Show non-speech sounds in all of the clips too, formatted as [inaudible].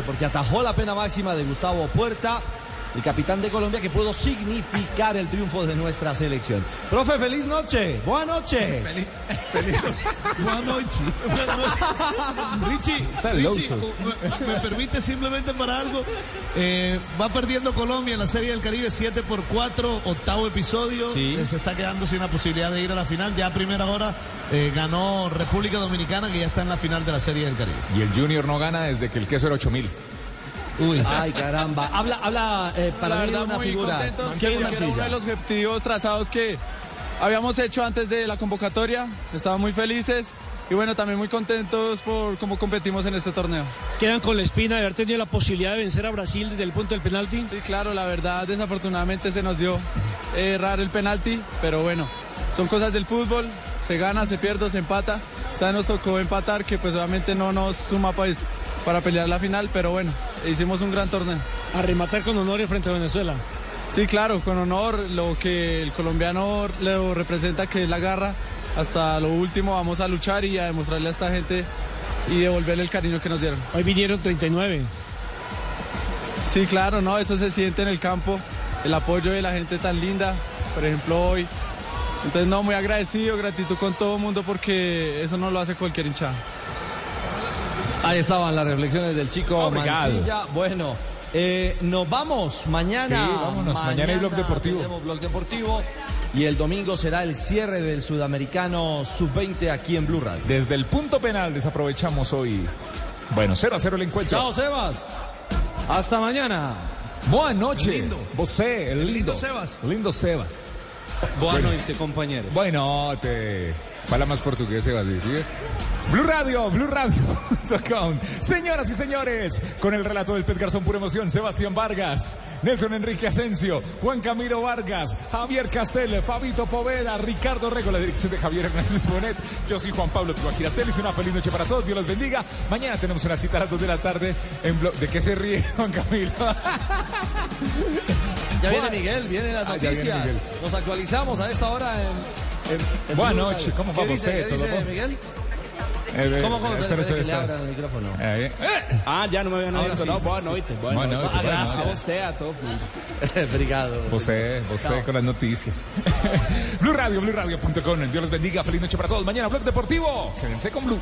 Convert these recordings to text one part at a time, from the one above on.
Porque atajó la pena máxima de Gustavo Puerta, el capitán de Colombia, que pudo significar el triunfo de nuestra selección. Profe, feliz noche. Buenas noches. Feliz, feliz. [laughs] Buenas noches. Richie, Richie me, me, permite simplemente para algo. Eh, va perdiendo Colombia en la Serie del Caribe 7 por 4, octavo episodio. Sí. Eh, se está quedando sin la posibilidad de ir a la final. Ya a primera hora eh, ganó República Dominicana, que ya está en la final de la Serie del Caribe. Y el Junior no gana desde que el queso era 8000. Uy. Ay, caramba. Habla, habla eh, para la mí verdad, una muy figura. contentos, uno de los objetivos trazados que habíamos hecho antes de la convocatoria. Estamos muy felices y bueno, también muy contentos por cómo competimos en este torneo. Quedan con la espina de haber tenido la posibilidad de vencer a Brasil desde el punto del penalti. Sí, claro, la verdad, desafortunadamente se nos dio eh, errar el penalti, pero bueno, son cosas del fútbol, se gana, se pierde, se empata. Esta vez nos tocó empatar, que pues obviamente no nos suma pues, para pelear la final, pero bueno, hicimos un gran torneo. A rematar con honor frente a Venezuela. Sí, claro, con honor, lo que el colombiano le representa, que es la garra. Hasta lo último vamos a luchar y a demostrarle a esta gente y devolverle el cariño que nos dieron. Hoy vinieron 39. Sí, claro, no, eso se siente en el campo, el apoyo de la gente tan linda, por ejemplo hoy. Entonces, no, muy agradecido, gratitud con todo el mundo porque eso no lo hace cualquier hinchada. Ahí estaban las reflexiones del chico Obrigado. Mancilla. Bueno, eh, nos vamos mañana. Sí, vámonos. Mañana hay Blog Deportivo. Blog Deportivo. Y el domingo será el cierre del Sudamericano Sub-20 aquí en Blue Radio. Desde el punto penal desaprovechamos hoy. Bueno, 0 a 0 el encuentro. Chao, Sebas. Hasta mañana. Buenas noches. lindo. Vosé, el lindo. lindo Sebas. Lindo Sebas. Buenas noches, compañero. Bueno, te fala más portugués, Sebas, ¿sí? Blue Radio, BlueRadio.com. [laughs] Señoras y señores, con el relato del Pet Garzón Pura Emoción, Sebastián Vargas, Nelson Enrique Asensio, Juan Camilo Vargas, Javier Castel, Fabito Poveda, Ricardo Rego, la dirección de Javier Hernández Bonet. Yo soy Juan Pablo Tibaquira Celis. Una feliz noche para todos. Dios los bendiga. Mañana tenemos una cita a las 2 de la tarde en Blog. ¿De qué se ríe, [laughs] Juan Camilo? Ya viene Miguel, vienen las Ah, viene noticias. Nos actualizamos a esta hora en. En Buenas noches. ¿cómo ¿Qué va dice, ¿Todo dice? Miguel? Eh, ¿Cómo, cómo? espera, Espera, espera, que le abran el micrófono. Eh, eh. Ah, ya no me habían abierto. sí. No, boa noite. Boa Boa noite. noite, Ah, gracias. Você, a todo mundo. Obrigado. José, José con las noticias. [laughs] Blue Radio, BlueRadio.com. Dios los bendiga. Feliz noche para todos. Mañana Blog Deportivo. Quédense con Blue.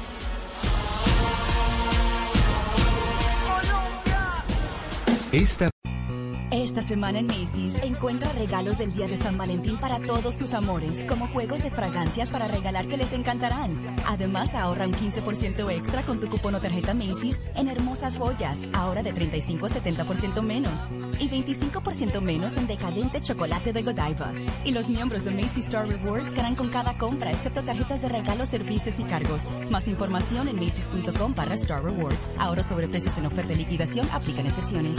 Esta Esta semana en Macy's encuentra regalos del Día de San Valentín para todos tus amores, como juegos de fragancias para regalar que les encantarán. Además, ahorra un 15% extra con tu cupón o tarjeta Macy's en hermosas joyas, ahora de 35 a 70% menos. Y 25% menos en decadente chocolate de Godiva. Y los miembros de Macy's Star Rewards ganan con cada compra, excepto tarjetas de regalo, servicios y cargos. Más información en macy's.com para Star Rewards. Ahora sobre precios en oferta y liquidación, aplican excepciones.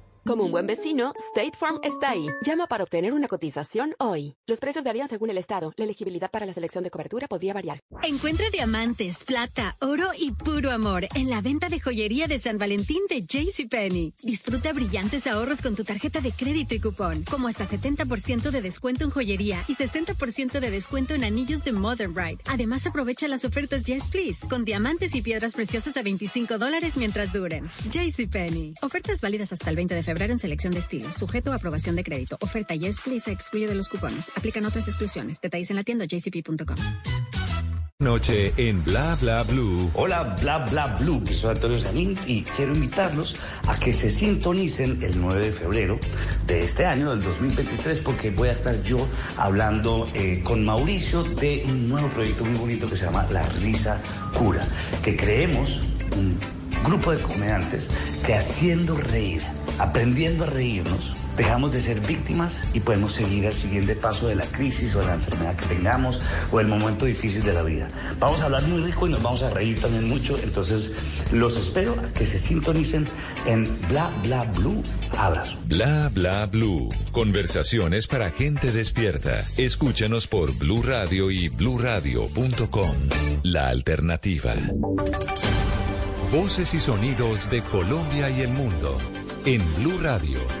Como un buen vecino, State Farm está ahí. Llama para obtener una cotización hoy. Los precios varían según el estado. La elegibilidad para la selección de cobertura podría variar. Encuentra diamantes, plata, oro y puro amor en la venta de joyería de San Valentín de JCPenney. Disfruta brillantes ahorros con tu tarjeta de crédito y cupón, como hasta 70% de descuento en joyería y 60% de descuento en anillos de Modern Ride. Además, aprovecha las ofertas Yes Please, con diamantes y piedras preciosas a 25 dólares mientras duren. JCPenney. Ofertas válidas hasta el 20 de febrero en selección de estilos, sujeto a aprobación de crédito. Oferta Yes Please se excluye de los cupones. Aplican otras exclusiones. Detalles en la tienda jcp.com. Noche en Bla Bla Blue. Hola, Bla Bla Blue, soy Antonio Sanín y quiero invitarlos a que se sintonicen el 9 de febrero de este año, del 2023, porque voy a estar yo hablando eh, con Mauricio de un nuevo proyecto muy bonito que se llama La Risa Cura, que creemos un grupo de comediantes que haciendo reír, aprendiendo a reírnos, dejamos de ser víctimas y podemos seguir al siguiente paso de la crisis o de la enfermedad que tengamos o el momento difícil de la vida. Vamos a hablar muy rico y nos vamos a reír también mucho, entonces los espero a que se sintonicen en Bla Bla Blue. Abrazo. Bla Bla Blue. Conversaciones para gente despierta. Escúchanos por Blue Radio y bluradio.com. La alternativa. Voces y sonidos de Colombia y el mundo en Blue Radio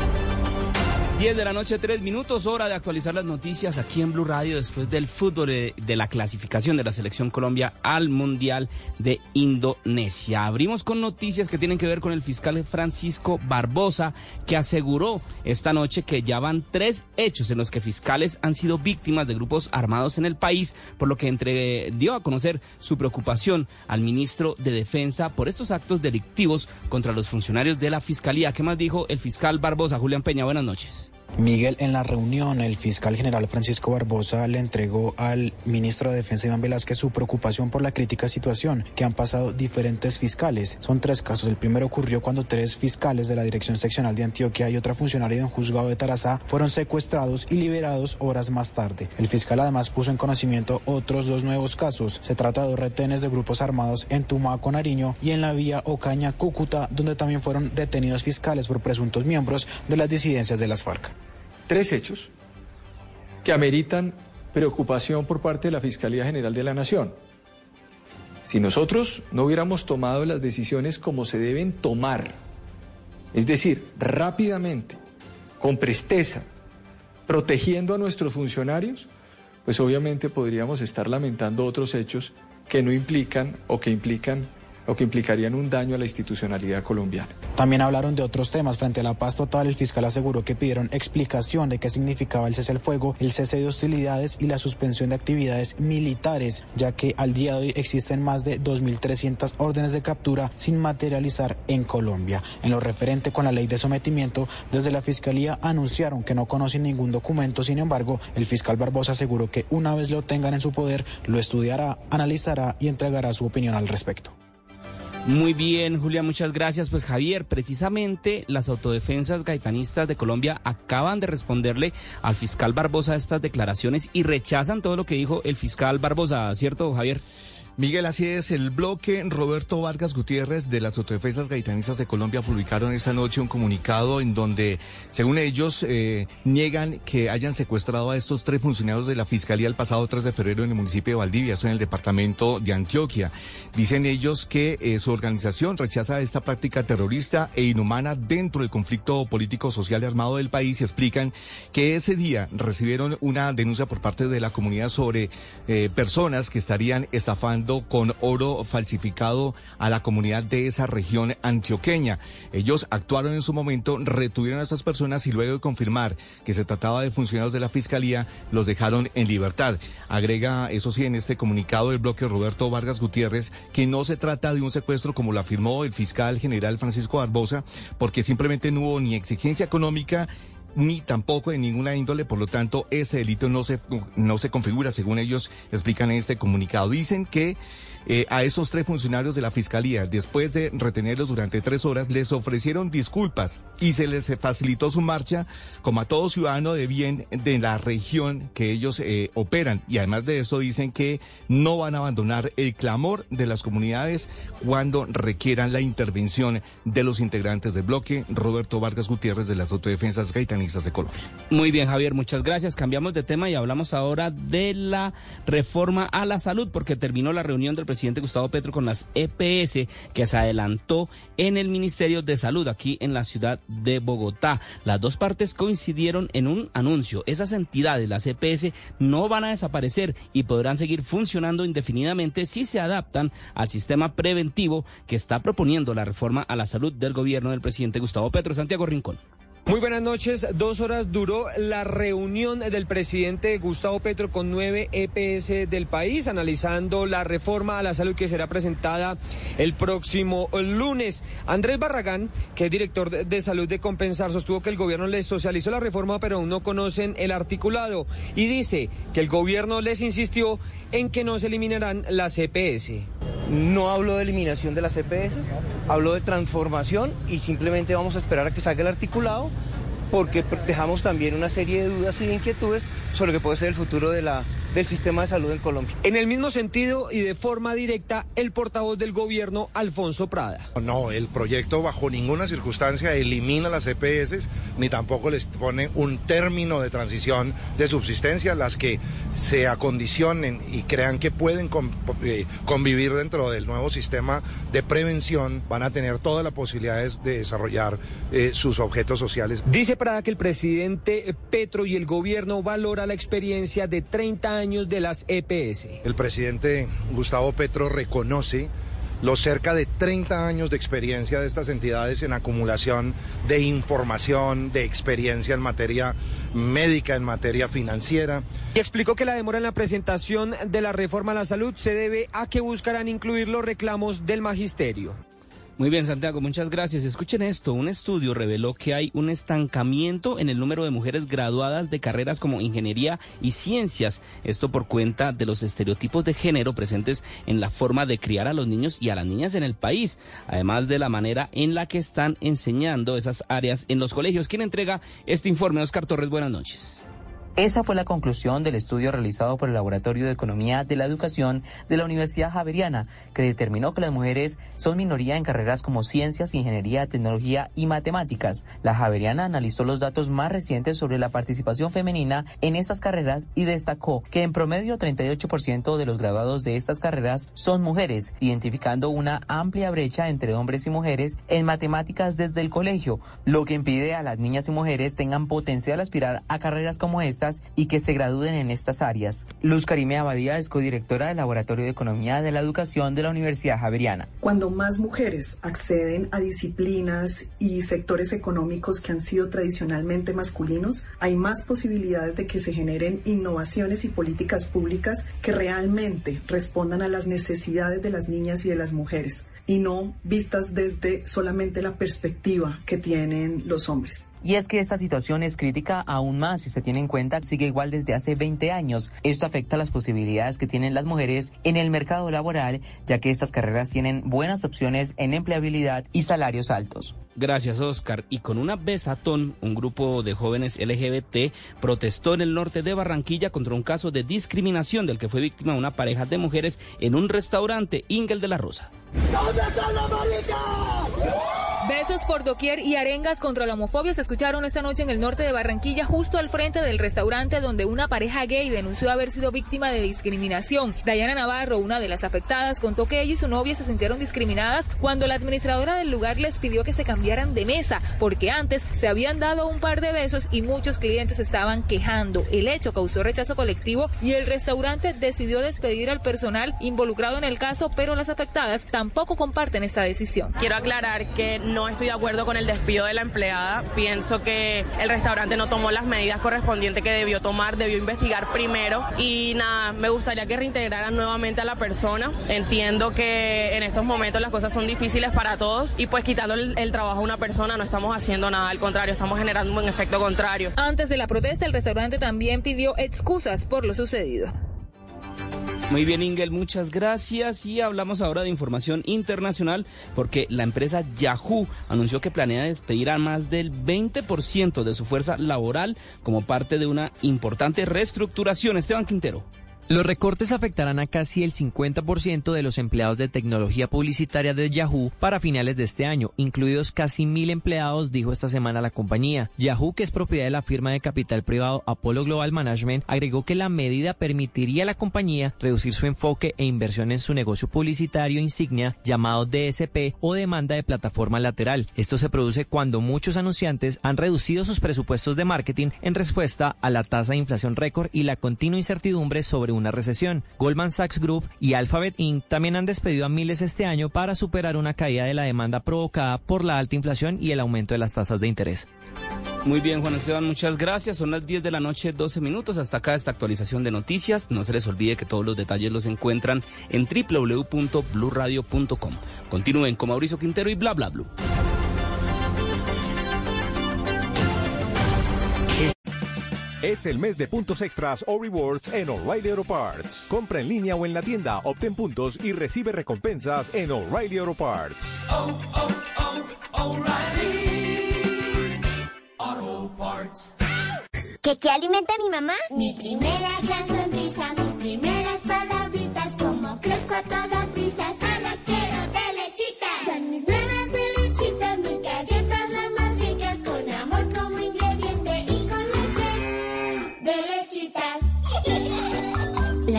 10 de la noche, 3 minutos, hora de actualizar las noticias aquí en Blue Radio después del fútbol de, de, la clasificación de la selección Colombia al Mundial de Indonesia. Abrimos con noticias que tienen que ver con el fiscal Francisco Barbosa, que aseguró esta noche que ya van tres hechos en los que fiscales han sido víctimas de grupos armados en el país, por lo que entre, dio a conocer su preocupación al ministro de Defensa por estos actos delictivos contra los funcionarios de la Fiscalía. ¿Qué más dijo el fiscal Barbosa? Julián Peña, buenas noches. Miguel, en la reunión, el fiscal general Francisco Barbosa le entregó al ministro de Defensa Iván Velázquez su preocupación por la crítica situación que han pasado diferentes fiscales. Son tres casos. El primero ocurrió cuando tres fiscales de la Dirección Seccional de Antioquia y otra funcionaria de un juzgado de Tarazá fueron secuestrados y liberados horas más tarde. El fiscal además puso en conocimiento otros dos nuevos casos. Se trata de dos retenes de grupos armados en Tumaco, Nariño y en la vía Ocaña, Cúcuta, donde también fueron detenidos fiscales por presuntos miembros de las disidencias de las FARC tres hechos que ameritan preocupación por parte de la Fiscalía General de la Nación. Si nosotros no hubiéramos tomado las decisiones como se deben tomar, es decir, rápidamente, con presteza, protegiendo a nuestros funcionarios, pues obviamente podríamos estar lamentando otros hechos que no implican o que implican o que implicarían un daño a la institucionalidad colombiana. También hablaron de otros temas. Frente a la paz total, el fiscal aseguró que pidieron explicación de qué significaba el cese al fuego, el cese de hostilidades y la suspensión de actividades militares, ya que al día de hoy existen más de 2.300 órdenes de captura sin materializar en Colombia. En lo referente con la ley de sometimiento, desde la Fiscalía anunciaron que no conocen ningún documento, sin embargo, el fiscal Barbosa aseguró que una vez lo tengan en su poder, lo estudiará, analizará y entregará su opinión al respecto. Muy bien, Julia, muchas gracias. Pues Javier, precisamente las autodefensas gaitanistas de Colombia acaban de responderle al fiscal Barbosa estas declaraciones y rechazan todo lo que dijo el fiscal Barbosa, ¿cierto, Javier? Miguel, así es. El bloque Roberto Vargas Gutiérrez de las Autodefensas Gaitanistas de Colombia publicaron esta noche un comunicado en donde, según ellos, eh, niegan que hayan secuestrado a estos tres funcionarios de la Fiscalía el pasado 3 de febrero en el municipio de Valdivia, eso en el departamento de Antioquia. Dicen ellos que eh, su organización rechaza esta práctica terrorista e inhumana dentro del conflicto político-social y armado del país y explican que ese día recibieron una denuncia por parte de la comunidad sobre eh, personas que estarían estafando con oro falsificado a la comunidad de esa región antioqueña. Ellos actuaron en su momento, retuvieron a estas personas y luego de confirmar que se trataba de funcionarios de la Fiscalía, los dejaron en libertad. Agrega, eso sí, en este comunicado del bloque Roberto Vargas Gutiérrez, que no se trata de un secuestro como lo afirmó el fiscal general Francisco Barbosa, porque simplemente no hubo ni exigencia económica ni tampoco de ninguna índole, por lo tanto, este delito no se, no se configura, según ellos explican en este comunicado. Dicen que eh, a esos tres funcionarios de la Fiscalía, después de retenerlos durante tres horas, les ofrecieron disculpas y se les facilitó su marcha como a todo ciudadano de bien de la región que ellos eh, operan. Y además de eso dicen que no van a abandonar el clamor de las comunidades cuando requieran la intervención de los integrantes del bloque. Roberto Vargas Gutiérrez de las Autodefensas Gaitanistas de Colombia. Muy bien, Javier, muchas gracias. Cambiamos de tema y hablamos ahora de la reforma a la salud porque terminó la reunión del presidente Gustavo Petro con las EPS que se adelantó en el Ministerio de Salud aquí en la ciudad de Bogotá. Las dos partes coincidieron en un anuncio. Esas entidades, las EPS, no van a desaparecer y podrán seguir funcionando indefinidamente si se adaptan al sistema preventivo que está proponiendo la reforma a la salud del gobierno del presidente Gustavo Petro. Santiago Rincón. Muy buenas noches. Dos horas duró la reunión del presidente Gustavo Petro con nueve EPS del país, analizando la reforma a la salud que será presentada el próximo lunes. Andrés Barragán, que es director de salud de Compensar, sostuvo que el gobierno les socializó la reforma, pero aún no conocen el articulado. Y dice que el gobierno les insistió en que no se eliminarán las EPS. No hablo de eliminación de las EPS, hablo de transformación y simplemente vamos a esperar a que salga el articulado porque dejamos también una serie de dudas y de inquietudes sobre lo que puede ser el futuro de la, del sistema de salud en Colombia. En el mismo sentido y de forma directa, el portavoz del gobierno, Alfonso Prada. No, el proyecto bajo ninguna circunstancia elimina las EPS ni tampoco les pone un término de transición de subsistencia. Las que se acondicionen y crean que pueden eh, convivir dentro del nuevo sistema de prevención van a tener todas las posibilidades de desarrollar eh, sus objetos sociales. Dice Prada que el presidente Petro y el gobierno valora la experiencia de 30 años de las EPS. El presidente Gustavo Petro reconoce los cerca de 30 años de experiencia de estas entidades en acumulación de información, de experiencia en materia médica, en materia financiera. Y explicó que la demora en la presentación de la reforma a la salud se debe a que buscarán incluir los reclamos del magisterio. Muy bien, Santiago, muchas gracias. Escuchen esto, un estudio reveló que hay un estancamiento en el número de mujeres graduadas de carreras como ingeniería y ciencias, esto por cuenta de los estereotipos de género presentes en la forma de criar a los niños y a las niñas en el país, además de la manera en la que están enseñando esas áreas en los colegios. ¿Quién entrega este informe? Oscar Torres, buenas noches. Esa fue la conclusión del estudio realizado por el Laboratorio de Economía de la Educación de la Universidad Javeriana, que determinó que las mujeres son minoría en carreras como ciencias, ingeniería, tecnología y matemáticas. La Javeriana analizó los datos más recientes sobre la participación femenina en estas carreras y destacó que en promedio 38% de los graduados de estas carreras son mujeres, identificando una amplia brecha entre hombres y mujeres en matemáticas desde el colegio, lo que impide a las niñas y mujeres tengan potencial aspirar a carreras como esta y que se gradúen en estas áreas. Luz Karime Abadía es codirectora del Laboratorio de Economía de la Educación de la Universidad Javeriana. Cuando más mujeres acceden a disciplinas y sectores económicos que han sido tradicionalmente masculinos, hay más posibilidades de que se generen innovaciones y políticas públicas que realmente respondan a las necesidades de las niñas y de las mujeres y no vistas desde solamente la perspectiva que tienen los hombres. Y es que esta situación es crítica aún más si se tiene en cuenta que sigue igual desde hace 20 años. Esto afecta las posibilidades que tienen las mujeres en el mercado laboral, ya que estas carreras tienen buenas opciones en empleabilidad y salarios altos. Gracias, Oscar. Y con una besatón, un grupo de jóvenes LGBT protestó en el norte de Barranquilla contra un caso de discriminación del que fue víctima una pareja de mujeres en un restaurante Ingel de la Rosa. ¿Dónde están las Besos por doquier y arengas contra la homofobia se escucharon esta noche en el norte de Barranquilla, justo al frente del restaurante donde una pareja gay denunció haber sido víctima de discriminación. Dayana Navarro, una de las afectadas, contó que ella y su novia se sintieron discriminadas cuando la administradora del lugar les pidió que se cambiaran de mesa, porque antes se habían dado un par de besos y muchos clientes estaban quejando. El hecho causó rechazo colectivo y el restaurante decidió despedir al personal involucrado en el caso, pero las afectadas tampoco comparten esta decisión. Quiero aclarar que no estoy de acuerdo con el despido de la empleada. Pienso que el restaurante no tomó las medidas correspondientes que debió tomar, debió investigar primero. Y nada, me gustaría que reintegraran nuevamente a la persona. Entiendo que en estos momentos las cosas son difíciles para todos y pues quitando el, el trabajo a una persona no estamos haciendo nada, al contrario, estamos generando un efecto contrario. Antes de la protesta, el restaurante también pidió excusas por lo sucedido. Muy bien, Ingel, muchas gracias. Y hablamos ahora de información internacional porque la empresa Yahoo anunció que planea despedir a más del 20% de su fuerza laboral como parte de una importante reestructuración. Esteban Quintero. Los recortes afectarán a casi el 50% de los empleados de tecnología publicitaria de Yahoo para finales de este año, incluidos casi mil empleados, dijo esta semana la compañía. Yahoo, que es propiedad de la firma de capital privado Apollo Global Management, agregó que la medida permitiría a la compañía reducir su enfoque e inversión en su negocio publicitario insignia llamado DSP o demanda de plataforma lateral. Esto se produce cuando muchos anunciantes han reducido sus presupuestos de marketing en respuesta a la tasa de inflación récord y la continua incertidumbre sobre un una recesión. Goldman Sachs Group y Alphabet Inc. también han despedido a miles este año para superar una caída de la demanda provocada por la alta inflación y el aumento de las tasas de interés. Muy bien, Juan Esteban, muchas gracias. Son las 10 de la noche, 12 minutos. Hasta acá esta actualización de noticias. No se les olvide que todos los detalles los encuentran en www.bluradio.com. Continúen con Mauricio Quintero y bla bla bla. Es el mes de puntos extras o rewards en O'Reilly Auto Parts. Compra en línea o en la tienda, obtén puntos y recibe recompensas en O'Reilly Auto Parts. Oh, oh, oh, O'Reilly Auto Parts. ¿Qué, ¿Qué alimenta mi mamá? Mi primera gran sonrisa, mis primeras palabritas, como crezco a toda prisa,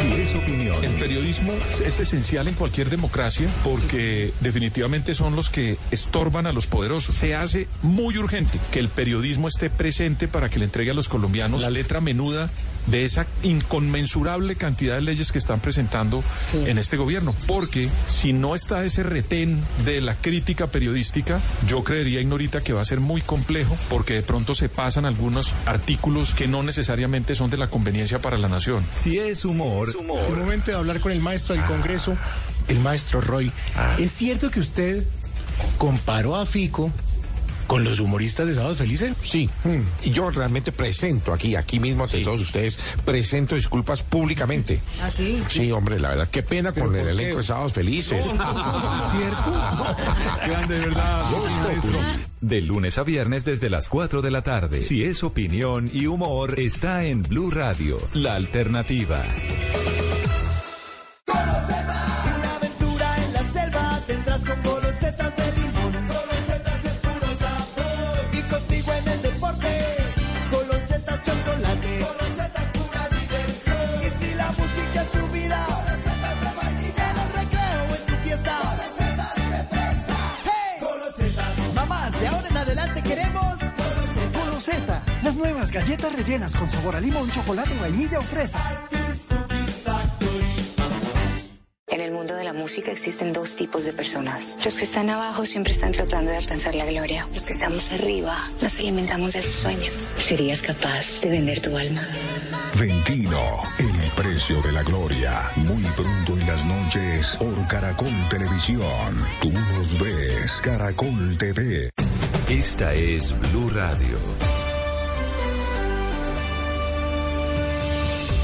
Sí, es opinión. El periodismo es esencial en cualquier democracia porque definitivamente son los que estorban a los poderosos. Se hace muy urgente que el periodismo esté presente para que le entregue a los colombianos la letra menuda de esa inconmensurable cantidad de leyes que están presentando en este gobierno. Porque si no está ese retén de la crítica periodística, yo creería, Ignorita, que va a ser muy complejo porque de pronto se pasan algunos artículos que no necesariamente son de la conveniencia para la nación. Si es humor, Es momento de hablar con el maestro del Congreso, el maestro Roy. ¿Es cierto que usted comparó a Fico con los humoristas de Sábado Felices? Sí, y yo realmente presento aquí, aquí mismo ante todos ustedes, presento disculpas públicamente. ¿Ah, sí? Sí, hombre, la verdad, qué pena con el elenco de Sábados Felices. ¿Cierto? [laughs] Grande, de verdad, maestro. De lunes a viernes desde las 4 de la tarde. Si es opinión y humor, está en Blue Radio, la alternativa. Las nuevas galletas rellenas con sabor a limón, chocolate, vainilla o fresa. En el mundo de la música existen dos tipos de personas. Los que están abajo siempre están tratando de alcanzar la gloria. Los que estamos arriba nos alimentamos de sus sueños. ¿Serías capaz de vender tu alma? Ventino, el precio de la gloria. Muy pronto en las noches por Caracol Televisión. Tú nos ves, Caracol TV. Esta es Blue Radio.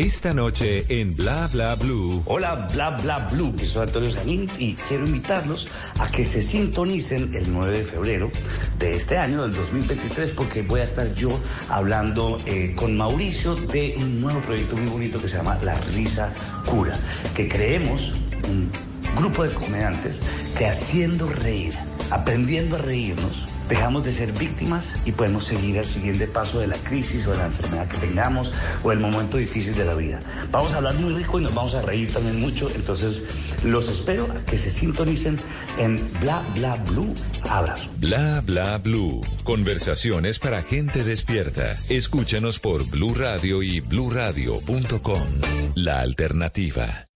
Esta noche en Bla Bla Blue. Hola, bla bla blue, soy Antonio Sanín y quiero invitarlos a que se sintonicen el 9 de febrero de este año, del 2023, porque voy a estar yo hablando eh, con Mauricio de un nuevo proyecto muy bonito que se llama La Risa Cura, que creemos un grupo de comediantes que haciendo reír, aprendiendo a reírnos, dejamos de ser víctimas y podemos seguir al siguiente paso de la crisis o de la enfermedad que tengamos o el momento difícil de la vida. Vamos a hablar muy rico y nos vamos a reír también mucho, entonces los espero a que se sintonicen en Bla Bla Blue. Abrazo. Bla Bla Blue. Conversaciones para gente despierta. Escúchanos por Blue Radio y bluradio.com. La alternativa.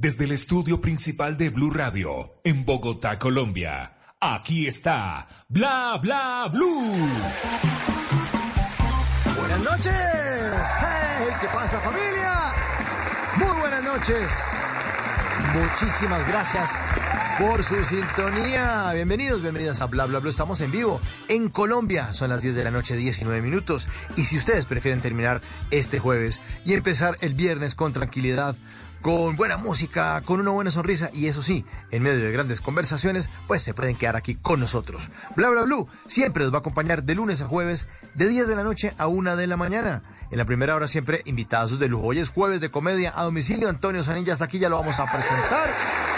desde el estudio principal de Blue Radio, en Bogotá, Colombia. Aquí está Bla Bla Blue. Buenas noches. Hey, ¿qué pasa familia? Muy buenas noches. Muchísimas gracias por su sintonía. Bienvenidos, bienvenidas a Bla Bla Bla. Estamos en vivo en Colombia. Son las 10 de la noche, 19 minutos. Y si ustedes prefieren terminar este jueves y empezar el viernes con tranquilidad, con buena música, con una buena sonrisa y eso sí, en medio de grandes conversaciones, pues se pueden quedar aquí con nosotros. Bla Bla Blue siempre los va a acompañar de lunes a jueves, de 10 de la noche a 1 de la mañana. En la primera hora siempre invitados de lujo. Hoy es jueves de comedia a domicilio. Antonio Sanilla hasta aquí ya lo vamos a presentar.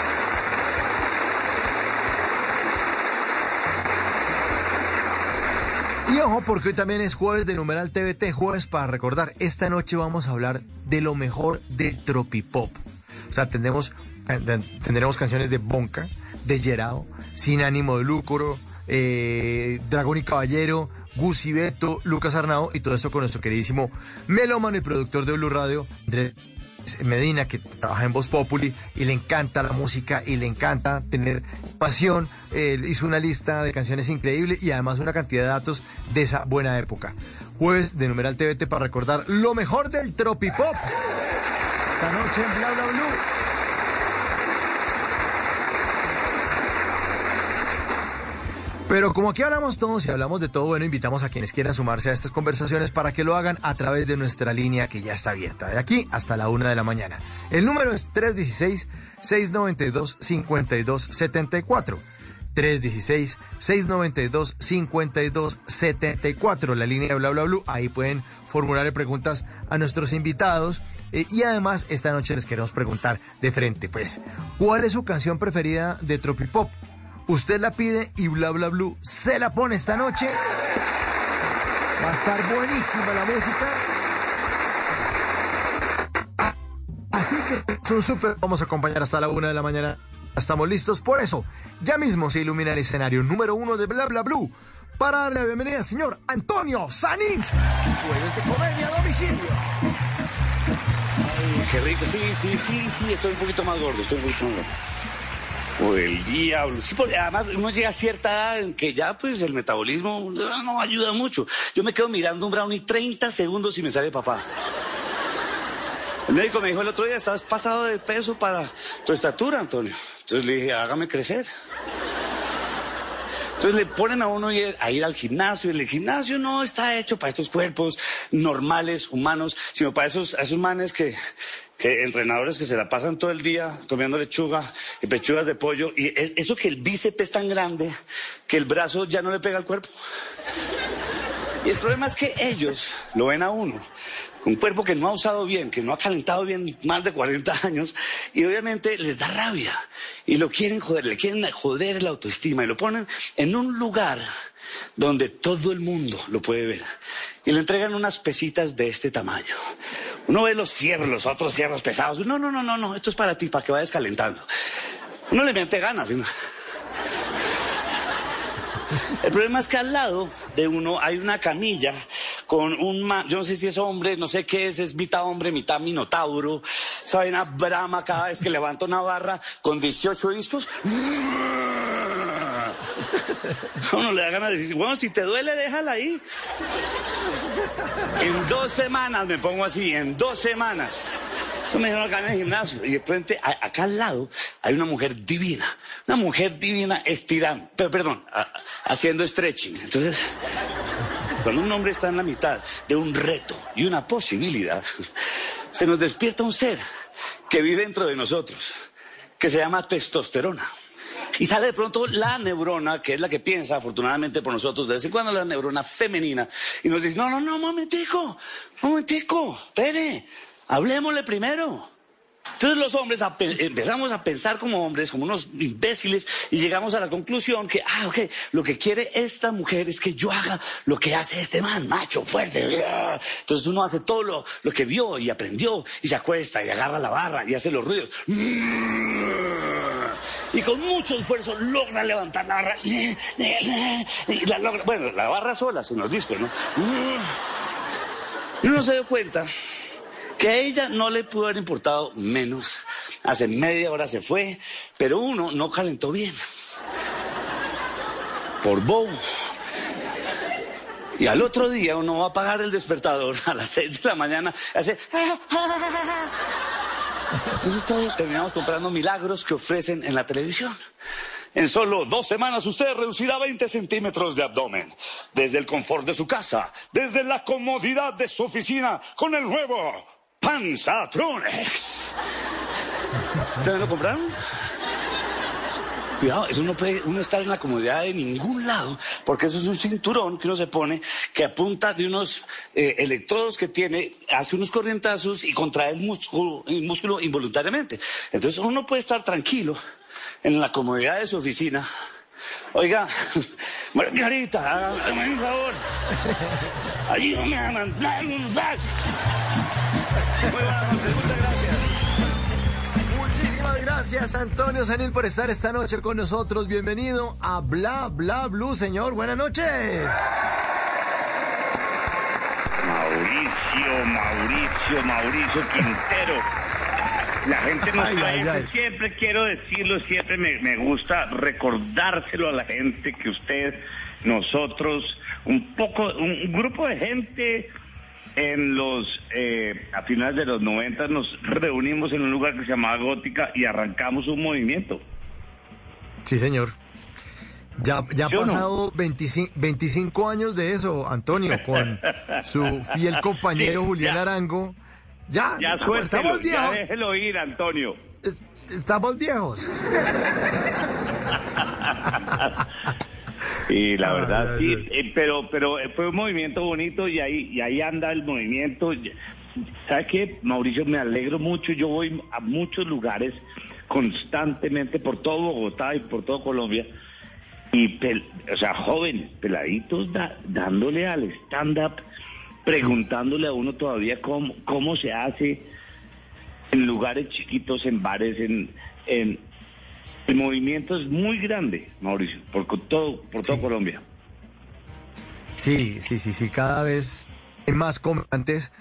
Ojo, porque hoy también es jueves de Numeral TVT, jueves para recordar. Esta noche vamos a hablar de lo mejor del tropipop. O sea, tendremos, eh, tendremos canciones de Bonca, de Gerao, Sin Ánimo de Lucro, eh, Dragón y Caballero, Gusi Beto, Lucas Arnao y todo esto con nuestro queridísimo melómano y productor de Blue Radio, Andrés Medina, que trabaja en Voz Populi y le encanta la música y le encanta tener pasión. Él hizo una lista de canciones increíble y además una cantidad de datos de esa buena época. Jueves de Numeral TVT para recordar lo mejor del tropipop. Esta noche en Bla Bla. Pero como aquí hablamos todos y hablamos de todo, bueno, invitamos a quienes quieran sumarse a estas conversaciones para que lo hagan a través de nuestra línea que ya está abierta, de aquí hasta la una de la mañana. El número es 316-692-5274. 316-692-5274, la línea de bla bla bla. Ahí pueden formular preguntas a nuestros invitados. Eh, y además, esta noche les queremos preguntar de frente, pues, ¿cuál es su canción preferida de Tropipop? Usted la pide y bla bla blue se la pone esta noche. Va a estar buenísima la música. Así que es un súper. Vamos a acompañar hasta la una de la mañana. Estamos listos. Por eso, ya mismo se ilumina el escenario número uno de Bla Bla Blue para darle la bienvenida al señor Antonio Sanint. Jueves de comedia a domicilio. Qué rico. Sí, sí, sí, sí. Estoy un poquito más gordo. Estoy un poquito más gordo. O el diablo. Sí, porque además uno llega a cierta edad en que ya pues el metabolismo no ayuda mucho. Yo me quedo mirando un brownie 30 segundos y me sale papá. El médico me dijo el otro día, estás pasado de peso para tu estatura, Antonio. Entonces le dije, hágame crecer. Entonces le ponen a uno a ir al gimnasio y el gimnasio no está hecho para estos cuerpos normales, humanos, sino para esos, esos manes que, que entrenadores que se la pasan todo el día comiendo lechuga y pechugas de pollo y eso que el bíceps es tan grande que el brazo ya no le pega al cuerpo. Y el problema es que ellos lo ven a uno. Un cuerpo que no ha usado bien, que no ha calentado bien más de 40 años, y obviamente les da rabia. Y lo quieren joder, le quieren joder la autoestima y lo ponen en un lugar donde todo el mundo lo puede ver. Y le entregan unas pesitas de este tamaño. Uno ve los fierros, los otros fierros pesados. No, no, no, no, no, esto es para ti, para que vayas calentando. Uno le mete ganas. El problema es que al lado de uno hay una camilla con un man, yo no sé si es hombre, no sé qué es, es mitad hombre, mitad minotauro. Sabe una brama cada vez que levanta una barra con 18 discos. [laughs] Uno le da ganas de decir, bueno, si te duele, déjala ahí. En dos semanas me pongo así, en dos semanas. Eso me dijeron acá en el gimnasio. Y de frente, acá al lado, hay una mujer divina. Una mujer divina estirando, pero perdón, haciendo stretching. Entonces, Cuando un hombre está en la mitad de un reto y una posibilidad, se nos despierta un ser que vive dentro de nosotros, que se llama testosterona. Y sale de pronto la neurona, que es la que piensa, afortunadamente por nosotros, de vez en cuando la neurona femenina, y nos dice, no, no, no, momentico, momentico, espere, hablemosle primero. Entonces los hombres empezamos a pensar como hombres, como unos imbéciles, y llegamos a la conclusión que, ah, ok, lo que quiere esta mujer es que yo haga lo que hace este man, macho, fuerte. Entonces uno hace todo lo, lo que vio y aprendió, y se acuesta y agarra la barra y hace los ruidos. Y con mucho esfuerzo logra levantar la barra. Y la logra, bueno, la barra sola, en los discos, ¿no? Y uno se dio cuenta que a ella no le pudo haber importado menos. Hace media hora se fue, pero uno no calentó bien. Por bobo. Y al otro día uno va a apagar el despertador [laughs] a las seis de la mañana, hace... Entonces todos terminamos comprando milagros que ofrecen en la televisión. En solo dos semanas usted reducirá 20 centímetros de abdomen. Desde el confort de su casa, desde la comodidad de su oficina, con el nuevo Panzatronex. ¿Ustedes lo compraron? Cuidado, eso no puede uno estar en la comodidad de ningún lado, porque eso es un cinturón que uno se pone que apunta de unos eh, electrodos que tiene, hace unos corrientazos y contrae el músculo, involuntariamente. Entonces uno no puede estar tranquilo en la comodidad de su oficina. Oiga, [laughs] Margarita, hágame un favor. Ayúdame a mandar un fax. Muchas gracias. Gracias, Antonio Sanil, por estar esta noche con nosotros. Bienvenido a Bla Bla Blue, señor. Buenas noches. Mauricio, Mauricio, Mauricio Quintero. La gente no Ay, ay, ay. siempre quiero decirlo, siempre me, me gusta recordárselo a la gente que usted, nosotros, un poco, un grupo de gente en los, eh, a finales de los 90 nos reunimos en un lugar que se llamaba Gótica y arrancamos un movimiento. Sí, señor. Ya, ya ha ¿Sí o no? pasado 25, 25 años de eso, Antonio, con su fiel [laughs] compañero Sí, Julián ya. Arango. Ya, Ya suéltelo, estamos ya viejos. déjelo ir, Antonio. Estamos viejos. [laughs] Y la Ay, verdad, sí, eh, pero, pero fue un movimiento bonito y ahí, y ahí anda el movimiento. ¿Sabes qué, Mauricio? Me alegro mucho. Yo voy a muchos lugares constantemente por todo Bogotá y por todo Colombia. Y, pel- o sea, jóvenes, peladitos, da- dándole al stand-up, preguntándole a uno todavía cómo, cómo se hace en lugares chiquitos, en bares, en, en, el movimiento es muy grande, Mauricio, por todo, por todo Colombia. Sí, sí, sí, sí, cada vez hay más comandantes.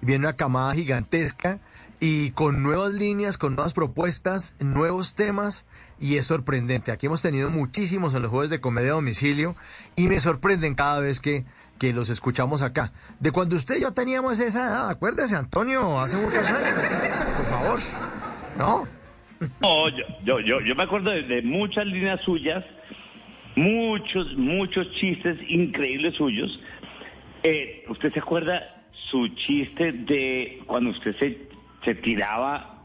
Viene una camada gigantesca y con nuevas líneas, con nuevas propuestas, nuevos temas y es sorprendente. Aquí hemos tenido muchísimos en los jueves de comedia a domicilio y me sorprenden cada vez que, que los escuchamos acá. De cuando usted y yo teníamos esa edad, acuérdese, Antonio, hace muchos años. Por favor, ¿no? No, yo, yo, yo, yo me acuerdo de, de muchas líneas suyas, muchos, muchos chistes increíbles suyos. Eh, ¿Usted se acuerda su chiste de cuando usted se, se tiraba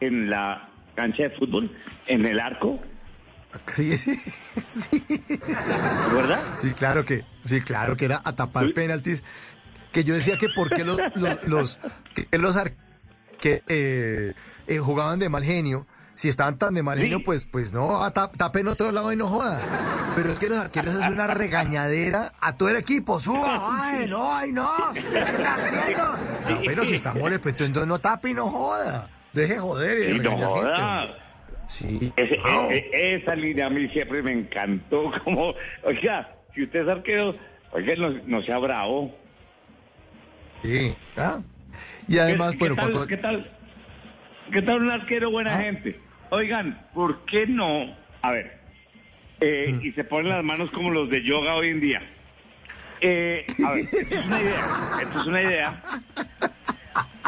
en la cancha de fútbol, en el arco? Sí, [laughs] sí, sí. ¿Verdad? Sí, claro que, sí, claro que era a tapar penaltis. Que yo decía que por qué los, los, los- que los ar- que eh, eh, jugaban de mal genio. Si estaban tan de mal genio, pues, pues no, a tap- tapen otro lado y no joda. Pero es que los arqueros es una regañadera a todo el equipo. Suba, ay, no, ay, no. ¿Qué está haciendo? No, pero si está mole, pues entonces no tape y no joda. Deje joder y Sí, no joda. gente. Sí. Ese- e- e- esa línea a mí siempre me encantó. [laughs] Como, oiga, si usted es arquero, oiga, no, no sea bravo. Sí. ¿ah? Y además, ¿Qué, bueno, ¿qué tal, Paco- ¿qué tal? ¿Qué tal un arquero buena Ah. gente? Oigan, ¿por qué no? A ver, eh, Mm. y se ponen las manos como los de yoga hoy en día. Eh, a ver, esto es una idea. Esto es una idea.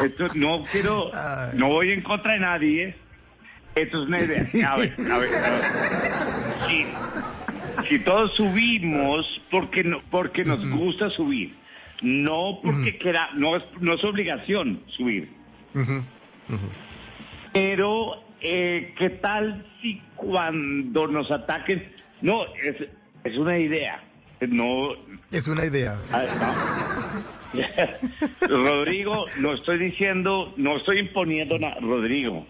Esto no quiero, no voy en contra de nadie. Esto es una idea. A ver, a ver, a ver. Sí. si todos subimos porque no, porque nos gusta subir, no porque quera, no es, no es obligación subir. Pero, eh, ¿qué tal si cuando nos ataquen? No, es, es una idea. No. Es una idea. Ah, no. [laughs] Rodrigo, no estoy diciendo, no estoy imponiendo nada. Rodrigo,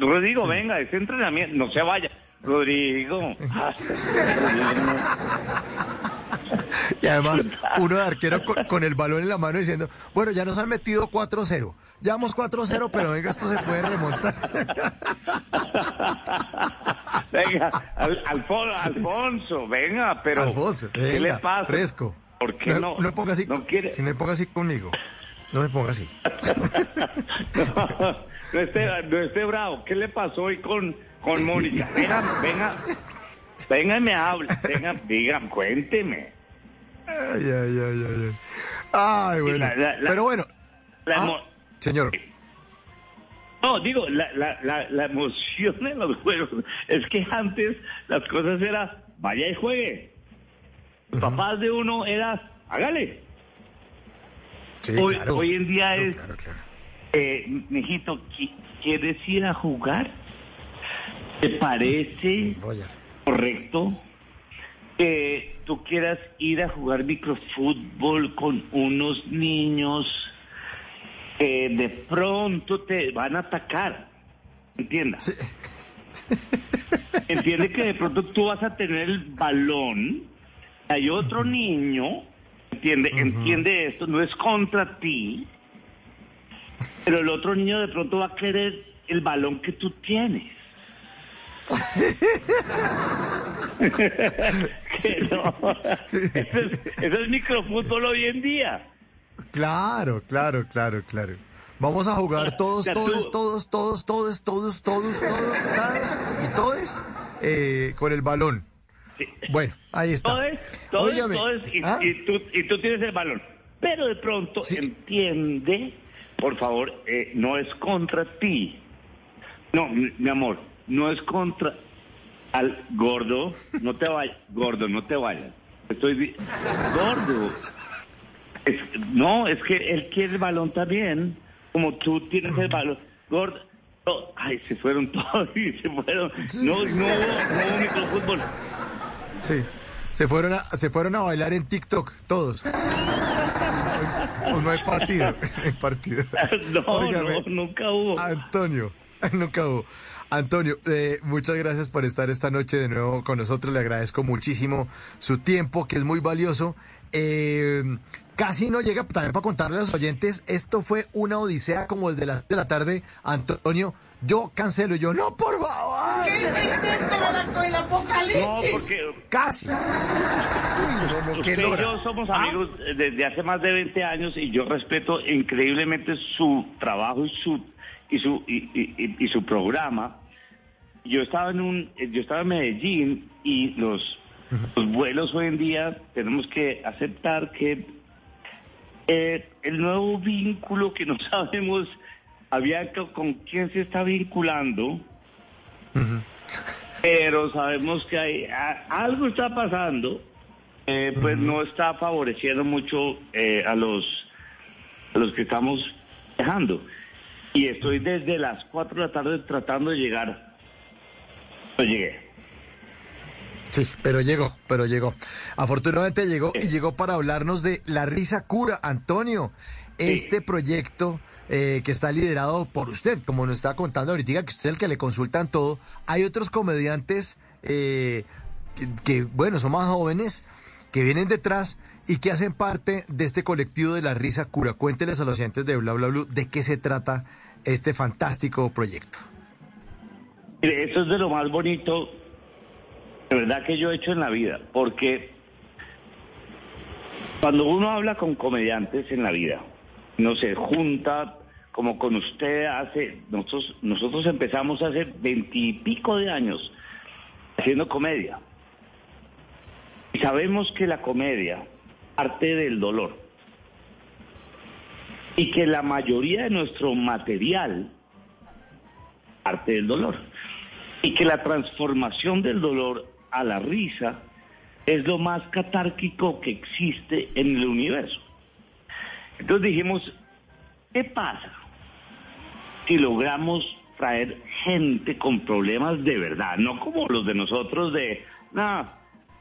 Rodrigo, venga, ese entrenamiento, no se vaya. Rodrigo. [laughs] [laughs] Y además, uno de arquero con, con el balón en la mano diciendo, bueno, ya nos han metido 4-0. Ya vamos 4-0, pero venga, esto se puede remontar. [laughs] Venga, Al- Alfon- Alfonso, venga, pero Alfonso, ¿qué le pasa? fresco. ¿Por qué no? No me ponga así, no quiere. no me ponga así conmigo. No me ponga así. [laughs] No esté, no esté bravo. ¿Qué le pasó hoy con, con Mónica? Venga, venga, venga y me habla. Venga, digan, cuénteme. Ay, ay, ay, ay, ay. Bueno. La- la- la- pero bueno. Ah, señor. No, digo, la, la, la, la emoción en los juegos es que antes las cosas eran, vaya y juegue. Los papás de uno era, hágale. Sí, hoy, claro. hoy en día Claro, es, claro, claro. eh, mijito, ¿qui- ¿quieres ir a jugar? ¿Te parece correcto que tú quieras ir a jugar microfútbol con unos niños que de pronto te van a atacar? ¿Entiendas? [laughs] Entiende que de pronto tú vas a tener el balón, hay otro niño, entiende, entiende esto, no es contra ti, pero el otro niño de pronto va a querer el balón que tú tienes. Eso es, eso es microfútbol hoy en día. Claro, claro, claro, claro. Vamos a jugar todos, todos, todos, todos, todos, todos, todos, todos, todos y todos eh, con el balón. Bueno, ahí está. Todo es, todo es, Óigame, todo es, y, ¿ah? y tú, y tú tienes el balón. Pero de pronto entiende, por favor, eh, no es contra ti. No, mi, mi amor, no es contra al gordo. No te vayas, [laughs] gordo, no te vayas. Estoy gordo. Es- no, es que él quiere el balón también, como tú tienes el balón. Gordo. no, ay, se fueron [laughs] todos y se fueron. No, no, hubo- no microfútbol. Sí. Se fueron a, se fueron a bailar en TikTok, todos. O no hay partido. No [laughs] hay partido. No, no, nunca hubo. Antonio, nunca hubo. Antonio, eh, muchas gracias por estar esta noche de nuevo con nosotros. Le agradezco muchísimo su tiempo, que es muy valioso. Eh, casi no llega también para contarle a los oyentes. Esto fue una odisea como el de las de la tarde. Antonio, yo cancelo. Yo, no, por favor. ¿Qué es esto del el apocalipsis? No, porque Casi. Uy, no, no, qué usted y yo somos Ah. amigos desde hace más de 20 años y yo respeto increíblemente su trabajo y su y su y, y- y- y su programa. Yo estaba en un yo estaba en Medellín y los los vuelos hoy en día tenemos que aceptar que eh, el nuevo vínculo que no [laughs] sabemos había que- con quién se está vinculando pero sabemos que hay a- algo está pasando, eh, pues no está favoreciendo mucho eh, a los a los que estamos dejando. Y estoy desde las 4 de la tarde tratando de llegar. No llegué. Sí, pero llegó, pero llegó. Afortunadamente llegó y llegó para hablarnos de La Risa Cura. Antonio, este proyecto eh, que está liderado por usted, como nos estaba contando ahorita, que usted es el que le consultan todo. Hay otros comediantes eh, que, que, bueno, son más jóvenes, que vienen detrás y que hacen parte de este colectivo de La Risa Cura. Cuénteles a los oyentes de Bla Bla Blue de qué se trata este fantástico proyecto. Eso es de lo más bonito, de verdad, que yo he hecho en la vida, porque cuando uno habla con comediantes en la vida, no se junta como con usted hace, nosotros, nosotros empezamos hace veintipico de años haciendo comedia. Y sabemos que la comedia parte del dolor. Y que la mayoría de nuestro material parte del dolor. Y que la transformación del dolor a la risa es lo más catárquico que existe en el universo. Entonces dijimos, ¿qué pasa si logramos traer gente con problemas de verdad? No como los de nosotros de, no,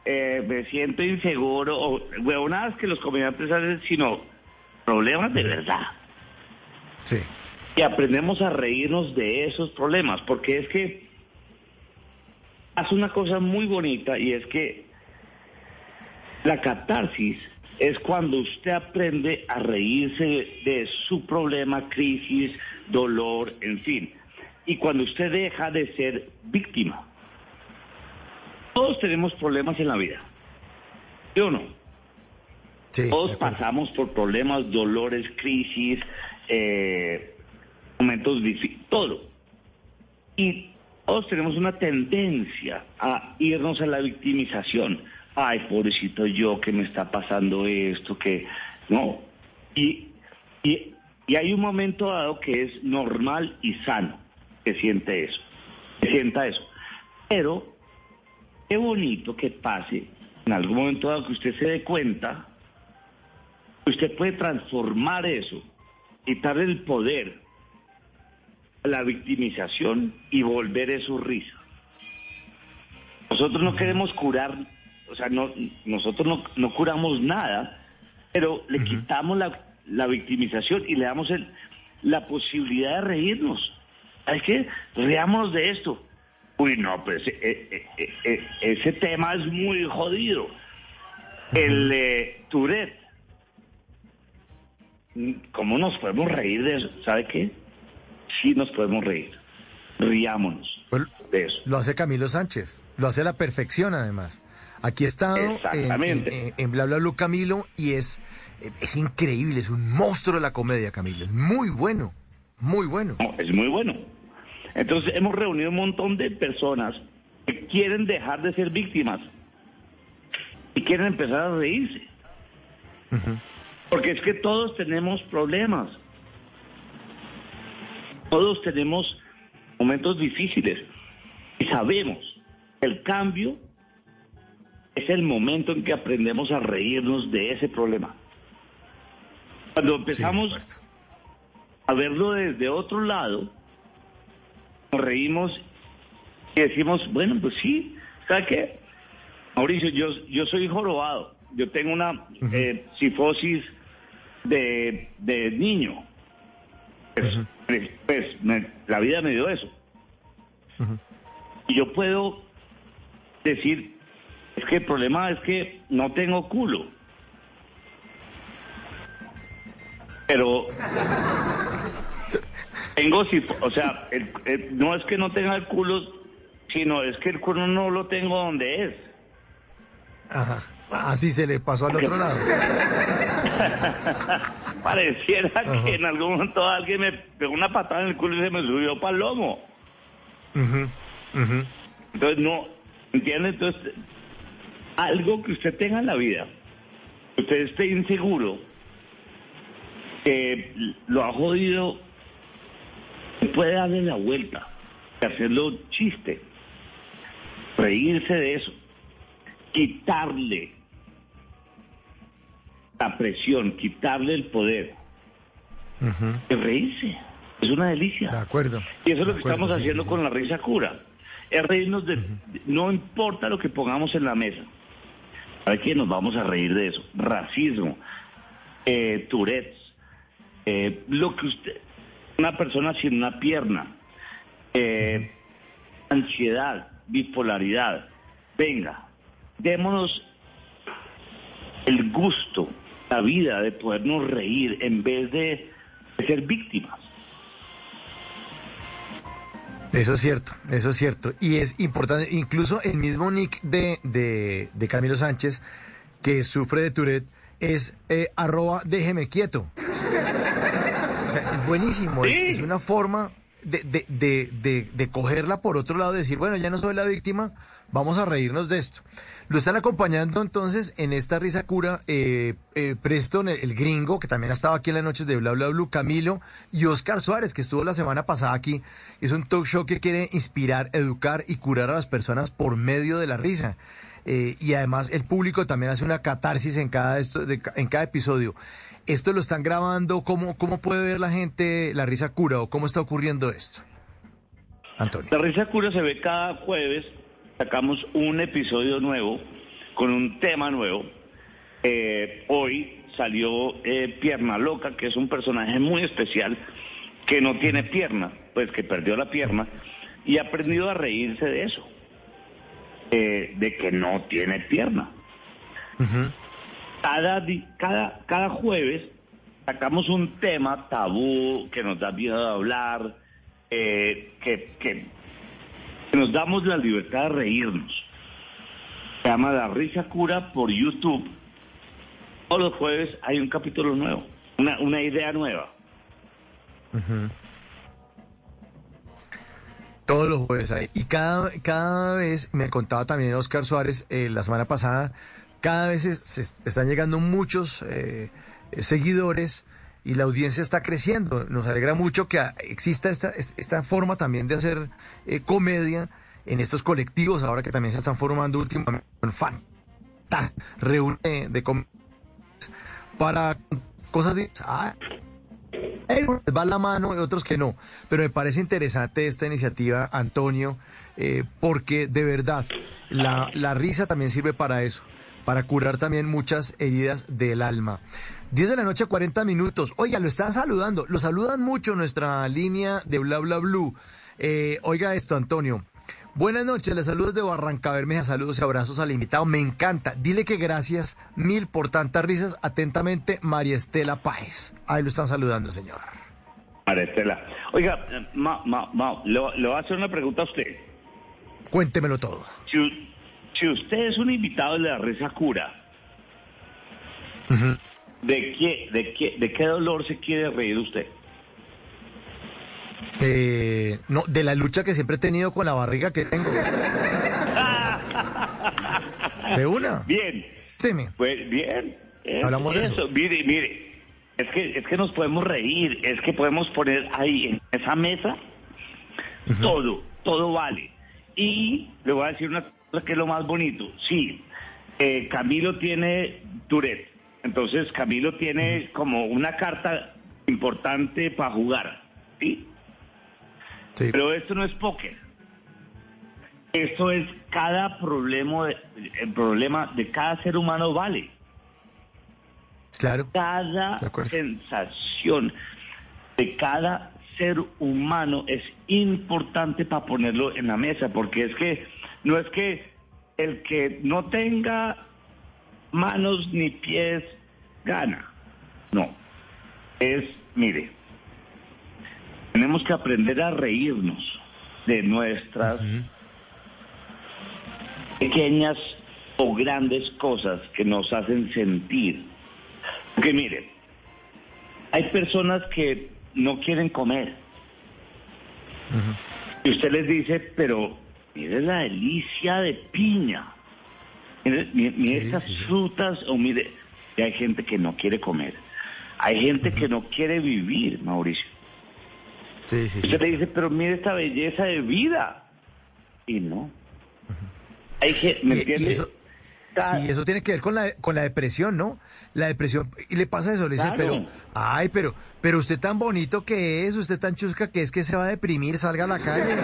eh, me siento inseguro, o huevonadas que los comediantes hacen, sino problemas de verdad. Sí. Y aprendemos a reírnos de esos problemas, porque es que hace una cosa muy bonita y es que la catarsis es cuando usted aprende a reírse de su problema, crisis, dolor, en fin. Y cuando usted deja de ser víctima. Todos tenemos problemas en la vida. ¿Sí o no? Todos pasamos por problemas, dolores, crisis, eh, momentos difíciles, todo. Y todos tenemos una tendencia a irnos a la victimización. Ay, pobrecito yo, que me está pasando esto, que no. Y, y, y hay un momento dado que es normal y sano que siente eso, que sienta eso. Pero qué bonito que pase en algún momento dado que usted se dé cuenta, usted puede transformar eso, quitarle el poder la victimización y volver eso risa. Nosotros no queremos curar, o sea, no, nosotros no, no curamos nada, pero le quitamos la, la victimización y le damos el, la posibilidad de reírnos. ¿Sabes qué? Reámonos de esto. Uy, no, pues eh, eh, eh, eh, ese tema es muy jodido. El Tourette. ¿Cómo nos podemos reír de eso? ¿Sabe qué? Sí nos podemos reír. Riámonos de eso. Lo hace Camilo Sánchez. Lo hace a la perfección, además. Aquí he estado en, en, en Bla Bla Blue Camilo y es, es increíble, es un monstruo de la comedia, Camilo. Es muy bueno, muy bueno. No, es muy bueno. Entonces hemos reunido un montón de personas que quieren dejar de ser víctimas y quieren empezar a reírse. Porque es que todos tenemos problemas. Todos tenemos momentos difíciles. Y sabemos que el cambio es el momento en que aprendemos a reírnos de ese problema. Cuando empezamos a verlo desde otro lado, nos reímos y decimos, bueno, pues sí, ¿sabe qué? Mauricio, yo, yo soy jorobado, yo tengo una eh, sifosis de, de niño. Pues, pues, me- la vida me dio eso. Y yo puedo decir, es que el problema es que no tengo culo. Pero [laughs] tengo, o sea, el- el- no es que no tenga el culo, sino es que el culo no lo tengo donde es. Ajá. Así se le pasó al otro lado. [laughs] Pareciera que en algún momento alguien me pegó una patada en el culo y se me subió para el lomo. Entonces, no, ¿entiende? Entonces, algo que usted tenga en la vida, usted esté inseguro, que lo ha jodido, puede darle la vuelta, hacerlo chiste, reírse de eso, quitarle la presión, quitarle el poder, y reírse. Es una delicia. De acuerdo. Y eso es lo que acuerdo, estamos sí, haciendo sí, con la risa cura. Es reírnos de... No importa lo que pongamos en la mesa. ¿Para qué nos vamos a reír de eso? Racismo, eh, Tourette's, eh, lo que usted... Una persona sin una pierna, eh, ansiedad, bipolaridad. Venga, démonos el gusto, la vida de podernos reír en vez de, de ser víctimas. Eso es cierto, eso es cierto. Y es importante, incluso el mismo nick de, de, de Camilo Sánchez, que sufre de Tourette, es eh, arroba déjeme quieto. O sea, es buenísimo, es, Sí. es una forma de, de, de cogerla por otro lado, decir, bueno, ya no soy la víctima, vamos a reírnos de esto. Lo están acompañando entonces en esta risa cura eh, eh, Preston, el, el gringo, que también ha estado aquí en las noches de Bla Bla Blue, Camilo y Oscar Suárez, que estuvo la semana pasada aquí. Es un talk show que quiere inspirar, educar y curar a las personas por medio de la risa. eh, y además el público también hace una catarsis en cada, esto, de- en cada episodio. ¿Esto lo están grabando? ¿Cómo, ¿Cómo puede ver la gente la risa cura o cómo está ocurriendo esto? Antonio. La risa cura se ve cada jueves, sacamos un episodio nuevo con un tema nuevo. Eh, hoy salió eh, Pierna Loca, que es un personaje muy especial que no tiene pierna, pues que perdió la pierna y ha aprendido a reírse de eso, eh, de que no tiene pierna. Cada, cada, cada jueves sacamos un tema tabú que nos da miedo de hablar, eh, que- que nos damos la libertad de reírnos. Se llama La Risa Cura por YouTube. Todos los jueves hay un capítulo nuevo, una, una idea nueva. Todos los jueves hay. Y cada, cada vez, me contaba también Oscar Suárez eh, la semana pasada, cada vez es- se est- están llegando muchos eh, eh, seguidores y la audiencia está creciendo. Nos alegra mucho que exista esta, es- esta forma también de hacer eh, comedia en estos colectivos, ahora que también se están formando últimamente fan reúne de, de para cosas de... ah, va la mano y otros que no. Pero me parece interesante esta iniciativa, Antonio, eh, porque de verdad la, la risa también sirve para eso, para curar también muchas heridas del alma. 10 de la noche, 40 minutos. Oiga, lo están saludando. Lo saludan mucho nuestra línea de Bla Bla Blue. Eh, oiga esto, Antonio. Buenas noches, les saludos de Barranca Bermeja, saludos y abrazos al invitado. Me encanta. Dile que gracias mil por tantas risas. Atentamente, María Estela Páez. Ahí lo están saludando, señor. María Estela. Oiga, eh, Ma, Ma, Ma, le, le voy a hacer una pregunta a usted. Cuéntemelo todo. Si usted es un invitado de la Risa Cura, ¿de qué, de, qué, ¿de qué dolor se quiere reír usted? Eh, no, de la lucha que siempre he tenido con la barriga que tengo. De una. Bien. Dime. Pues bien. Es Hablamos de eso. Mire, mire. Es que, es que nos podemos reír, es que podemos poner ahí en esa mesa todo, todo vale. Y le voy a decir una cosa que es lo más bonito. Sí, eh, Camilo tiene Tourette. Entonces Camilo tiene como una carta importante para jugar. ¿sí? Pero esto no es póker. Esto es cada problema, el problema de cada ser humano vale. Claro. Cada sensación de cada ser humano es importante para ponerlo en la mesa, porque es que no es que el que no tenga manos ni pies gana. No. Es, mire, tenemos que aprender a reírnos de nuestras pequeñas o grandes cosas que nos hacen sentir. Porque mire, hay personas que no quieren comer. Y usted les dice, pero mire la delicia de piña. Mire, mire- mire estas frutas, o mire, y hay gente que no quiere comer. Hay gente que no quiere vivir, Mauricio. Sí, sí, Usted le dice, pero mire esta belleza de vida. Y no. Hay que, ¿me Y- y entiende? Sí, eso tiene que ver con la, con la depresión, ¿no? La depresión, y le pasa eso, le dice, Claro. pero, ay, pero, pero usted tan bonito que es, usted tan chusca que es que se va a deprimir, salga a la calle.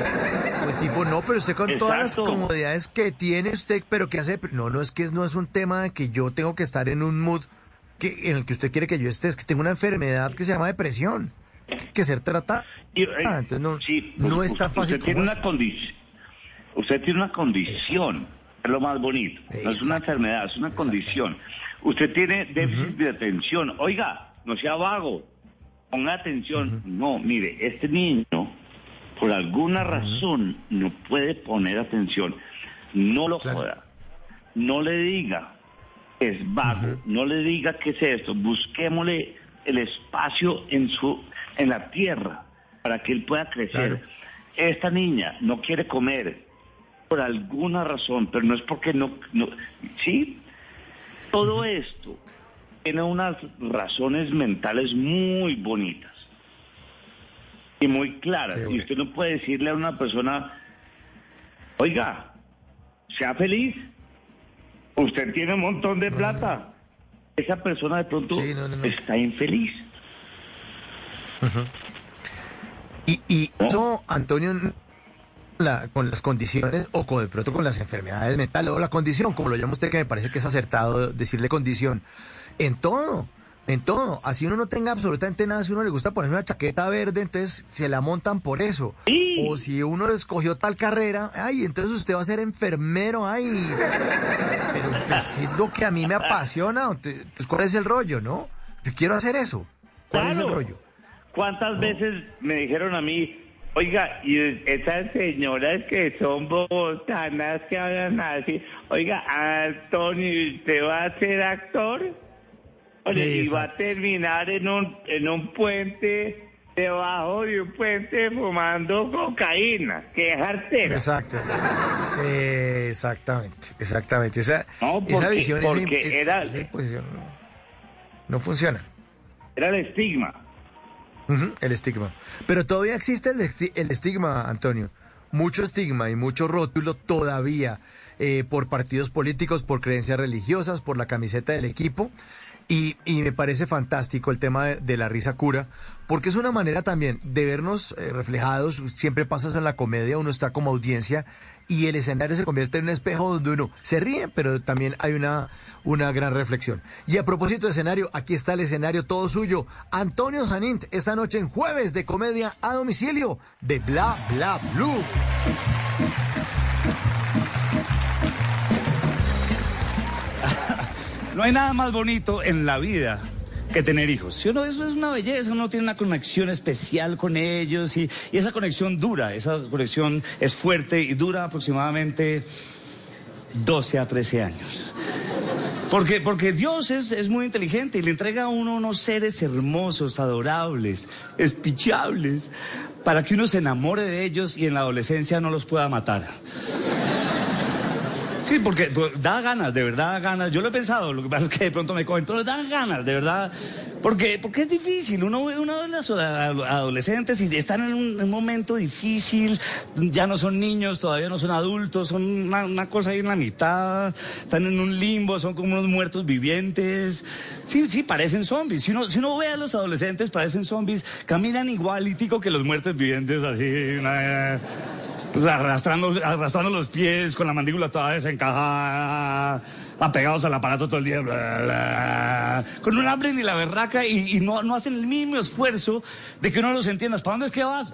O [laughs] el tipo, no, pero usted con todas las comodidades que tiene usted, pero que hace, no, no es que no es un tema de que yo tengo que estar en un mood que, en el que usted quiere que yo esté, es que tengo una enfermedad que se llama depresión, que ser tratada. Eh, Ah, entonces no, sí, no usted- es tan fácil Usted tiene una condición. Usted tiene una condición. Es lo más bonito. No es una enfermedad, es una condición. Usted tiene déficit de atención. Oiga, no sea vago. Ponga atención. No, mire, este niño, por alguna razón, no puede poner atención. No lo joda. No le diga es vago. No le diga que es esto. Busquémosle el espacio en su en la tierra para que él pueda crecer. Esta niña no quiere comer por alguna razón, pero no es porque no, no sí. Todo esto tiene unas razones mentales muy bonitas y muy claras. Y usted no puede decirle a una persona, oiga, sea feliz. Usted tiene un montón de plata. Esa persona de pronto está infeliz. Y, y eso, Antonio, la- con las condiciones o con de pronto con las enfermedades mentales o la condición, como lo llama usted, que me parece que es acertado decirle condición, en todo, en todo. Así uno no tenga absolutamente nada, si uno le gusta poner una chaqueta verde, entonces se la montan por eso. O si uno escogió tal carrera, ay, entonces usted va a ser enfermero, ay. Pero es que es lo que a mí me apasiona. Entonces, ¿cuál es el rollo, no? Yo quiero hacer eso. ¿Cuál es el rollo? ¿Cuántas veces me dijeron a mí, oiga, y esas señoras que son bogotanas que hablan así, oiga, Antonio, ¿usted va a ser actor? Oye, y va a terminar en un, en un puente, debajo de un puente fumando cocaína, que es artera. Exacto. Eh, exactamente, exactamente. Esa, No, esa visión porque esa- era- esa no, no funciona. Era el estigma. El estigma. Pero todavía existe el, el estigma, Antonio. Mucho estigma y mucho rótulo todavía eh, por partidos políticos, por creencias religiosas, por la camiseta del equipo. Y, y me parece fantástico el tema de, la risa cura, porque es una manera también de vernos eh, reflejados. Siempre pasas en la comedia, uno está como audiencia y el escenario se convierte en un espejo donde uno se ríe, pero también hay una, una gran reflexión. Y a propósito de escenario, aquí está el escenario todo suyo. Antonio Sanint, esta noche en jueves de comedia a domicilio de Bla Bla Blue. [laughs] No hay nada más bonito en la vida que tener hijos. Uno, eso es una belleza, uno tiene una conexión especial con ellos y, y esa conexión dura, esa conexión es fuerte y dura aproximadamente 12 a 13 años. Porque, porque Dios es, es muy inteligente y le entrega a uno unos seres hermosos, adorables, espichables, para que uno se enamore de ellos y en la adolescencia no los pueda matar. Sí, porque pues, da ganas, de verdad da ganas. Yo lo he pensado, lo que pasa es que de pronto me cogen, pero da ganas, de verdad. Porque, porque es difícil. Uno ve uno las ado- adolescentes y están en un, en un momento difícil. Ya no son niños, todavía no son adultos, son una, una cosa ahí en la mitad. Están en un limbo, son como unos muertos vivientes. Sí, sí, parecen zombies. Si uno, si uno ve a los adolescentes, parecen zombies. Caminan igualitico que los muertos vivientes, así. una- pues, arrastrando, arrastrando los pies con la mandíbula toda desencajada, apegados al aparato todo el día, con un hambre ni la berraca y, no, hacen el mínimo esfuerzo de que uno los entienda. ¿Para dónde es que vas?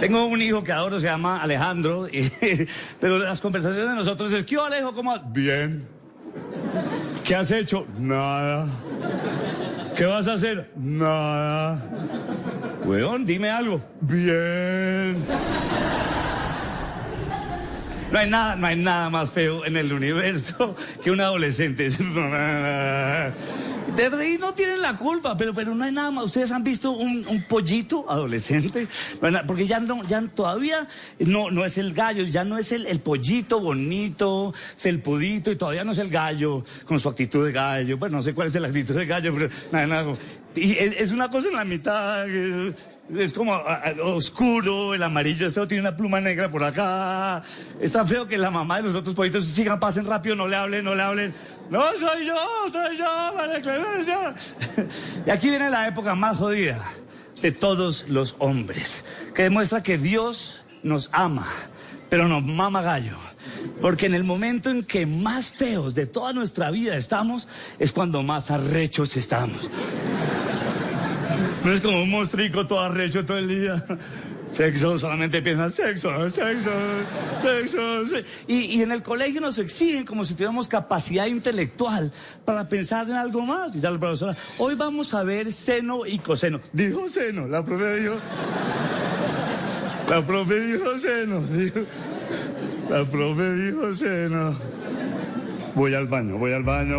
Tengo un hijo que adoro, se llama Alejandro, [laughs] pero las conversaciones de nosotros es, ¿qué Alejo? ¿Cómo? vas?". Bien. ¿Qué has hecho? Nada. ¿Qué vas a hacer? Nada. Weón, dime algo. Bien. No hay nada, no hay nada más feo en el universo que un adolescente. Y no tienen la culpa, pero, pero no hay nada más. ¿Ustedes han visto un, un pollito adolescente? Porque ya no, ya todavía no, no es el gallo, ya no es el, el pollito bonito, felpudito, y todavía no es el gallo con su actitud de gallo. Bueno, no sé cuál es la actitud de gallo, pero nada, nada. Y es, es una cosa en la mitad. es como oscuro, el amarillo es feo, tiene una pluma negra por acá. Está feo que la mamá de los otros pollitos sigan, pasen rápido, no le hablen, no le hablen. No, soy yo, soy yo, María Clemencia. [laughs] Y aquí viene la época más jodida de todos los hombres, que demuestra que Dios nos ama, pero nos mama gallo. Porque en el momento en que más feos de toda nuestra vida estamos, es cuando más arrechos estamos. No es como un monstrico todo arrecho todo el día. Sexo, solamente piensan sexo, sexo, sexo. sí. Y, y en el colegio nos exigen como si tuviéramos capacidad intelectual para pensar en algo más. Y sale la profesora, hoy vamos a ver seno y coseno. Dijo seno, la profe dijo. La profe dijo seno. la profe dijo seno. Voy al baño, voy al baño.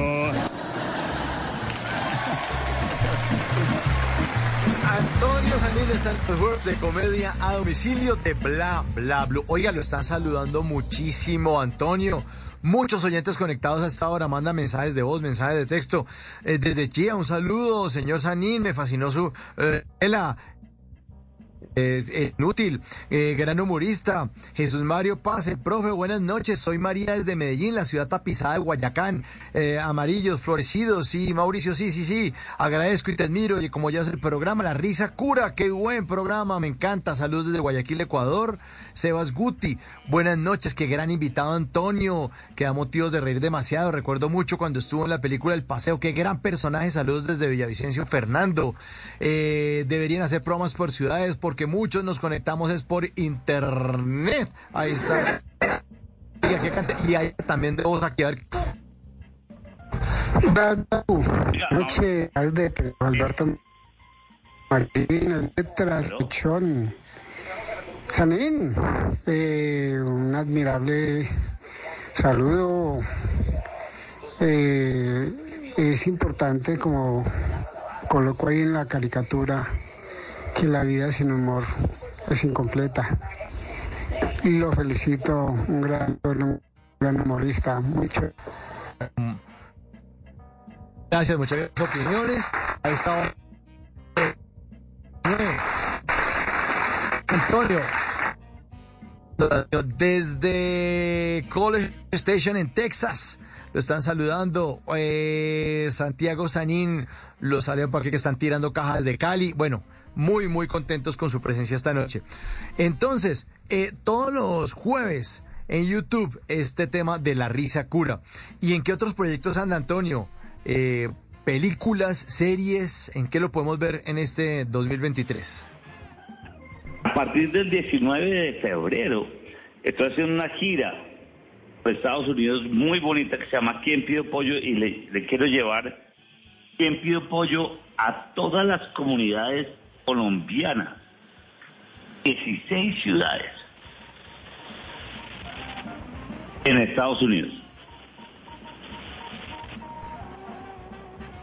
Antonio Sanil está en el juego de comedia a domicilio de Bla Bla Blue. Oiga, lo están saludando muchísimo, Antonio. Muchos oyentes conectados a esta hora mandan mensajes de voz, mensajes de texto. Eh, desde Chía, un saludo, señor Sanín, me fascinó su... Eh, ela, Eh, inútil, eh, gran humorista, Jesús Mario Paz, profe, buenas noches, soy María desde Medellín, la ciudad tapizada de Guayacán, eh, amarillos, florecidos, sí, Mauricio, sí, sí, sí, agradezco y te admiro, y como ya es el programa, La Risa Cura, qué buen programa, me encanta, saludos desde Guayaquil, Ecuador, Sebas Guti, buenas noches, qué gran invitado Antonio, que da motivos de reír demasiado, recuerdo mucho cuando estuvo en la película El Paseo, qué gran personaje, saludos desde Villavicencio, Fernando, deberían hacer programas por ciudades, porque muchos nos conectamos es por internet. Ahí está. Y, aquí, y ahí también debo saquear. Noche de Alberto Martínez, letras, Pichón. Sanín, eh, un admirable saludo. Eh, es importante, como coloco ahí en la caricatura, que la vida sin humor es incompleta. Y lo felicito, un gran, humorista. Mucho. Gracias, muchas gracias. Ahí está. Antonio. Desde College Station en Texas. Lo están saludando. Eh, Santiago Sanín. Los salieron para que están tirando cajas de Cali. Bueno, muy, muy contentos con su presencia esta noche. Entonces, eh, todos los jueves en YouTube este tema de la risa cura. ¿Y en qué otros proyectos anda Antonio? Eh, películas, series, ¿en qué lo podemos ver en este 2023? A partir del 19 de febrero estoy haciendo una gira por Estados Unidos muy bonita que se llama ¿Quién pido pollo? y le, le quiero llevar ¿Quién pido pollo? a todas las comunidades colombiana. 16 ciudades en Estados Unidos.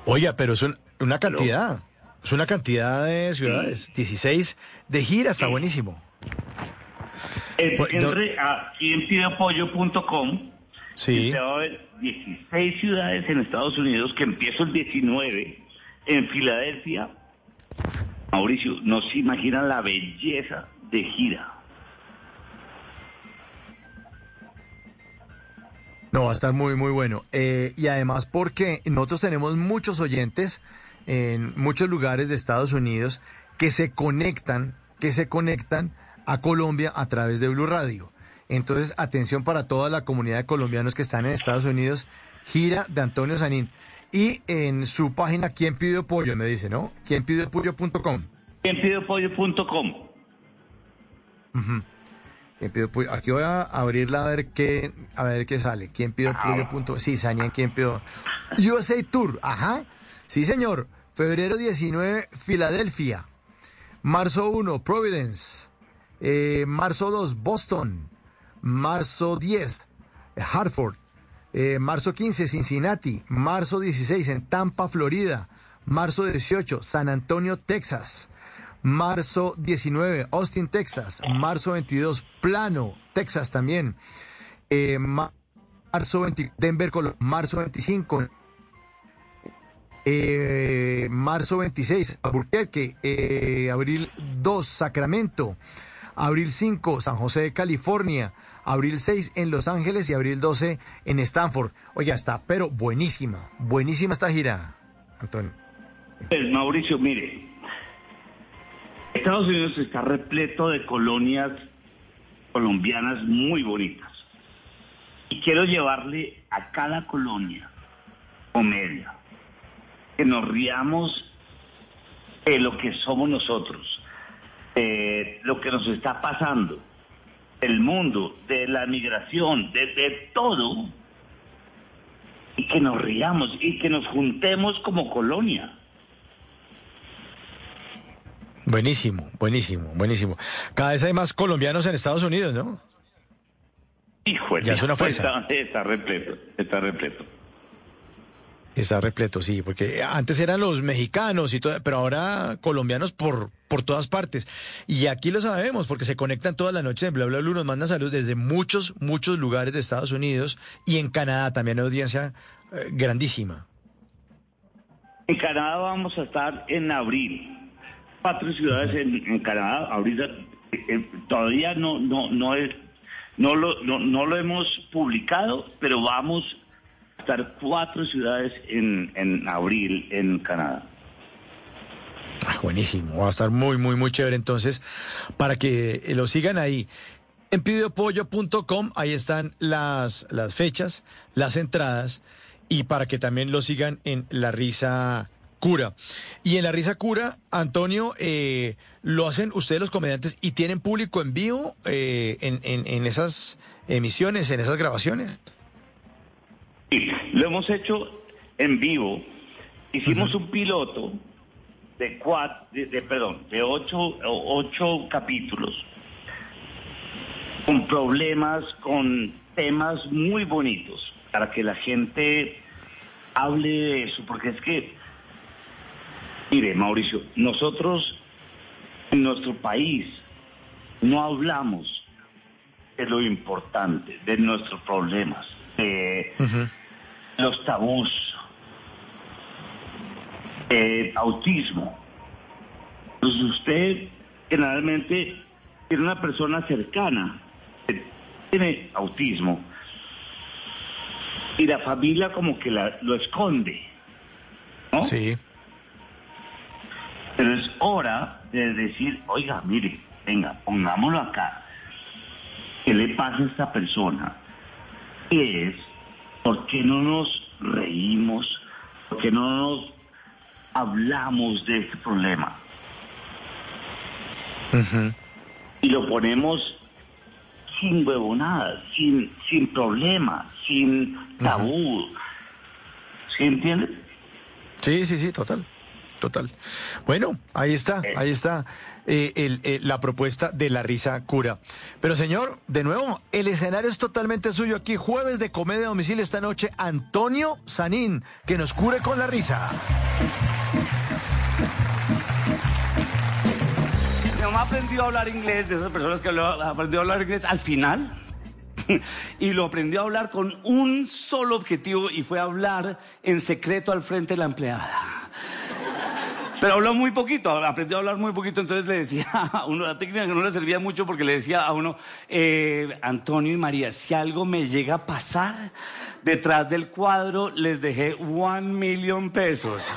Oiga, pero es una cantidad. Es una cantidad de ciudades. 16 de gira, está buenísimo. Pues, entre a quienpideapoyo.com sí. y va a ver 16 ciudades en Estados Unidos que empiezo el 19 en Filadelfia, Mauricio, no se imaginan la belleza de gira. No, va a estar muy, muy bueno. Eh, y además porque nosotros tenemos muchos oyentes en muchos lugares de Estados Unidos que se conectan, que se conectan a Colombia a través de Blue Radio. Entonces, atención para toda la comunidad de colombianos que están en Estados Unidos. Gira de Antonio Sanín. Y en su página, ¿quién pide pollo? Me dice, ¿no? ¿Quién pide pollo.com? ¿Quién pide pollo.com? Aquí voy a abrirla a ver qué, a ver qué sale. ¿Quién pide pollo.com? Sí, Sania, ¿quién pide? USA Tour, ajá. Sí, señor. Febrero 19, Filadelfia. Marzo 1, Providence. Eh, marzo 2, Boston. Marzo 10, Hartford. Eh, marzo 15, Cincinnati. Marzo 16, en Tampa, Florida. Marzo 18, San Antonio, Texas. Marzo 19, Austin, Texas. Marzo 22, Plano, Texas también. Eh, marzo 20, Denver, Colorado. Marzo 25, eh, marzo 26, Albuquerque. Eh, abril 2, Sacramento. Abril 5, San José de California abril 6 en Los Ángeles y abril 12 en Stanford. Oiga, está, pero buenísima, buenísima esta gira, Antonio. Pues, Mauricio, mire, Estados Unidos está repleto de colonias colombianas muy bonitas. Y quiero llevarle a cada colonia comedia, que nos riamos de lo que somos nosotros, de lo que nos está pasando del mundo, de la migración, de, todo, y que nos riamos y que nos juntemos como colonia. Buenísimo, buenísimo, buenísimo. Cada vez hay más colombianos en Estados Unidos, ¿no? Hijo, ya es una fuerza. está repleto, está repleto. Está repleto, sí, porque antes eran los mexicanos y todo, pero ahora colombianos por, por todas partes. Y aquí lo sabemos, porque se conectan toda la noche en Bla Bla Blue, nos manda salud desde muchos, muchos lugares de Estados Unidos y en Canadá también hay audiencia eh, grandísima. En Canadá vamos a estar en abril. cuatro ciudades en, en Canadá. Ahorita eh, eh, todavía no, no, no es, no lo, no, no lo hemos publicado, pero vamos estar cuatro ciudades en, en abril en Canadá. Ah, buenísimo, va a estar muy, muy, muy chévere entonces para que eh, lo sigan ahí. En pidiopollo.com, ahí están las, las fechas, las entradas y para que también lo sigan en La Risa Cura. Y en La Risa Cura, Antonio, eh, lo hacen ustedes los comediantes y tienen público en vivo eh, en, en esas emisiones, en esas grabaciones. Sí, lo hemos hecho en vivo. Hicimos un piloto de cuatro, de, de- perdón, de ocho, ocho capítulos con problemas, con temas muy bonitos para que la gente hable de eso, porque es que, mire, Mauricio, nosotros en nuestro país no hablamos de lo importante, de nuestros problemas, de los tabús, de autismo. Pues usted generalmente tiene una persona cercana que tiene autismo y la familia como que la- lo esconde, ¿no? Sí. Pero es hora de decir, oiga, mire, venga, pongámoslo acá. ¿Qué le pasa a esta persona? ¿Qué es? ¿Por qué no nos reímos? ¿Por qué no nos hablamos de este problema? Y lo ponemos sin huevonadas, sin, sin problema, sin tabú. ¿Sí entiendes? Sí, sí, sí, total, total. Bueno, ahí está, ahí está eh, eh, la propuesta de la risa cura. Pero señor, de nuevo, el escenario es totalmente suyo aquí, jueves de comedia a domicilio esta noche, Antonio Sanín, que nos cure con la risa. Mi mamá aprendió a hablar inglés, de esas personas que aprendió a hablar inglés al final. [laughs] Y lo aprendió a hablar con un solo objetivo y fue hablar en secreto al frente de la empleada. Pero habló muy poquito, aprendió a hablar muy poquito, entonces le decía [laughs] a uno, la técnica que no le servía mucho porque le decía a uno, eh, Antonio y María, si algo me llega a pasar, detrás del cuadro les dejé one million pesos. [laughs]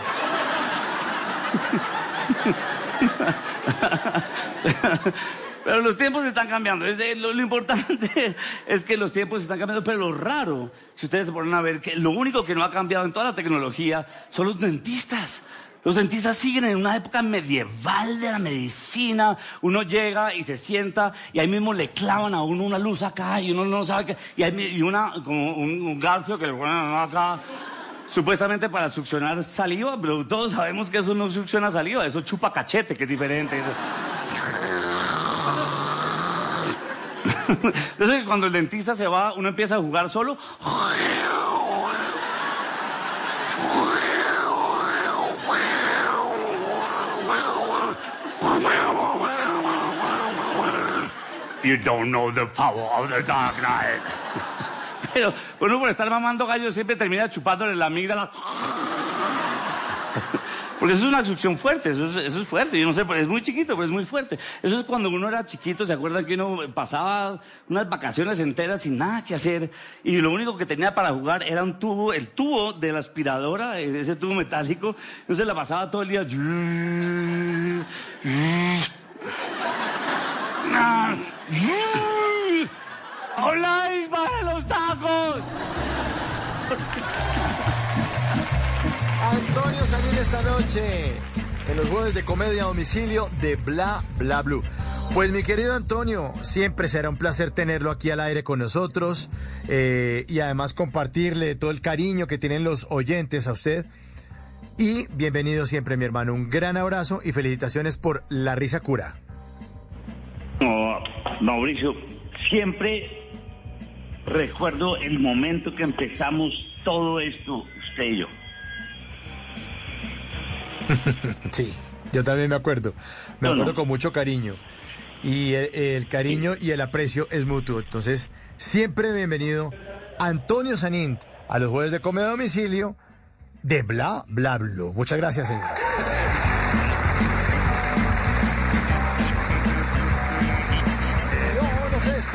Pero los tiempos están cambiando. Lo, lo importante [laughs] es que los tiempos están cambiando, pero lo raro, si ustedes se ponen a ver, que lo único que no ha cambiado en toda la tecnología son los dentistas. Los dentistas siguen en una época medieval de la medicina. Uno llega y se sienta y ahí mismo le clavan a uno una luz acá y uno no sabe qué. Y, hay, y una, como un, un garfio que le ponen acá. Supuestamente para succionar saliva, pero todos sabemos que eso no succiona saliva, eso chupa cachete, que es diferente. [laughs] Entonces, cuando el dentista se va, uno empieza a jugar solo. You don't know the power of the dark night. [laughs] Pero uno por estar mamando gallo siempre termina chupándole la amígdala. [laughs] Porque eso es una succión fuerte, eso es, fuerte. Yo no sé, es muy chiquito, pero es muy fuerte. Eso es cuando uno era chiquito, ¿se acuerdan que uno pasaba unas vacaciones enteras sin nada que hacer? Y lo único que tenía para jugar era un tubo, el tubo de la aspiradora, ese tubo metálico. Entonces la pasaba todo el día. ¡Hola, Isma de los tacos! Antonio Sanín esta noche en los jueves de comedia a domicilio de Bla Bla Blue. Pues mi querido Antonio, siempre será un placer tenerlo aquí al aire con nosotros eh, y además compartirle todo el cariño que tienen los oyentes a usted. Y bienvenido siempre, mi hermano. Un gran abrazo y felicitaciones por la risa cura. No, Mauricio, siempre recuerdo el momento que empezamos todo esto, usted y yo. [laughs] Sí, yo también me acuerdo. Me acuerdo con mucho cariño. Y el, el cariño y el aprecio es mutuo. Entonces, siempre bienvenido Antonio Sanín a los jueves de comedia a domicilio de Bla Bla. Muchas gracias, señor.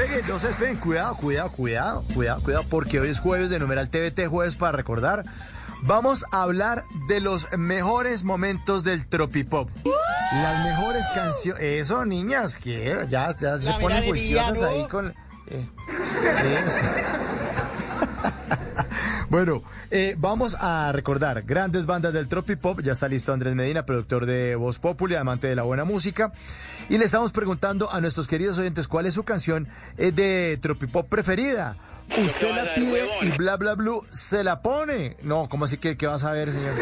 Entonces, ven, cuidado, cuidado, cuidado, cuidado, cuidado, porque hoy es jueves de numeral TVT, jueves para recordar. Vamos a hablar de los mejores momentos del tropipop. Las mejores canciones. Eso, niñas, que ya, ya se ponen juiciosas ahí con. eh, [laughs] eso. Bueno, eh, vamos a recordar grandes bandas del Tropipop. Ya está listo Andrés Medina, productor de Voz Populi, amante de la buena música. Y le estamos preguntando a nuestros queridos oyentes cuál es su canción eh, de Tropipop preferida. Usted la pide y bla bla blue se la pone. No, ¿cómo así que qué vas a ver, señor?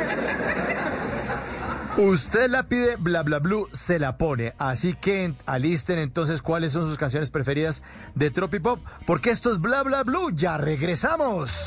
Usted la pide, bla bla blue se la pone. Así que alisten entonces cuáles son sus canciones preferidas de Tropipop, porque esto es bla bla blue. Ya regresamos.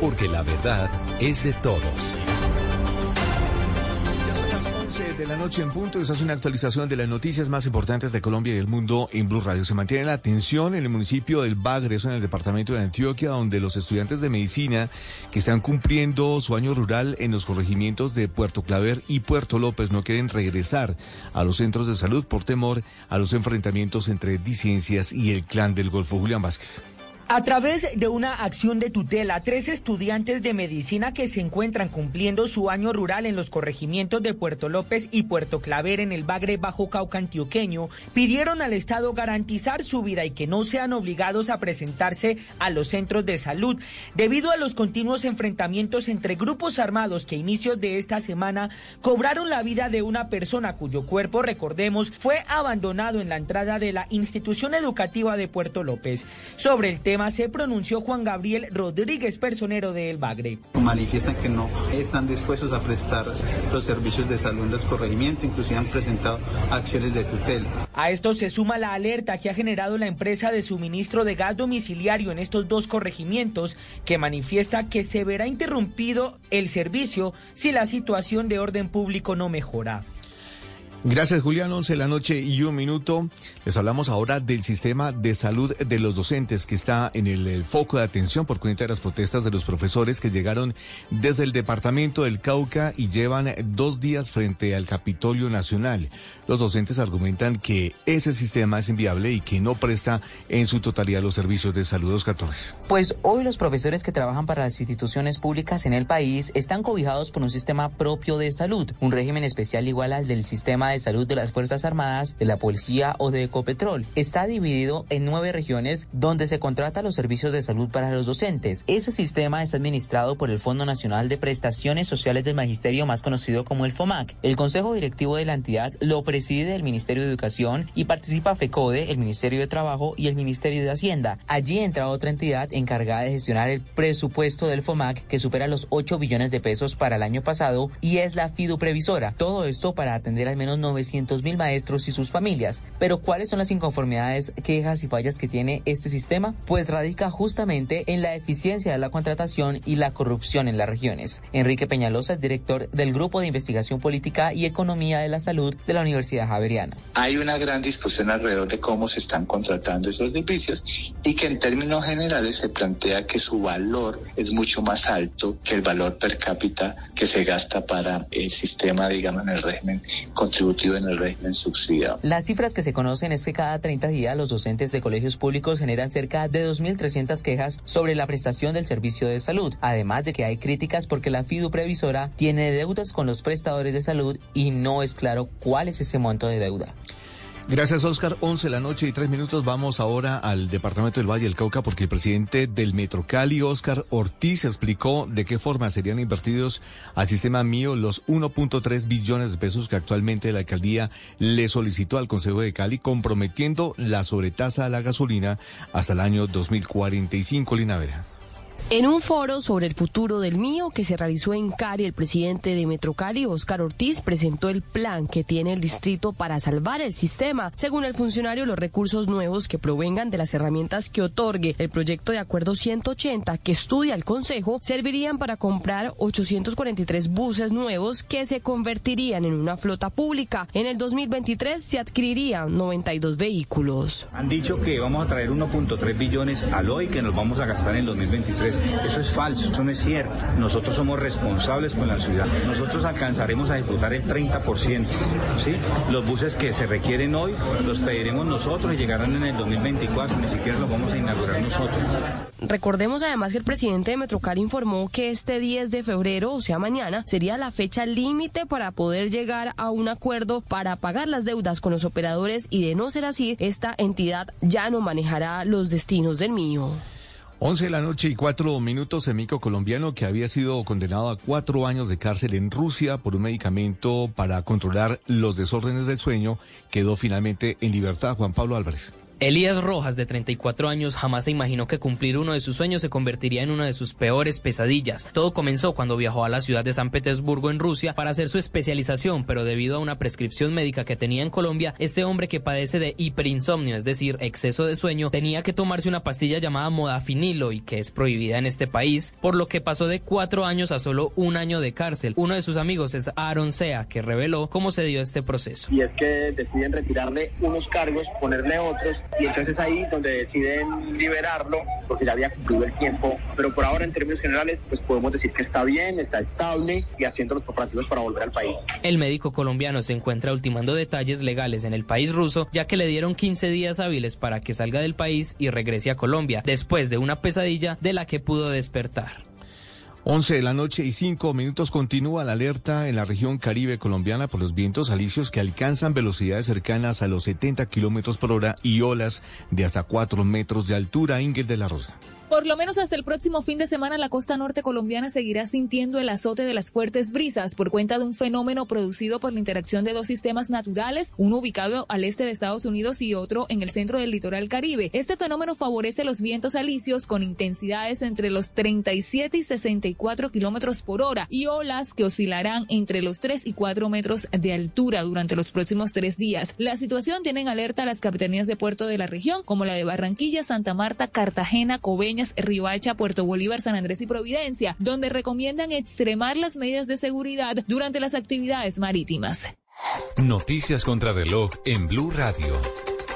porque la verdad es de todos. Ya son las 11 de la noche en punto. Esa es una actualización de las noticias más importantes de Colombia y el mundo en Blue Radio. Se mantiene la atención en el municipio del Bagre, eso en el departamento de Antioquia, donde los estudiantes de medicina que están cumpliendo su año rural en los corregimientos de Puerto Claver y Puerto López no quieren regresar a los centros de salud por temor a los enfrentamientos entre disidencias y el clan del Golfo. Julián Vázquez. A través de una acción de tutela, tres estudiantes de medicina que se encuentran cumpliendo su año rural en los corregimientos de Puerto López y Puerto Claver en el Bagre Bajo Cauca antioqueño pidieron al Estado garantizar su vida y que no sean obligados a presentarse a los centros de salud debido a los continuos enfrentamientos entre grupos armados que a inicios de esta semana cobraron la vida de una persona cuyo cuerpo, recordemos, fue abandonado en la entrada de la institución educativa de Puerto López. Sobre el tema se pronunció Juan Gabriel Rodríguez, personero de El Bagre. Manifiestan que no están dispuestos a prestar los servicios de salud en los corregimientos, inclusive han presentado acciones de tutela. A esto se suma la alerta que ha generado la empresa de suministro de gas domiciliario en estos dos corregimientos, que manifiesta que se verá interrumpido el servicio si la situación de orden público no mejora. Gracias, Julián. 11 de la noche y un minuto. Les hablamos ahora del sistema de salud de los docentes que está en el, foco de atención por cuenta de las protestas de los profesores que llegaron desde el departamento del Cauca y llevan dos días frente al Capitolio Nacional. Los docentes argumentan que ese sistema es inviable y que no presta en su totalidad los servicios de salud. 14. Pues hoy los profesores que trabajan para las instituciones públicas en el país están cobijados por un sistema propio de salud, un régimen especial igual al del sistema de salud de las Fuerzas Armadas, de la Policía o de Ecopetrol. Está dividido en nueve regiones donde se contrata los servicios de salud para los docentes. Ese sistema está administrado por el Fondo Nacional de Prestaciones Sociales del Magisterio, más conocido como el FOMAC. El Consejo Directivo de la entidad lo preside el Ministerio de Educación y participa FECODE, el Ministerio de Trabajo y el Ministerio de Hacienda. Allí entra otra entidad encargada de gestionar el presupuesto del FOMAC que supera los 8 billones de pesos para el año pasado y es la FIDU previsora. Todo esto para atender al menos 900 mil maestros y sus familias. Pero ¿cuáles son las inconformidades, quejas y fallas que tiene este sistema? Pues radica justamente en la eficiencia de la contratación y la corrupción en las regiones. Enrique Peñalosa es director del Grupo de Investigación Política y Economía de la Salud de la Universidad Javeriana. Hay una gran discusión alrededor de cómo se están contratando esos servicios y que en términos generales se plantea que su valor es mucho más alto que el valor per cápita que se gasta para el sistema, digamos, en el régimen contributivo en el régimen. Las cifras que se conocen es que cada 30 días los docentes de colegios públicos generan cerca de 2.300 quejas sobre la prestación del servicio de salud, además de que hay críticas porque la FIDU previsora tiene deudas con los prestadores de salud y no es claro cuál es ese monto de deuda. Gracias, Oscar. 11 de la noche y tres minutos. Vamos ahora al departamento del Valle del Cauca porque el presidente del Metro Cali, Oscar Ortiz, explicó de qué forma serían invertidos al sistema mío los 1.3 billones de pesos que actualmente la alcaldía le solicitó al Consejo de Cali, comprometiendo la sobretasa a la gasolina hasta el año 2045. Lina. En un foro sobre el futuro del mío que se realizó en Cali, el presidente de Metrocali, Oscar Ortiz, presentó el plan que tiene el distrito para salvar el sistema. Según el funcionario, los recursos nuevos que provengan de las herramientas que otorgue el proyecto de acuerdo 180 que estudia el Consejo servirían para comprar 843 buses nuevos que se convertirían en una flota pública. En el 2023 se adquirirían 92 vehículos. Han dicho que vamos a traer 1.3 billones al hoy que nos vamos a gastar en el 2023. Eso es falso, eso no es cierto. Nosotros somos responsables con la ciudad. Nosotros alcanzaremos a ejecutar el 30%. ¿sí? Los buses que se requieren hoy los pediremos nosotros y llegarán en el 2024. Ni siquiera los vamos a inaugurar nosotros. Recordemos además que el presidente de Metrocar informó que este 10 de febrero, o sea mañana, sería la fecha límite para poder llegar a un acuerdo para pagar las deudas con los operadores y de no ser así, esta entidad ya no manejará los destinos del mío. 11 de la noche y cuatro minutos, mico colombiano que había sido condenado a cuatro años de cárcel en Rusia por un medicamento para controlar los desórdenes del sueño, quedó finalmente en libertad. Juan Pablo Álvarez. Elías Rojas, de 34 años, jamás se imaginó que cumplir uno de sus sueños se convertiría en una de sus peores pesadillas. Todo comenzó cuando viajó a la ciudad de San Petersburgo, en Rusia, para hacer su especialización, pero debido a una prescripción médica que tenía en Colombia, este hombre que padece de hiperinsomnio, es decir, exceso de sueño, tenía que tomarse una pastilla llamada modafinilo y que es prohibida en este país, por lo que pasó de cuatro años a solo un año de cárcel. Uno de sus amigos es Aaron Sea, que reveló cómo se dio este proceso. Y es que deciden retirarle unos cargos, ponerle otros y entonces ahí donde deciden liberarlo porque ya había cumplido el tiempo, pero por ahora en términos generales pues podemos decir que está bien, está estable y haciendo los preparativos para volver al país. El médico colombiano se encuentra ultimando detalles legales en el país ruso ya que le dieron 15 días hábiles para que salga del país y regrese a Colombia después de una pesadilla de la que pudo despertar. 11 de la noche y 5 minutos continúa la alerta en la región caribe colombiana por los vientos alisios que alcanzan velocidades cercanas a los 70 kilómetros por hora y olas de hasta 4 metros de altura. Ingrid de la Rosa. Por lo menos hasta el próximo fin de semana la costa norte colombiana seguirá sintiendo el azote de las fuertes brisas por cuenta de un fenómeno producido por la interacción de dos sistemas naturales, uno ubicado al este de Estados Unidos y otro en el centro del litoral caribe. Este fenómeno favorece los vientos alisios con intensidades entre los 37 y 64 kilómetros por hora y olas que oscilarán entre los 3 y 4 metros de altura durante los próximos tres días. La situación tiene en alerta a las capitanías de puerto de la región como la de Barranquilla, Santa Marta, Cartagena, Coveñas, Riohacha, Puerto Bolívar, San Andrés y Providencia, donde recomiendan extremar las medidas de seguridad durante las actividades marítimas. Noticias contra reloj en Blue Radio.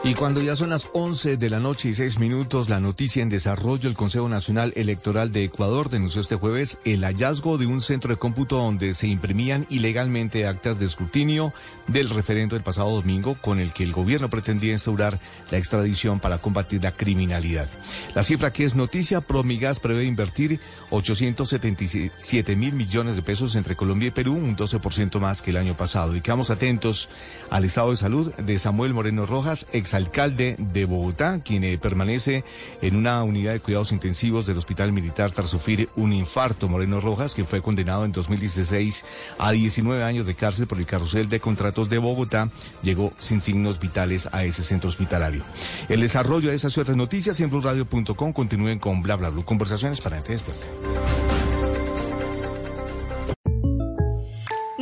Y cuando ya son las 11 de la noche y 6 minutos, la noticia en desarrollo, el Consejo Nacional Electoral de Ecuador denunció este jueves el hallazgo de un centro de cómputo donde se imprimían ilegalmente actas de escrutinio del referendo del pasado domingo con el que el gobierno pretendía instaurar la extradición para combatir la criminalidad. La cifra que es noticia, Promigas prevé invertir 877 mil millones de pesos entre Colombia y Perú, un 12% más que el año pasado. Y quedamos atentos al estado de salud de Samuel Moreno Rojas, exalcalde de Bogotá, quien eh, permanece en una unidad de cuidados intensivos del Hospital Militar tras sufrir un infarto. Moreno Rojas, que fue condenado en 2016 a 19 años de cárcel por el carrusel de contratos de Bogotá, llegó sin signos vitales a ese centro hospitalario. El desarrollo de esas y otras noticias en blueradio.com continúen con bla bla bla. Conversaciones para después.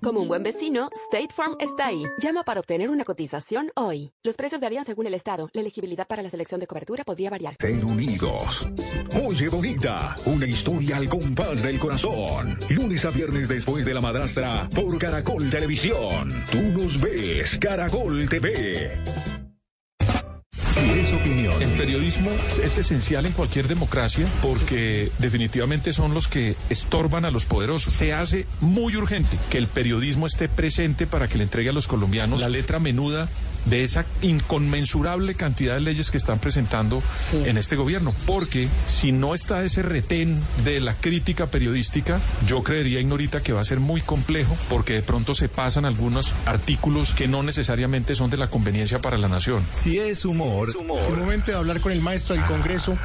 Como un buen vecino, State Farm está ahí. Llama para obtener una cotización hoy. Los precios varían según el estado. La elegibilidad para la selección de cobertura podría variar. Ser unidos. Oye, bonita, una historia al compás del corazón. Lunes a viernes después de la madrastra por Caracol Televisión. Tú nos ves, Caracol TV. Si es opinión. El periodismo es esencial en cualquier democracia porque definitivamente son los que estorban a los poderosos. Se hace muy urgente que el periodismo esté presente para que le entregue a los colombianos la letra menuda de esa inconmensurable cantidad de leyes que están presentando en este gobierno. Porque si no está ese retén de la crítica periodística, yo creería, Ignorita, que va a ser muy complejo porque de pronto se pasan algunos artículos que no necesariamente son de la conveniencia para la nación. Si es humor. En el momento de hablar con el maestro del Congreso,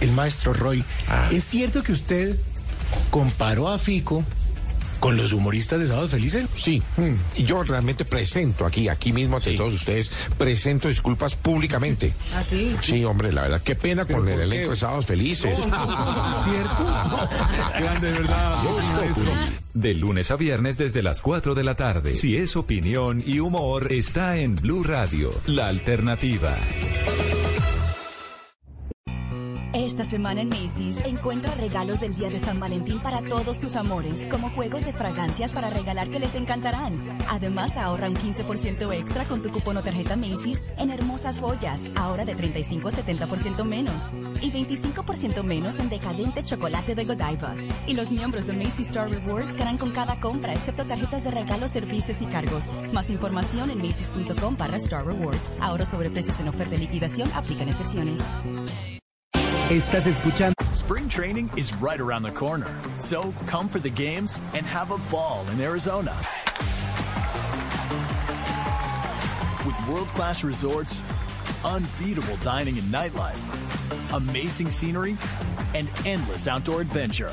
el maestro Roy, ¿es cierto que usted comparó a Fico con los humoristas de Sábado Felices? Sí, y yo realmente presento aquí, aquí mismo ante todos ustedes, presento disculpas públicamente. ¿Ah, sí? Sí, hombre, la verdad, qué pena con el elenco de Sábados Felices. ¿Cierto? [laughs] Grande, de verdad. De lunes a viernes desde las 4 de la tarde. Si es opinión y humor, está en Blue Radio, la alternativa. Esta semana en Macy's encuentra regalos del Día de San Valentín para todos tus amores, como juegos de fragancias para regalar que les encantarán. Además, ahorra un 15% extra con tu cupón o tarjeta Macy's en hermosas joyas, ahora de 35 a 70% menos. Y 25% menos en decadente chocolate de Godiva. Y los miembros de Macy's Star Rewards ganan con cada compra, excepto tarjetas de regalo, servicios y cargos. Más información en macy's.com barra Star Rewards. Ahora sobre precios en oferta y liquidación, aplican excepciones. Estás escuchando. Spring training is right around the corner. So come for the games and have a ball in Arizona. With world class resorts, unbeatable dining and nightlife, amazing scenery, and endless outdoor adventure.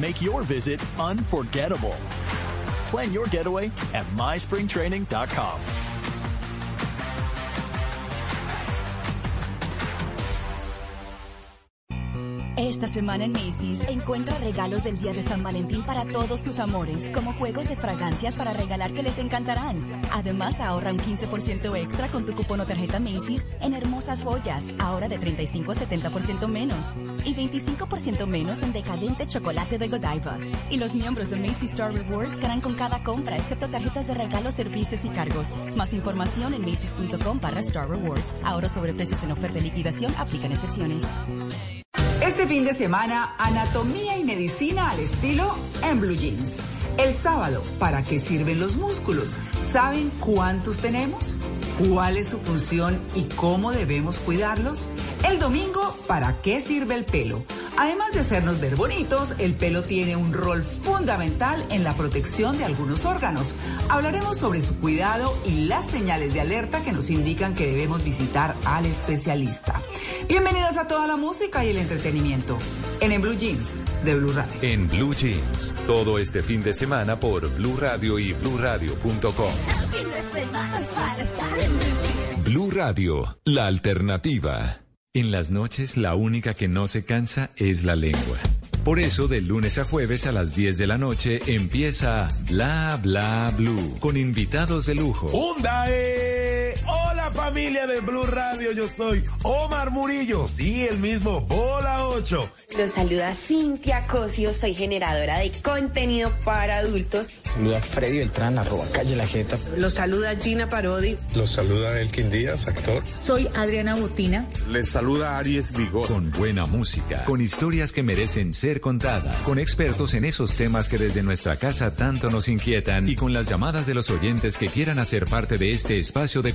Make your visit unforgettable. Plan your getaway at myspringtraining.com. Esta semana en Macy's encuentra regalos del Día de San Valentín para todos tus amores, como juegos de fragancias para regalar que les encantarán. Además, ahorra un 15% extra con tu cupón o tarjeta Macy's en hermosas joyas, ahora de 35 a 70% menos. Y 25% menos en decadente chocolate de Godiva. Y los miembros de Macy's Star Rewards ganan con cada compra, excepto tarjetas de regalo, servicios y cargos. Más información en macy's.com barra Star Rewards. Ahora sobre precios en oferta y liquidación, aplican excepciones. Este fin de semana, anatomía y medicina al estilo en Blue Jeans. El sábado, ¿para qué sirven los músculos? ¿Saben cuántos tenemos? ¿Cuál es su función y cómo debemos cuidarlos? El domingo, ¿para qué sirve el pelo? Además de hacernos ver bonitos, el pelo tiene un rol fundamental en la protección de algunos órganos. Hablaremos sobre su cuidado y las señales de alerta que nos indican que debemos visitar al especialista. Bienvenidos a toda la música y el entretenimiento en En Blue Jeans de Blue Radio. En Blue Jeans, todo este fin de semana por Blue Radio y BlueRadio.com. Blue Radio, la alternativa. En las noches, la única que no se cansa es la lengua. Por eso, de lunes a jueves a las 10 de la noche empieza Bla Bla Blue con invitados de lujo. Hola familia de Blue Radio, yo soy Omar Murillo, sí, el mismo, Bola 8. Los saluda Cintia Cosio, soy generadora de contenido para adultos. Saluda Freddy Beltrán, arroba calle la jeta. Los saluda Gina Parodi. Los saluda Elkin Díaz, actor. Soy Adriana Botina. Les saluda Aries Vigor. Con buena música, con historias que merecen ser contadas, con expertos en esos temas que desde nuestra casa tanto nos inquietan y con las llamadas de los oyentes que quieran hacer parte de este espacio de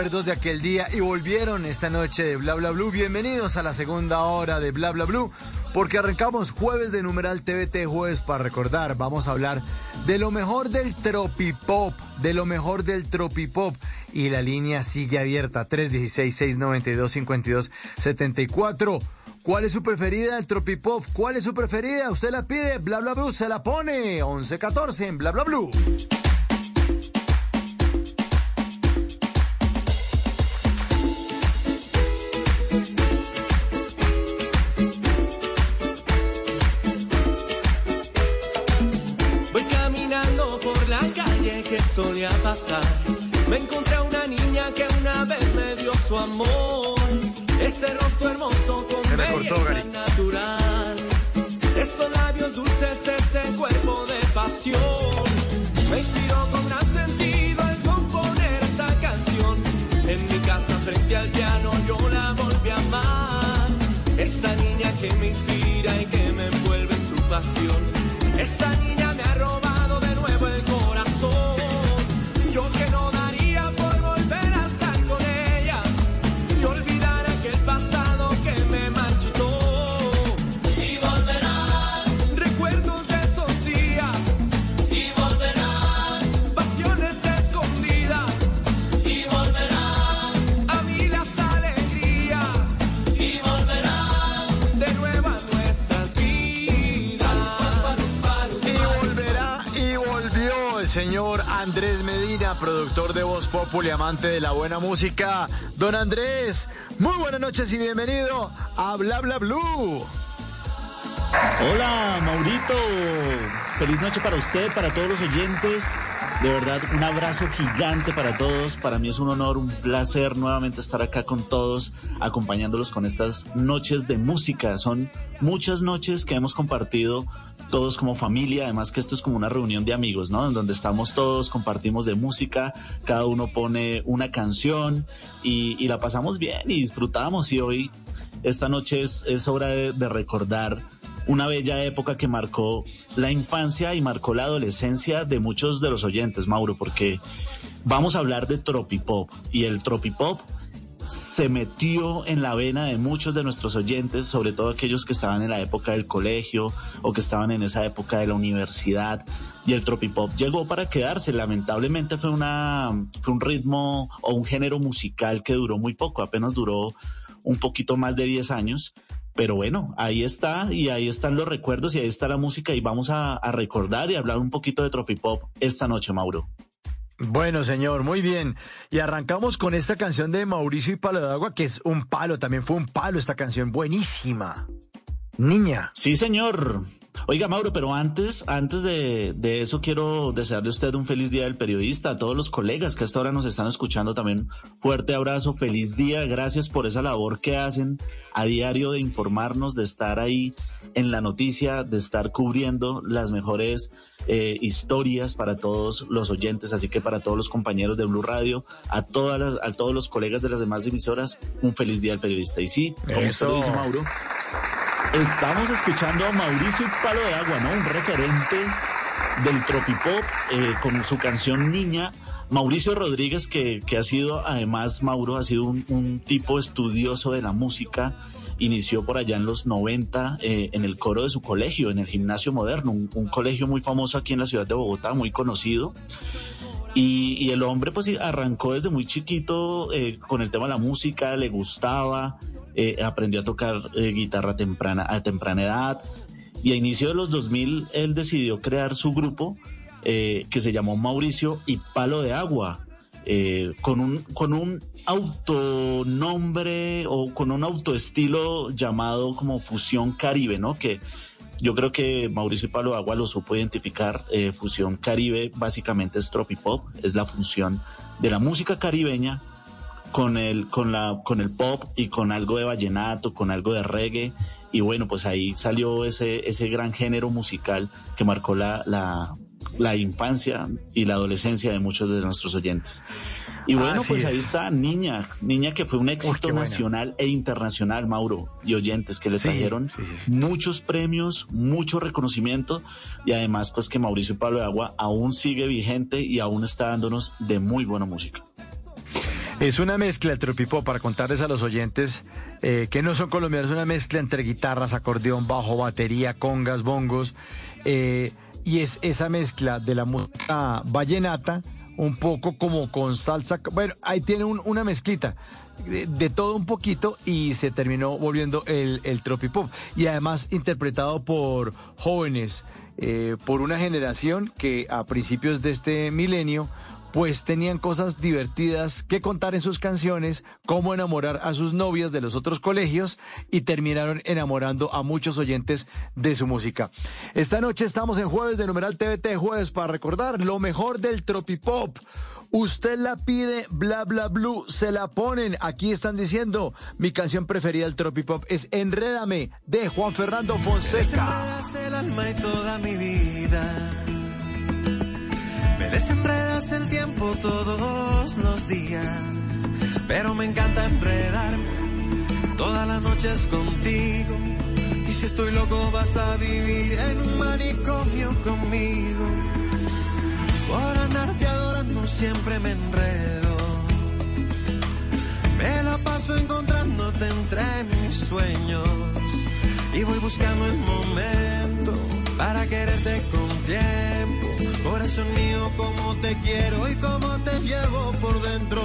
De aquel día y volvieron esta noche de Bla Bla Blue. Bienvenidos a la segunda hora de Bla Bla Blue. Porque arrancamos jueves de numeral TVT, jueves para recordar. Vamos a hablar de lo mejor del tropipop, de lo mejor del tropipop. Y la línea sigue abierta, 316-692-5274. ¿Cuál es su preferida del tropipop? ¿Cuál es su preferida? Usted la pide, Bla Bla Blue se la pone. 11-14 en Bla Bla Blue. Pasión. Esa niña productor de Voz Populi, amante de la buena música. Don Andrés, muy buenas noches y bienvenido a Bla Bla Blue. Hola, Maurito. Feliz noche para usted, para todos los oyentes. De verdad, un abrazo gigante para todos. Para mí es un honor, un placer nuevamente estar acá con todos, acompañándolos con estas noches de música. Son muchas noches que hemos compartido todos como familia, además que esto es como una reunión de amigos, ¿no? En donde estamos todos, compartimos de música, cada uno pone una canción y, la pasamos bien y disfrutamos. Y hoy, esta noche es, hora de recordar una bella época que marcó la infancia y marcó la adolescencia de muchos de los oyentes, Mauro, porque vamos a hablar de tropipop y el tropipop se metió en la vena de muchos de nuestros oyentes, sobre todo aquellos que estaban en la época del colegio o que estaban en esa época de la universidad. Y el tropipop llegó para quedarse. Lamentablemente fue, una, fue un ritmo o un género musical que duró muy poco, apenas duró un poquito más de 10 años. Pero bueno, ahí está y ahí están los recuerdos y ahí está la música y vamos a, a recordar y hablar un poquito de tropipop esta noche, Mauro. Bueno, señor, muy bien. Y arrancamos con esta canción de Mauricio y Palo de Agua, que es un palo, también fue un palo esta canción, buenísima. Niña. Sí, señor. Oiga, Mauro, pero antes, antes de, de, eso quiero desearle a usted un feliz día del periodista, a todos los colegas que hasta ahora nos están escuchando también. Fuerte abrazo, feliz día, gracias por esa labor que hacen a diario de informarnos, de estar ahí en la noticia, de estar cubriendo las mejores eh, historias para todos los oyentes, así que para todos los compañeros de Blue Radio, a todas las, a todos los colegas de las demás emisoras, un feliz día del periodista. Y sí, como usted lo dice, Mauro, estamos escuchando a Mauricio Palo de Agua, ¿no? Un referente del tropipop eh, con su canción Niña. Mauricio Rodríguez, que, que ha sido, además, Mauro, ha sido un, un tipo estudioso de la música, inició por allá en los 90 eh, en el coro de su colegio, en el Gimnasio Moderno, un, colegio muy famoso aquí en la ciudad de Bogotá, muy conocido. Y, el hombre pues arrancó desde muy chiquito eh, con el tema de la música, le gustaba, eh, aprendió a tocar guitarra temprana, a temprana edad. Y a inicio de los 2000 él decidió crear su grupo que se llamó Mauricio y Palo de Agua. con un, con un autonombre o con un autoestilo llamado como Fusión Caribe, ¿no? Que yo creo que Mauricio Palo Agua lo supo identificar. Eh, Fusión Caribe básicamente es tropipop, es la función de la música caribeña con el, con la, con el pop y con algo de vallenato, con algo de reggae. Y bueno, pues ahí salió ese, ese gran género musical que marcó la, la, la infancia y la adolescencia de muchos de nuestros oyentes. Y bueno, Así pues es. ahí está Niña, Niña que fue un éxito Uy, nacional e internacional, Mauro, y oyentes que le trajeron sí, sí, sí, muchos premios, mucho reconocimiento y además pues que Mauricio Pablo de Agua aún sigue vigente y aún está dándonos de muy buena música. Es una mezcla, el tropipop, para contarles a los oyentes eh, que no son colombianos, es una mezcla entre guitarras, acordeón, bajo, batería, congas, bongos, eh, y es esa mezcla de la música vallenata, un poco como con salsa. Bueno, ahí tiene un, una mezclita de, todo un poquito y se terminó volviendo el, el tropipop. Y además interpretado por jóvenes, eh, por una generación que a principios de este milenio pues tenían cosas divertidas que contar en sus canciones, cómo enamorar a sus novias de los otros colegios y terminaron enamorando a muchos oyentes de su música. Esta noche estamos en jueves de numeral TVT jueves para recordar lo mejor del tropipop. Usted la pide, bla bla blue, se la ponen. Aquí están diciendo, mi canción preferida del tropipop es Enrédame de Juan Fernando Fonseca. Me desenredas el tiempo todos los días, pero me encanta enredarme todas las noches contigo. Y si estoy loco vas a vivir en un manicomio conmigo. Por andarte adorando siempre me enredo. Me la paso encontrándote entre mis sueños y voy buscando el momento para quererte con tiempo. Corazón mío, como te quiero y como te llevo por dentro.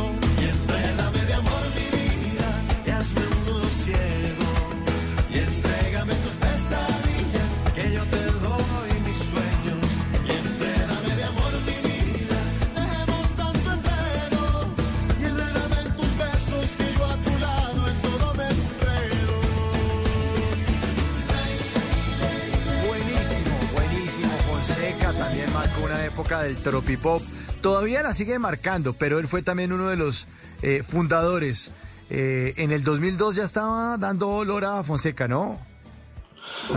Marcó una época del tropipop. Todavía la sigue marcando, pero él fue también uno de los eh, fundadores. Eh, en el 2002 ya estaba dando olor a Fonseca, ¿no?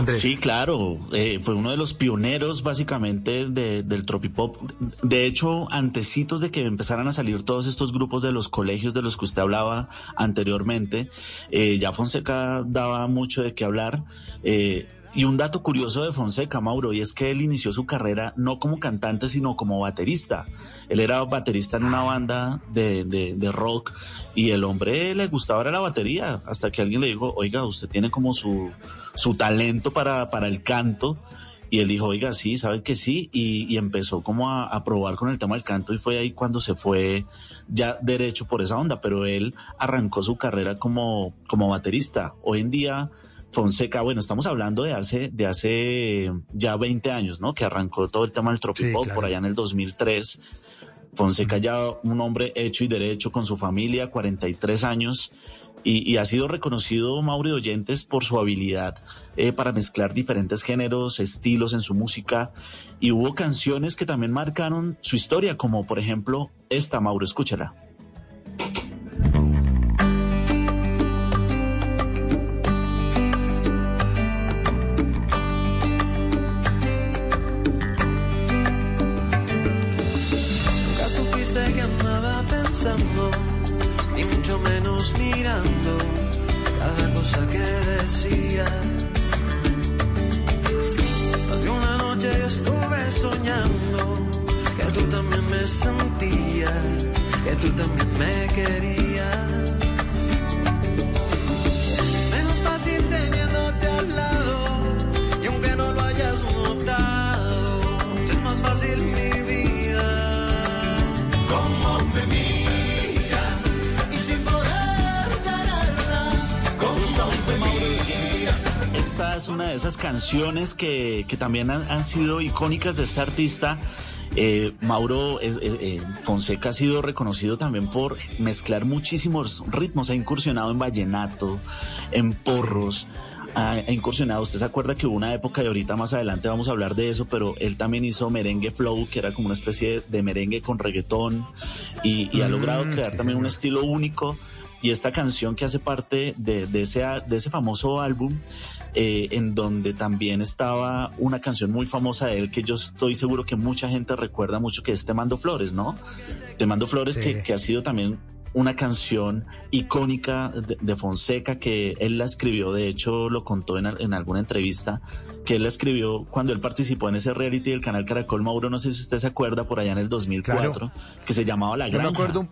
Sí, claro, eh, fue uno de los pioneros básicamente de, del tropipop. De hecho, antecitos de que empezaran a salir todos estos grupos de los colegios de los que usted hablaba anteriormente, ya Fonseca daba mucho de qué hablar. Y un dato curioso de Fonseca, Mauro, y es que él inició su carrera no como cantante, sino como baterista. Él era baterista en una banda de, de, de rock y el hombre le gustaba la batería, hasta que alguien le dijo, oiga, usted tiene como su, su talento para, para el canto. Y él dijo, oiga, sí, sabe que sí, y, y empezó como a, a, probar con el tema del canto y fue ahí cuando se fue ya derecho por esa onda, pero él arrancó su carrera como, como baterista. Hoy en día Fonseca, bueno, estamos hablando de hace, de hace ya 20 años, ¿no? Que arrancó todo el tema del tropipop sí, claro. por allá en el 2003. Fonseca ya un hombre hecho y derecho con su familia, 43 años, Y, ha sido reconocido Mauro Oyentes por su habilidad eh, para mezclar diferentes géneros, estilos en su música. Y hubo canciones que también marcaron su historia, como por ejemplo esta, Mauro, escúchala. Canciones que, también han, sido icónicas de este artista. Eh, Mauro eh, eh, Fonseca ha sido reconocido también por mezclar muchísimos ritmos, ha incursionado en vallenato, en porros, ha, incursionado, usted se acuerda que hubo una época de ahorita más adelante vamos a hablar de eso, pero él también hizo merengue flow, que era como una especie de, merengue con reggaetón y, ha mm, logrado crear también un estilo único y esta canción que hace parte de, ese, de ese famoso álbum, eh, en donde también estaba una canción muy famosa de él que yo estoy seguro que mucha gente recuerda mucho, que es Te Mando Flores, ¿no? Te Mando Flores, que, que ha sido también una canción icónica de, Fonseca que él la escribió, de hecho lo contó en, en, alguna entrevista, que él la escribió cuando él participó en ese reality del canal Caracol Mauro, no sé si usted se acuerda, por allá en el 2004, que se llamaba La Granja. me acuerdo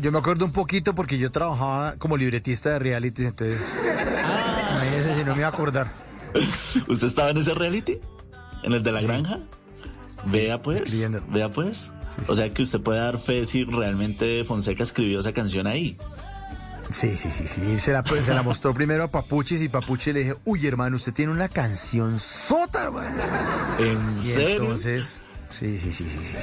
yo me acuerdo un poquito porque yo trabajaba como libretista de reality, entonces. Ah. Imagínese si no me iba a acordar. ¿Usted estaba en ese reality? ¿En el de la granja? Vea pues. Vea pues. O sea que usted puede dar fe si realmente Fonseca escribió esa canción ahí. Sí, sí, sí, sí. Se la, pues, se la mostró primero a Papuchis y Papuchi le dije, uy, hermano, usted tiene una canción sota, hermano. ¿En serio? Entonces, Sí, sí, sí, sí, sí.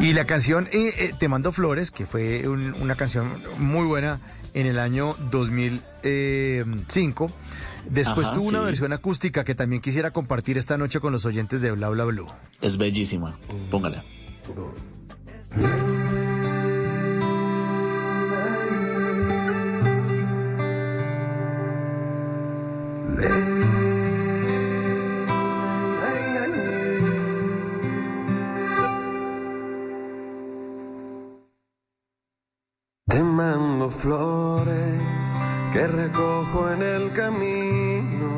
Y la canción eh, eh, Te Mando Flores, que fue una canción muy buena en el año 2005. Después tuvo una versión acústica que también quisiera compartir esta noche con los oyentes de Bla Bla Blue. Es bellísima. Póngala. Te mando flores que recojo en el camino.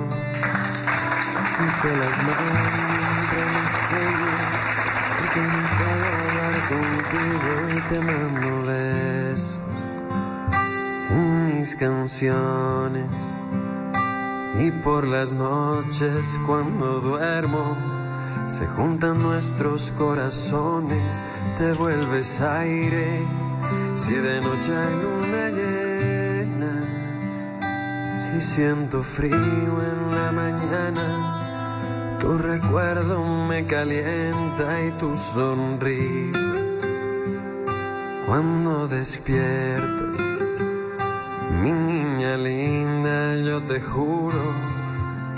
Y que las mando porque no puedo hablar contigo. Y te mando besos en mis canciones. Y por las noches cuando duermo se juntan nuestros corazones te vuelves aire si de noche hay luna llena, si siento frío en la mañana, tu recuerdo me calienta y tu sonrisa. Cuando despiertas, mi niña linda, yo te juro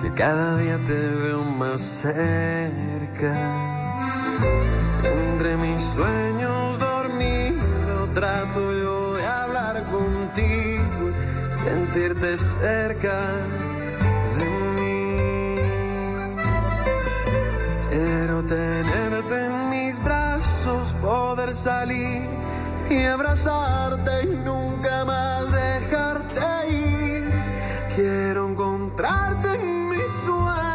que cada día te veo más cerca. Entre mis sueños trato yo de hablar contigo, sentirte cerca de mí. Quiero tenerte en mis brazos, poder salir y abrazarte y nunca más dejarte ir. Quiero encontrarte en mis sueños,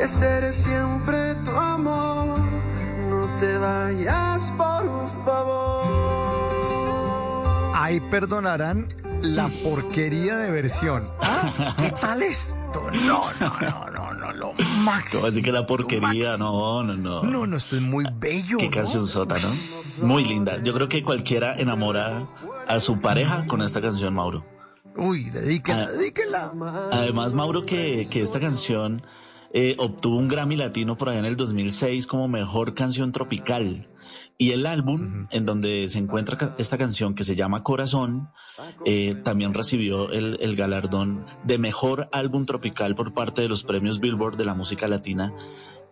que seré siempre tu amor. No te vayas, por favor. Ahí perdonarán la porquería de versión. ¿Ah? ¿Qué tal esto? No, no, no, no, no, lo No, Max. ¿Cómo así que la porquería? No, no, no. No, no, esto es muy bello. Qué ¿no? canción sota, ¿no? Muy linda. Yo creo que cualquiera enamora a su pareja con esta canción, Mauro. Uy, dedíquela, Ah. dedíquela. Además, Mauro, que, que esta canción eh, obtuvo un Grammy Latino por allá en el 2006 como mejor canción tropical. Y el álbum en donde se encuentra esta canción que se llama Corazón eh, también recibió el, el galardón de mejor álbum tropical por parte de los premios Billboard de la música latina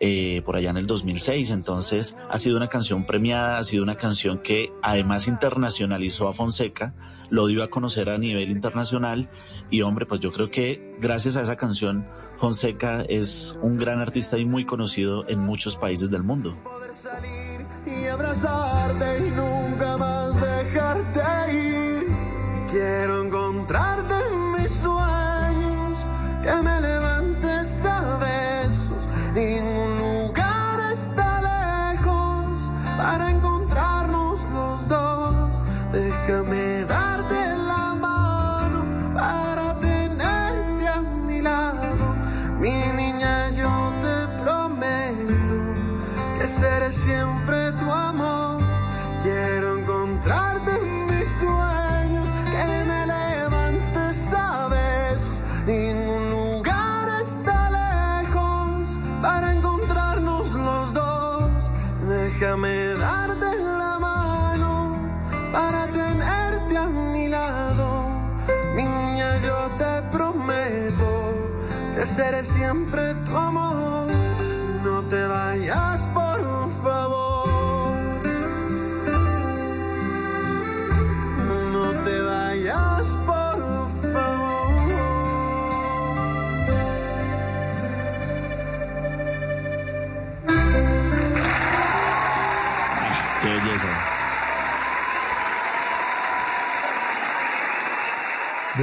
eh, por allá en el 2006. Entonces ha sido una canción premiada, ha sido una canción que además internacionalizó a Fonseca, lo dio a conocer a nivel internacional y hombre, pues yo creo que gracias a esa canción Fonseca es un gran artista y muy conocido en muchos países del mundo. y abrazarte y nunca más dejarte ir. Quiero encontrarte en mis sueños, que me levantes seré siempre tu amor. Quiero encontrarte en mis sueños, que me levantes a besos. Ningún lugar está lejos para encontrarnos los dos. Déjame darte la mano para tenerte a mi lado. Niña, yo te prometo que seré siempre tu amor.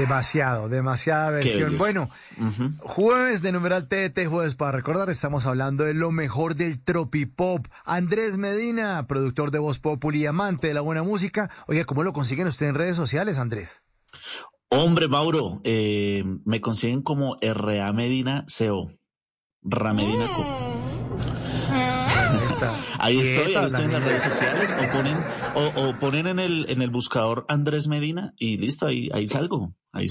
Demasiado, demasiada versión. Bueno, jueves de numeral TT, jueves para recordar, estamos hablando de lo mejor del tropipop. Andrés Medina, productor de Voz Populi y amante de la buena música. Oye, ¿cómo lo consiguen ustedes en redes sociales, Andrés? Hombre, Mauro, eh, me consiguen como RA Medina CO. Ramedina Co. Ahí [laughs] estoy, ahí estoy en la las redes sociales o ponen, o, o ponen en el, en el buscador Andrés Medina y listo, ahí, ahí salgo. Ahí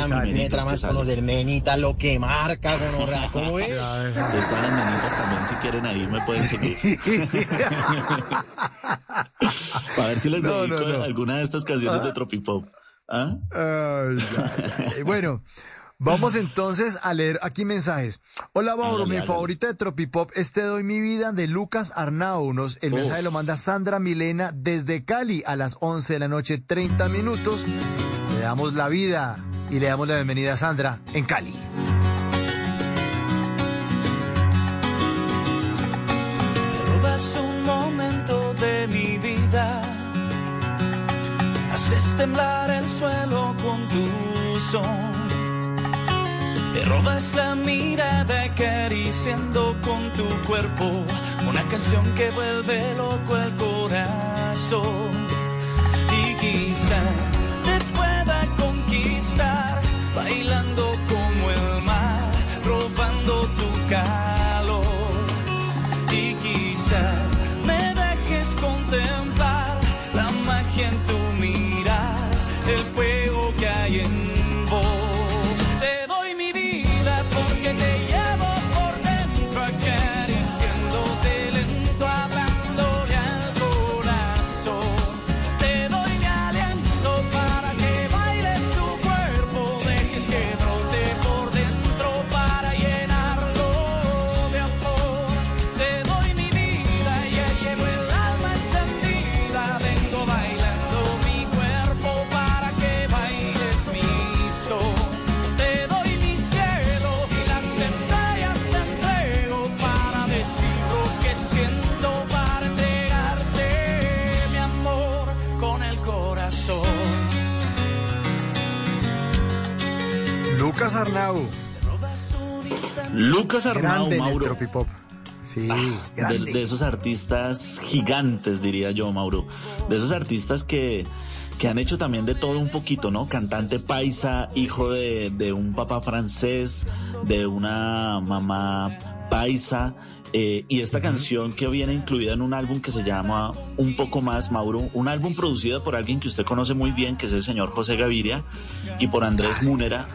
verdad, me primeritos entra que más con salen. los del Menita, lo que marca, gonorrea, ¿cómo es? Están las nenitas también, si quieren ahí me pueden seguir. [laughs] A ver si les No, dedico no, no. alguna de estas canciones de Tropipop. ¿Ah? Ay, ay, ay. Bueno, vamos entonces a leer aquí mensajes. Hola Mauro, Hágale, mi favorita de Tropipop es Te doy mi vida de Lucas Arnau. Nos- el Uf. mensaje lo manda Sandra Milena desde Cali a las 11 de la noche, 30 minutos. Damos la vida y le damos la bienvenida a Sandra en Cali. robas un momento de mi vida. Haces temblar el suelo con tu son. Te robas la mirada acariciando con tu cuerpo una canción que vuelve loco el corazón. Y quizá te pueda conquistar bailando como el mar, robando tu calor. Y quizá Arnau, Lucas Arnau, grande en el Mauro. Tropipop. Sí, Ah, de esos artistas gigantes, diría yo, Mauro. De esos artistas que, que han hecho también de todo un poquito, ¿no? Cantante paisa, hijo de, de un papá francés, de una mamá paisa. eh, y esta canción que viene incluida en un álbum que se llama Un poco más, Mauro, un álbum producido por alguien que usted conoce muy bien, que es el señor José Gaviria, y por Andrés Múnera,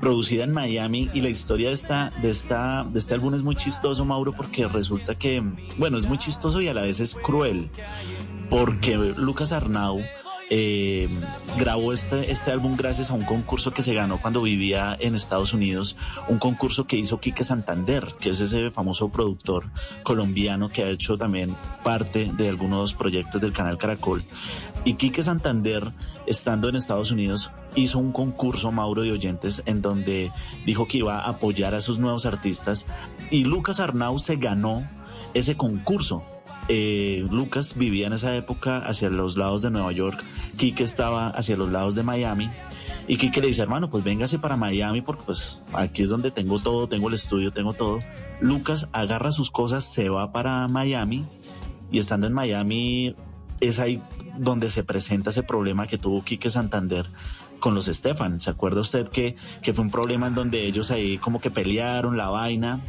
producida en Miami. Y la historia de, esta, de, esta, de este álbum es muy chistoso, Mauro, porque resulta que, bueno, es muy chistoso y a la vez es cruel, porque Lucas Arnau eh, grabó este, este álbum gracias a un concurso que se ganó cuando vivía en Estados Unidos, un concurso que hizo Quique Santander, que es ese famoso productor colombiano que ha hecho también parte de algunos proyectos del canal Caracol. Y Quique Santander, estando en Estados Unidos, hizo un concurso, Mauro de Oyentes, en donde dijo que iba a apoyar a sus nuevos artistas y Lucas Arnau se ganó ese concurso eh, Lucas vivía en esa época hacia los lados de Nueva York, Quique estaba hacia los lados de Miami. Y Quique le dice, hermano, pues véngase para Miami porque pues aquí es donde tengo todo, tengo el estudio, tengo todo. Lucas agarra sus cosas, se va para Miami y estando en Miami es ahí donde se presenta ese problema que tuvo Quique Santander con los Estefan. ¿Se acuerda usted que, que fue un problema en donde ellos ahí como que pelearon la vaina?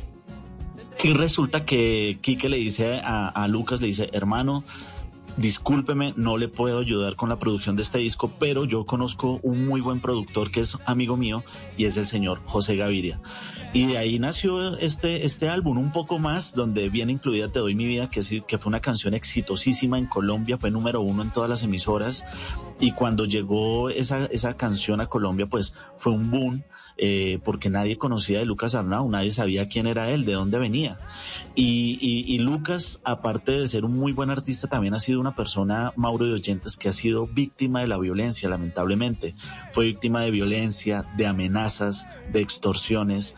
Y resulta que Quique le dice a, a, Lucas, le dice, hermano, discúlpeme, no le puedo ayudar con la producción de este disco, pero yo conozco un muy buen productor que es amigo mío y es el señor José Gaviria. Y de ahí nació este, este álbum, un poco más, donde viene incluida Te doy mi vida, que, que fue una canción exitosísima en Colombia, fue número uno en todas las emisoras. Y cuando llegó esa, esa canción a Colombia, pues fue un boom. Eh, porque nadie conocía de Lucas Arnau, nadie sabía quién era él, de dónde venía. Y, Lucas, aparte de ser un muy buen artista, también ha sido una persona, Mauro de Oyentes, que ha sido víctima de la violencia, lamentablemente. Fue víctima de violencia, de amenazas, de extorsiones.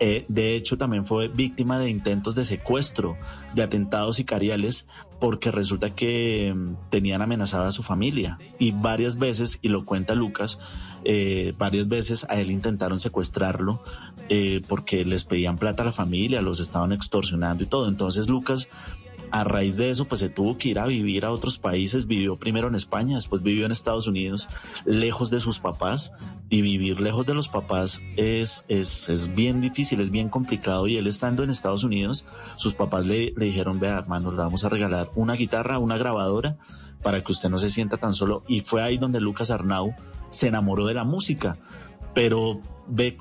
Eh, de hecho, también fue víctima de intentos de secuestro, de atentados sicariales, porque resulta que um, tenían amenazada a su familia. Y varias veces, y lo cuenta Lucas, eh, varias veces a él intentaron secuestrarlo eh, porque les pedían plata a la familia, los estaban extorsionando y todo. Entonces Lucas, a raíz de eso, pues se tuvo que ir a vivir a otros países. Vivió primero en España, después vivió en Estados Unidos, lejos de sus papás. Y vivir lejos de los papás es, es, es bien difícil, es bien complicado. Y él estando en Estados Unidos, sus papás le, le dijeron, vea hermano, le vamos a regalar una guitarra, una grabadora, para que usted no se sienta tan solo. Y fue ahí donde Lucas Arnau se enamoró de la música, pero ve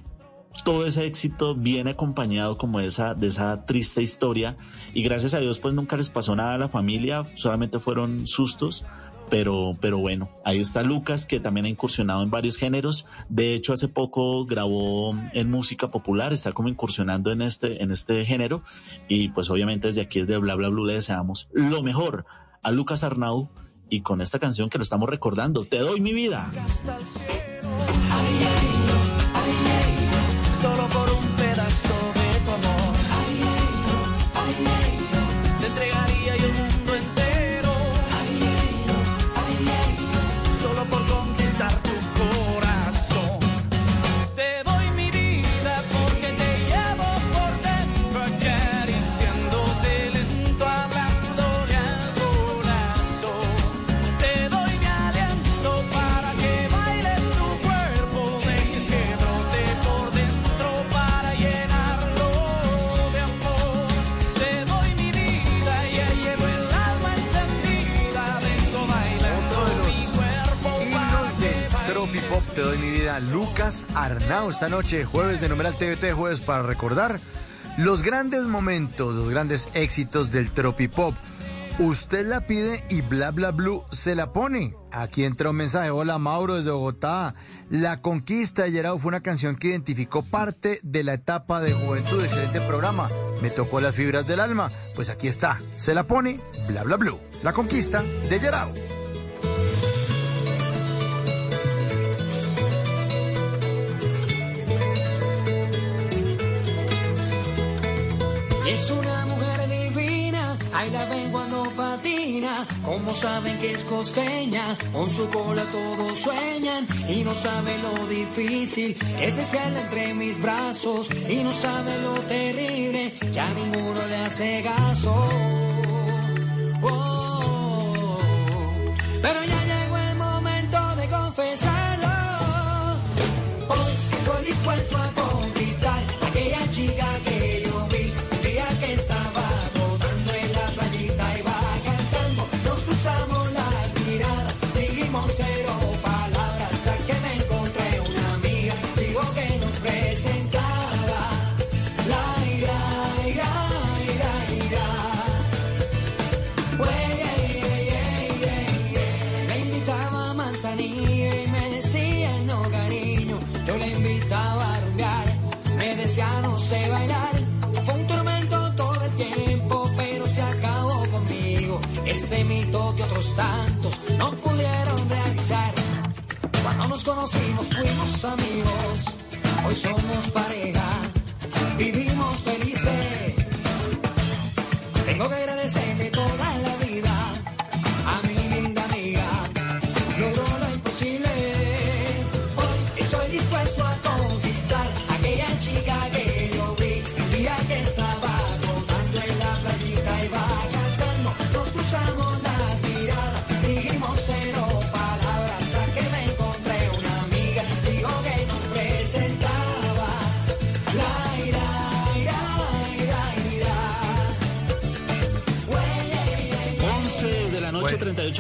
todo ese éxito viene acompañado como esa de esa triste historia y gracias a Dios pues nunca les pasó nada a la familia, solamente fueron sustos, pero pero bueno, ahí está Lucas que también ha incursionado en varios géneros, de hecho hace poco grabó en música popular, está como incursionando en este en este género y pues obviamente desde aquí desde Bla Bla Blue le deseamos lo mejor a Lucas Arnau y con esta canción que lo estamos recordando, Te doy mi vida. Lucas Arnau, esta noche, jueves de numeral TVT, jueves para recordar los grandes momentos, los grandes éxitos del Tropipop. Usted la pide y bla bla blue se la pone. Aquí entra un mensaje. Hola Mauro desde Bogotá. La conquista de Gerardo fue una canción que identificó parte de la etapa de juventud. Excelente programa. Me tocó las fibras del alma. Pues aquí está. Se la pone bla bla blue. La conquista de Gerardo. Ahí la ven cuando patina, como saben que es costeña, con su cola todos sueñan y no saben lo difícil que se entre mis brazos y no saben lo terrible que a ninguno le hace caso. Oh. Pero ya llegó el momento de confesarlo. Hoy estoy dispuesto tantos no pudieron realizar. Cuando nos conocimos fuimos amigos, hoy somos pareja, vivimos felices. Tengo que agradecerle toda la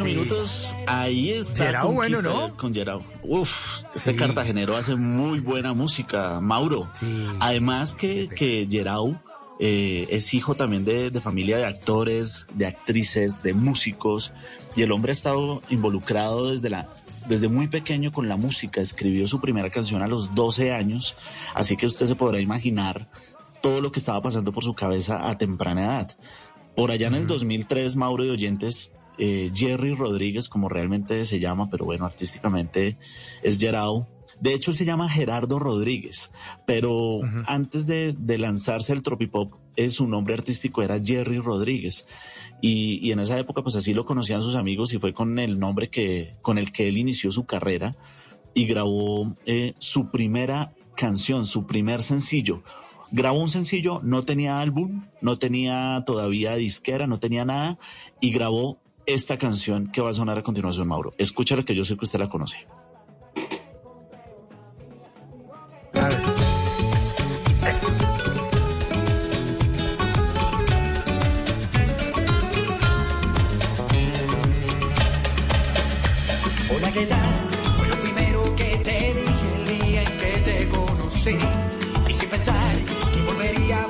18 minutos. Ahí está. Gerao, bueno, ¿no? Con Gerao. Uf, este sí. cartagenero hace muy buena música, Mauro. Además que, que Gerao eh, es hijo también de, de, familia de actores, de actrices, de músicos. Y el hombre ha estado involucrado desde la... Desde muy pequeño con la música, escribió su primera canción a los 12 años, así que usted se podrá imaginar todo lo que estaba pasando por su cabeza a temprana edad. Por allá en el 2003, Mauro de Oyentes, eh, Jerry Rodríguez, como realmente se llama, pero bueno, artísticamente es Gerao. De hecho, él se llama Gerardo Rodríguez, pero antes de, de lanzarse al Tropipop, eh, su nombre artístico era Jerry Rodríguez. Y, y en esa época, pues así lo conocían sus amigos y fue con el nombre que, con el que él inició su carrera y grabó eh, su primera canción, su primer sencillo. Grabó un sencillo, no tenía álbum, no tenía todavía disquera, no tenía nada, y grabó esta canción que va a sonar a continuación, Mauro. Escúchala que yo sé que usted la conoce. Hola, ¿qué tal? Fue lo primero que te dije el día en que te conocí. Y sin pensar que volvería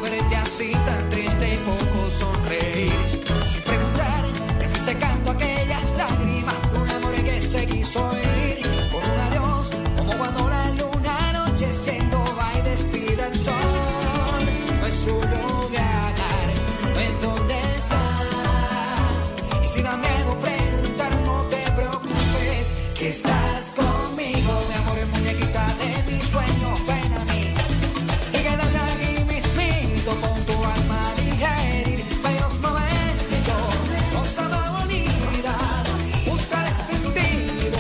estás. Y si da miedo preguntar, no te preocupes, que estás conmigo, mi amor, muñequita de mis sueños, ven a mí. Y quédate aquí mismito con tu alma a digerir bellos momentos, cosas bonitas, busca el sentido.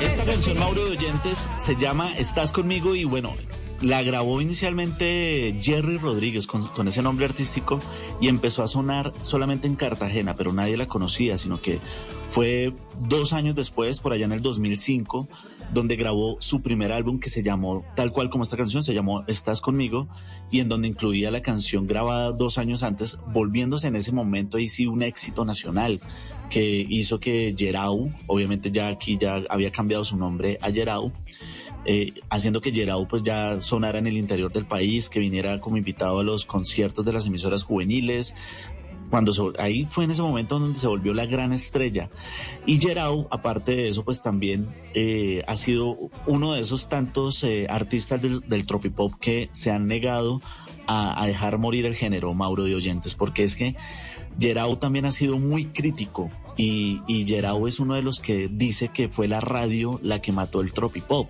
Esta canción, Mauro de Oyentes, se llama Estás conmigo y bueno, la grabó inicialmente Jerry Rodríguez con, ese nombre artístico y empezó a sonar solamente en Cartagena, pero nadie la conocía, sino que fue dos años después, por allá en el 2005, donde grabó su primer álbum que se llamó, tal cual como esta canción, se llamó Estás conmigo y en donde incluía la canción grabada dos años antes, volviéndose en ese momento ahí sí un éxito nacional que hizo que Gerau, obviamente ya aquí ya había cambiado su nombre a Gerau, eh, haciendo que Gerau pues ya sonara en el interior del país, que viniera como invitado a los conciertos de las emisoras juveniles. Cuando se- ahí fue en ese momento donde se volvió la gran estrella. Y Gerau, aparte de eso, pues también eh, ha sido uno de esos tantos eh, artistas del, tropipop que se han negado a, a dejar morir el género, Mauro de Oyentes, porque es que Gerau también ha sido muy crítico y, y Gerau es uno de los que dice que fue la radio la que mató el tropipop.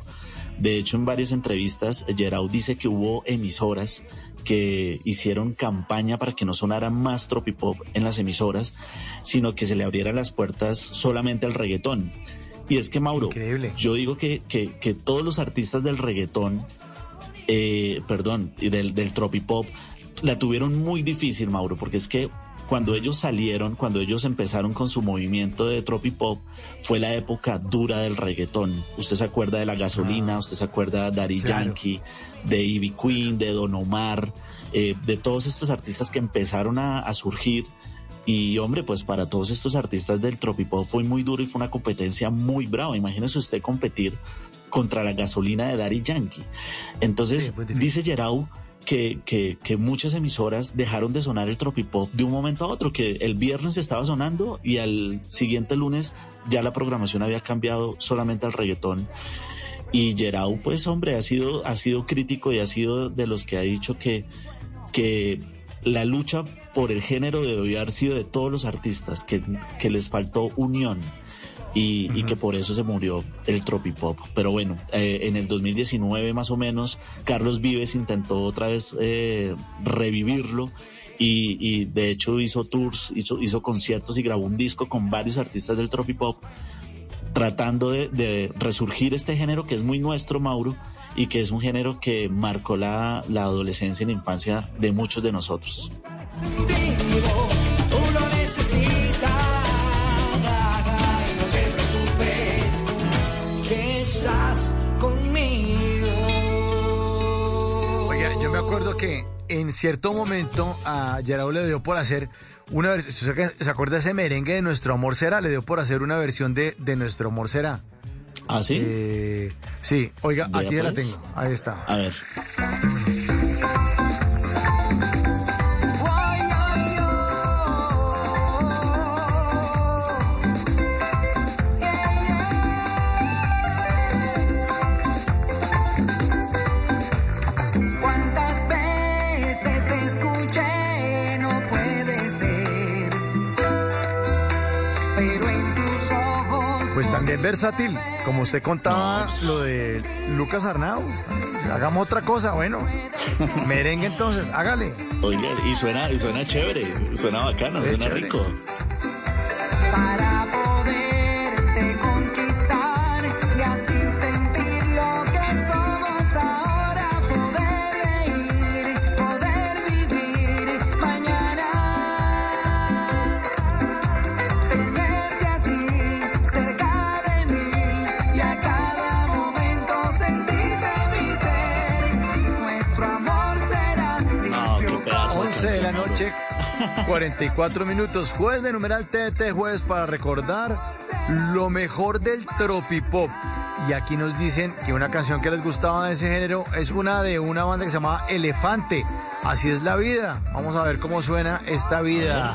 De hecho, en varias entrevistas, Gerau dice que hubo emisoras que hicieron campaña para que no sonara más tropipop en las emisoras, sino que se le abrieran las puertas solamente al reggaetón. Y es que, Mauro, yo digo que, que, que todos los artistas del reggaetón, eh, perdón, y del, del tropipop, la tuvieron muy difícil, Mauro, porque es que cuando ellos salieron, cuando ellos empezaron con su movimiento de tropipop, fue la época dura del reggaetón. Usted se acuerda de la gasolina, usted se acuerda de Daddy Claro. Yankee, de Ivy Queen, de Don Omar, eh, de todos estos artistas que empezaron a, a surgir. Y hombre, pues para todos estos artistas del tropipop fue muy duro y fue una competencia muy brava. Imagínese usted competir contra la gasolina de Daddy Yankee. Entonces, dice Gerau que, que, muchas emisoras dejaron de sonar el tropipop de un momento a otro, que el viernes estaba sonando y al siguiente lunes ya la programación había cambiado solamente al reggaetón. Y Gerau, pues hombre, ha sido, ha sido crítico y ha sido de los que ha dicho que, que la lucha por el género debe haber sido de todos los artistas, que, que les faltó unión. Y, y, que por eso se murió el tropipop. Pero bueno, eh, en el 2019 más o menos, Carlos Vives intentó otra vez eh, revivirlo y, y, de hecho hizo tours, hizo, hizo conciertos y grabó un disco con varios artistas del tropipop tratando de, de resurgir este género que es muy nuestro, Mauro, y que es un género que marcó la, la adolescencia y la infancia de muchos de nosotros. Uno acuerdo que en cierto momento a Gerardo le dio por hacer una versión, ¿se acuerda ese merengue de Nuestro Amor Será? Le dio por hacer una versión de, de Nuestro Amor Será. ¿Ah, sí? Eh, sí, oiga, aquí ya la pues. tengo, ahí está. A ver. Versátil, como usted contaba lo de Lucas Arnau. Hagamos otra cosa, bueno. Merengue entonces, hágale. Oiga, y suena, y suena chévere, suena bacano, suena chévere. rico. 44 minutos. Jueves de numeral TT, jueves para recordar lo mejor del tropipop. Y aquí nos dicen que una canción que les gustaba de ese género es una de una banda que se llamaba Elefante. Así es la vida. Vamos a ver cómo suena esta vida.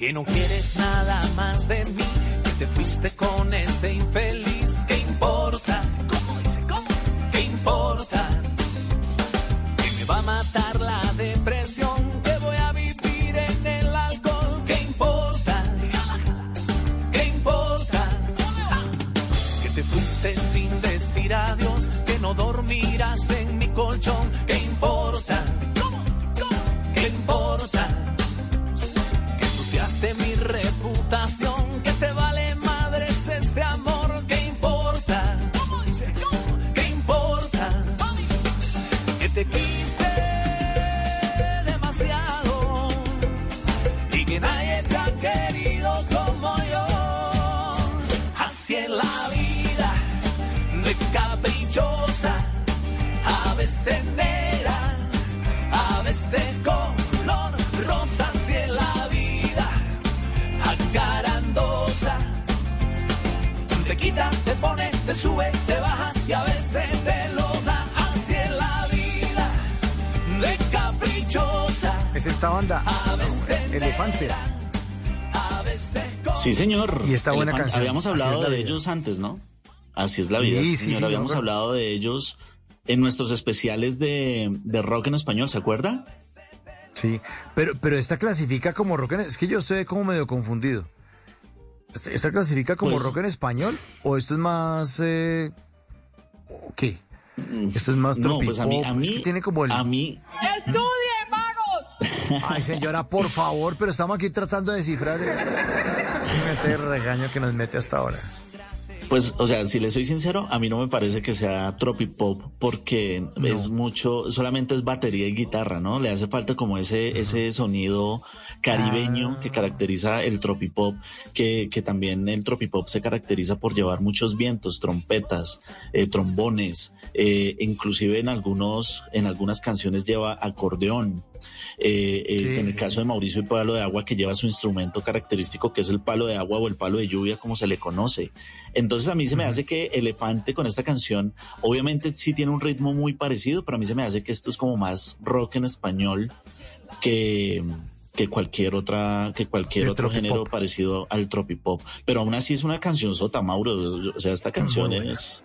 Que no quieres nada más de mí, que te fuiste con este infeliz. ¿Qué esta banda, Elefante. Sí, señor. Y esta buena Elefante. canción, Habíamos hablado la de vida. ellos antes, ¿no? Así es la vida. Sí, señor. sí, Habíamos hablado de ellos en nuestros especiales de, de rock en español, ¿se acuerda? Sí, pero, pero esta clasifica como rock en... Es que yo estoy como medio confundido. ¿Esta- ¿Esta clasifica como Pues- rock en español? ¿O esto es más... Eh... ¿Qué? Esto es más No, pues a mí, a mí, es que tiene como el... a mí. Ay, señora, por favor, pero estamos aquí tratando de descifrar el, el mete de regaño que nos mete hasta ahora. Pues, o sea, si le soy sincero, a mí no me parece que sea tropipop porque es mucho, solamente es batería y guitarra, ¿no? Le hace falta como ese, ese sonido caribeño que caracteriza el tropipop, que, que también el tropipop se caracteriza por llevar muchos vientos, trompetas, eh, trombones, eh, inclusive en algunos, en algunas canciones lleva acordeón. Eh, eh, Sí, en el sí, caso de Mauricio y Palo de Agua, que lleva su instrumento característico, que es el palo de agua o el palo de lluvia, como se le conoce. Entonces a mí se me hace que Elefante con esta canción, obviamente sí tiene un ritmo muy parecido, pero a mí se me hace que esto es como más rock en español que, que cualquier otra, que cualquier otro tropipop. género parecido al tropipop. Pero aún así es una canción sota, Mauro. O sea, esta canción es,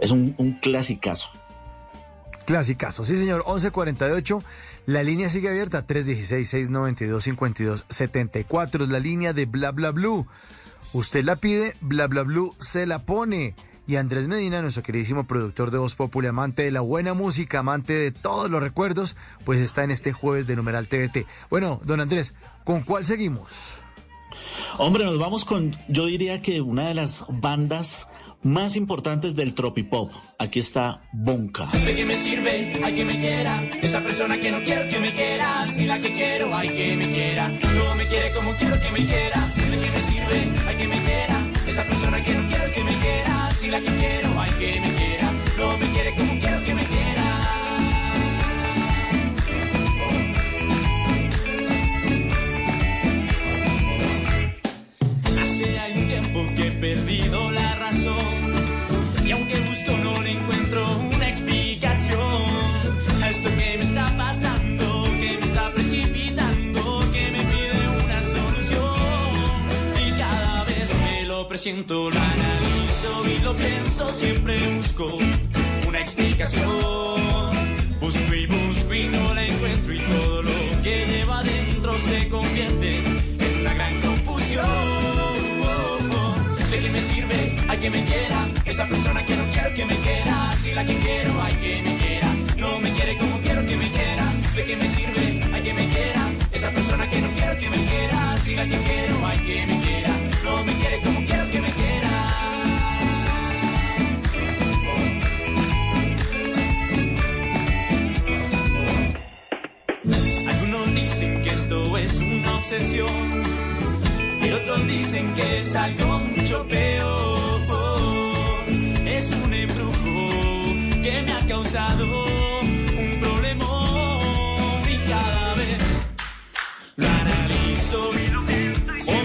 es un, un clasicazo. Clasicazo, sí señor, 1148. La línea sigue abierta, 316-692-5274. Es la línea de Bla Bla Blue. Usted la pide, Bla Bla Blue se la pone. Y Andrés Medina, nuestro queridísimo productor de Voz Populi, amante de la buena música, amante de todos los recuerdos, pues está en este jueves de Numeral TVT. Bueno, don Andrés, ¿con cuál seguimos? Hombre, nos vamos con, yo diría que una de las bandas más importantes del tropipop. Aquí está Bonka. ¿De qué me sirve? Hay que me quiera. Esa persona que no quiero que me quiera. Si la que quiero, hay que me quiera. No me quiere como quiero que me quiera. ¿De qué me sirve? Hay que me quiera. Esa persona que no quiero que me quiera. Si la que quiero, hay que me quiera. No me quiere como quiero que me quiera. Ya un tiempo que he perdido la razón y aunque busco no le encuentro una explicación a esto que me está pasando, que me está precipitando, que me pide una solución y cada vez que lo presiento, lo analizo y lo pienso, siempre busco una explicación. Busco y busco y no la encuentro y todo lo que lleva adentro se convierte en una gran confusión. ¿De qué me sirve? Hay que me quiera. Esa persona que no quiero que me quiera. Si la que quiero, hay que me quiera. No me quiere como quiero que me quiera. ¿De qué me sirve? Hay que me quiera. Esa persona que no quiero que me quiera. Si la que quiero, hay que me quiera. No me quiere como quiero que me quiera. Algunos dicen que esto es una obsesión, pero otros dicen que es mucho peor. Es un embrujo que me ha causado un problema y cada vez lo analizo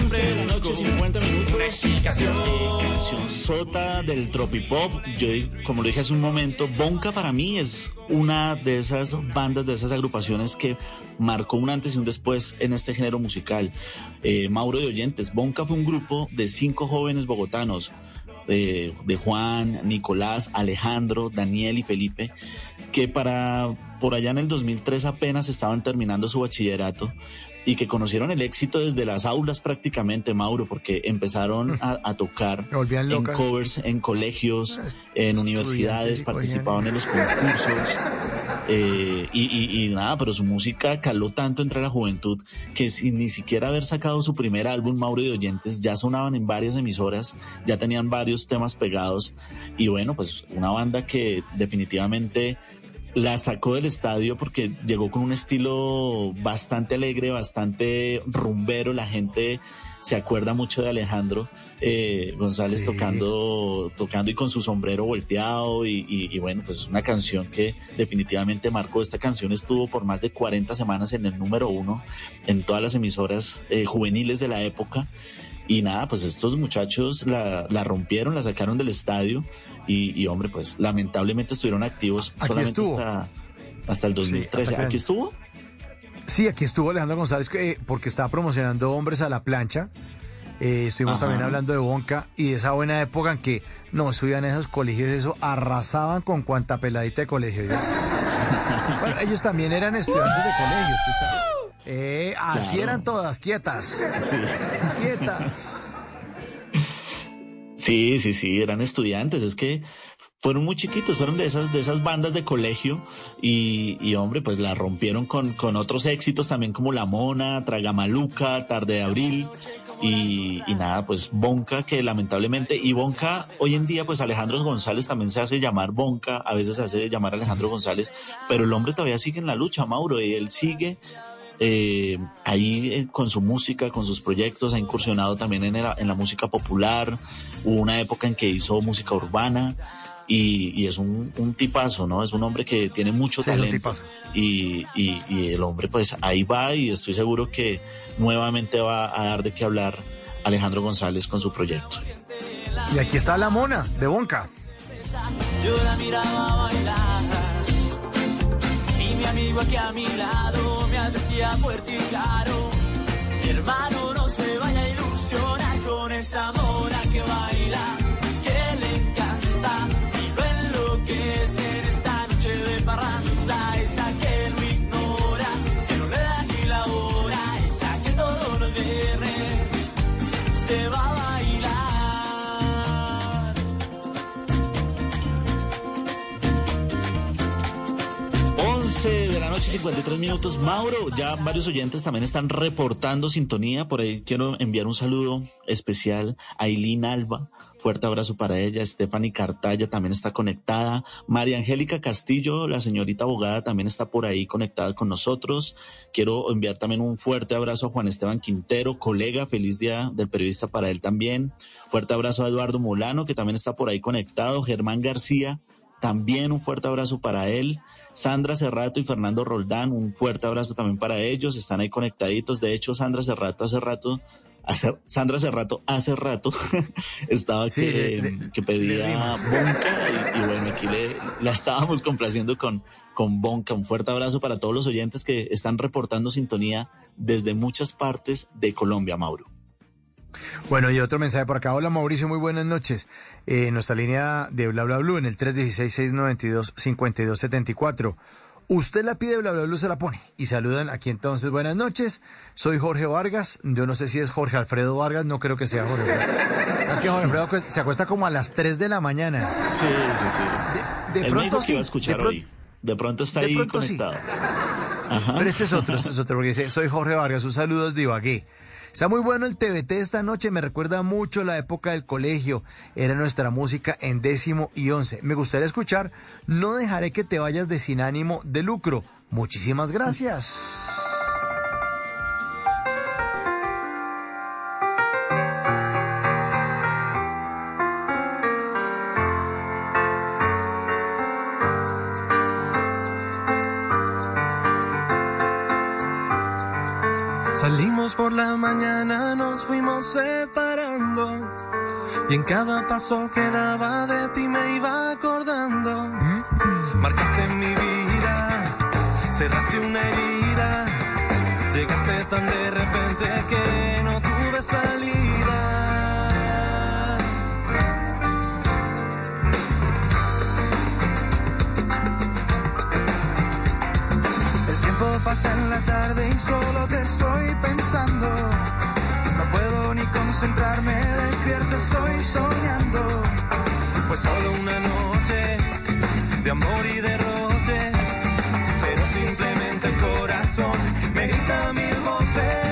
11 de siempre la noche, busco 50 minutos. una explicación. Canción sota del tropipop. Yo, como lo dije hace un momento, Bonka para mí es una de esas bandas, de esas agrupaciones que marcó un antes y un después en este género musical. Eh, Mauro de Oyentes, Bonka fue un grupo de cinco jóvenes bogotanos. eh, de Juan, Nicolás, Alejandro, Daniel y Felipe, que para por allá en el 2003 apenas estaban terminando su bachillerato y que conocieron el éxito desde las aulas prácticamente, Mauro, porque empezaron a, a tocar en covers, en colegios, en universidades, participaban en los concursos. eh, y, y- y nada, pero su música caló tanto entre la juventud que sin ni siquiera haber sacado su primer álbum, Mauro de Oyentes, ya sonaban en varias emisoras, ya tenían varios temas pegados. Y bueno, pues una banda que definitivamente la sacó del estadio porque llegó con un estilo bastante alegre, bastante rumbero. La gente se acuerda mucho de Alejandro eh, González Sí. tocando, tocando y con su sombrero volteado. Y, y- y bueno, pues es una canción que definitivamente marcó. Esta canción estuvo por más de 40 semanas en el número uno en todas las emisoras eh, juveniles de la época. Y nada, pues estos muchachos la, la rompieron, la sacaron del estadio y, y, hombre, pues lamentablemente estuvieron activos Aquí solamente estuvo. hasta, hasta el 2013. hasta que- ¿Aquí estuvo? Sí, aquí estuvo Alejandro González eh, porque estaba promocionando Hombres a la Plancha. Eh, estuvimos Ajá. también hablando de Bonca y de esa buena época en que no subían a esos colegios, eso arrasaban con cuanta peladita de colegio. [laughs] bueno, ellos también eran estudiantes de colegio. Eh, así Claro. eran todas, quietas. Sí. Quietas. Sí, sí, sí, eran estudiantes, es que fueron muy chiquitos, fueron de esas, de esas bandas de colegio y, y, hombre, pues la rompieron con, con otros éxitos también como La Mona, Tragamaluca, Tarde de Abril y, y nada, pues Bonca, que lamentablemente, y Bonca, hoy en día pues Alejandro González también se hace llamar Bonca, a veces se hace llamar Alejandro González, pero el hombre todavía sigue en la lucha, Mauro, y él sigue eh, ahí eh, con su música, con sus proyectos, ha incursionado también en la, en la música popular. Hubo una época en que hizo música urbana y, y es un, un, tipazo, ¿no? Es un hombre que tiene mucho Sí, talento. Y, y, y, el hombre, pues ahí va y estoy seguro que nuevamente va a dar de qué hablar Alejandro González con su proyecto. Y aquí está la mona de Bonca. Yo la miraba bailar mi amigo aquí a mi lado me advertía fuerte y claro. Mi hermano no se vaya a ilusionar con esa mona que baila, 11 de la noche, 53 minutos. Mauro, ya varios oyentes también están reportando sintonía. Por ahí quiero enviar un saludo especial a Eileen Alba. Fuerte abrazo para ella. Stephanie Cartaya también está conectada. María Angélica Castillo, la señorita abogada, también está por ahí conectada con nosotros. Quiero enviar también un fuerte abrazo a Juan Esteban Quintero, colega. Feliz día del periodista para él también. Fuerte abrazo a Eduardo Molano, que también está por ahí conectado. Germán García. También un fuerte abrazo para él. Sandra Cerrato y Fernando Roldán, un fuerte abrazo también para ellos. Están ahí conectaditos. De hecho, Sandra Cerrato hace rato, hace, Sandra Cerrato hace rato [laughs] estaba Sí, que, le- que pedía. Bonca y, y bueno, aquí le, la estábamos complaciendo con, con Bonca. Un fuerte abrazo para todos los oyentes que están reportando sintonía desde muchas partes de Colombia, Mauro. Bueno, y otro mensaje por acá. Hola Mauricio, muy buenas noches. Eh, nuestra línea de bla bla blue en el 316-692-5274. Usted la pide, bla bla blue se la pone. Y saludan aquí entonces, buenas noches. Soy Jorge Vargas. Yo no sé si es Jorge Alfredo Vargas, no creo que sea Jorge. Que Jorge Alfredo se acuesta como a las 3 de la mañana. Sí, sí, sí. De, de pronto sí. de, pro- hoy. De pronto está de ahí pronto sí. conectado. Pero este es otro, este es otro, porque dice, soy Jorge Vargas, un saludo desde Ibagué. Está muy bueno el TBT esta noche, me recuerda mucho la época del colegio, era nuestra música en décimo y once. Me gustaría escuchar, no dejaré que te vayas de sin ánimo de lucro. Muchísimas gracias. Salimos por la mañana, nos fuimos separando. Y en cada paso que daba de ti me iba acordando. Marcaste mi vida, cerraste una herida. Llegaste tan de repente que no tuve salida. Pasa en la tarde y solo te estoy pensando. No puedo ni concentrarme, despierto estoy soñando. Fue solo una noche de amor y derroche, pero simplemente el corazón me grita mil voces.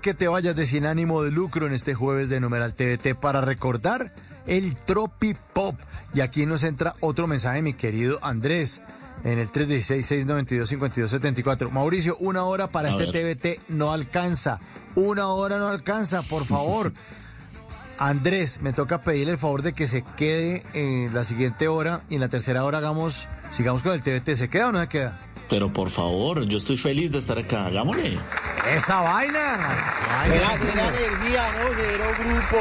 Que te vayas de sin ánimo de lucro en este jueves de Numeral TVT para recordar el Tropi Pop. Y aquí nos entra otro mensaje, mi querido Andrés, en el 316-692-5274. Mauricio, una hora para A este ver. TVT no alcanza. Una hora no alcanza, por favor. [laughs] Andrés, me toca pedirle el favor de que se quede en la siguiente hora y en la tercera hora hagamos, sigamos con el TVT. ¿Se queda o no se queda? Pero por favor, yo estoy feliz de estar acá. Hagámosle. Esa vaina. Era, era energía, ¿no? Cero grupo.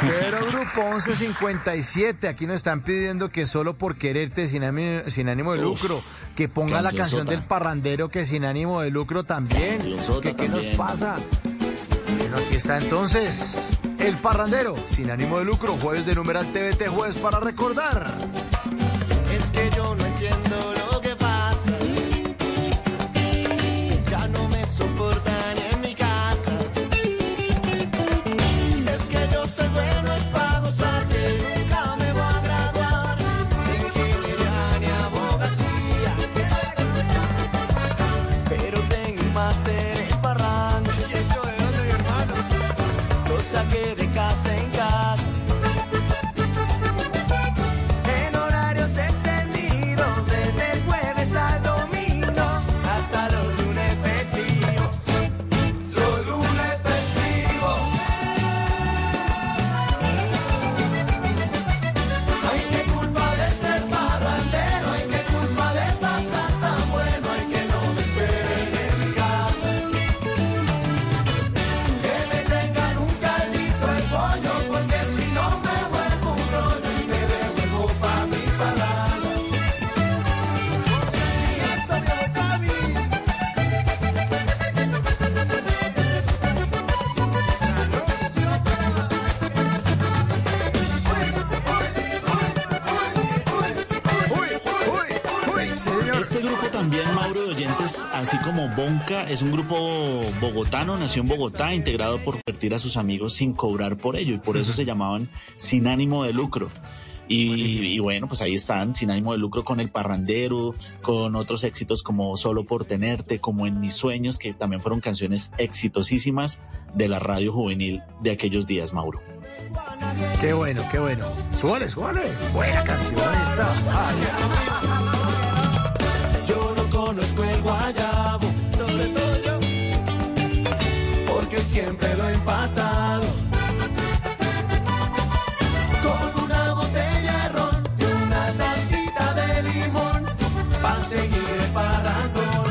Cero Grupo 1157. Aquí nos están pidiendo que solo por quererte sin ánimo, sin ánimo de lucro, que ponga la canción del parrandero que sin ánimo de lucro también. ¿Qué, qué nos pasa? Bueno, aquí está entonces. El parrandero, sin ánimo de lucro, jueves de numeral TVT, jueves para recordar. Es que yo no entiendo lo así como Bonca, es un grupo bogotano, nació en Bogotá, integrado por convertir a sus amigos sin cobrar por ello, y por eso se llamaban Sin Ánimo de Lucro. Y, y bueno, pues ahí están, sin ánimo de lucro con El Parrandero, con otros éxitos como Solo por Tenerte, como En Mis Sueños, que también fueron canciones exitosísimas de la radio juvenil de aquellos días, Mauro. Qué bueno, qué bueno. Súbale, súbale. Buena canción esta. Ay, siempre lo he empatado. Con una botella de ron y una tacita de limón, pa' seguir el parrandón.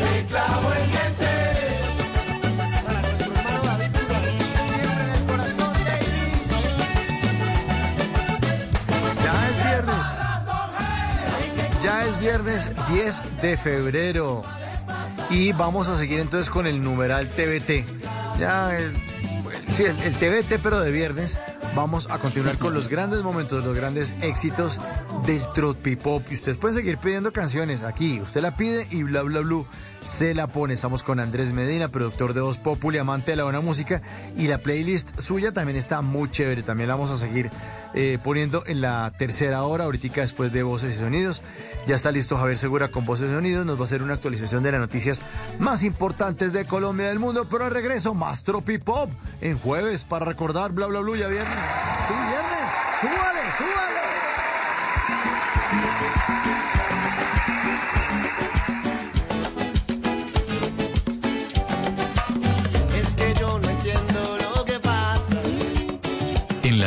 Me clavo el diente. Para nuestro hermano David siempre en el corazón, Ya es viernes. Ya es viernes 10 de febrero. Y vamos a seguir entonces con el numeral TBT. Ya, el, sí, el, el TBT, pero de viernes. Vamos a continuar con los grandes momentos, los grandes éxitos del Trot Pop. Y ustedes pueden seguir pidiendo canciones aquí. Usted la pide y bla bla bla se la pone. Estamos con Andrés Medina, productor de Voz Populi, amante de la buena música. Y la playlist suya también está muy chévere. También la vamos a seguir eh, poniendo en la tercera hora, ahorita después de Voces y Sonidos. Ya está listo Javier Segura con Voces y Sonidos. Nos va a hacer una actualización de las noticias más importantes de Colombia y del mundo. Pero al regreso, más Pop en jueves para recordar bla bla bla ya viernes. Sí, viernes. Súbale, súbale.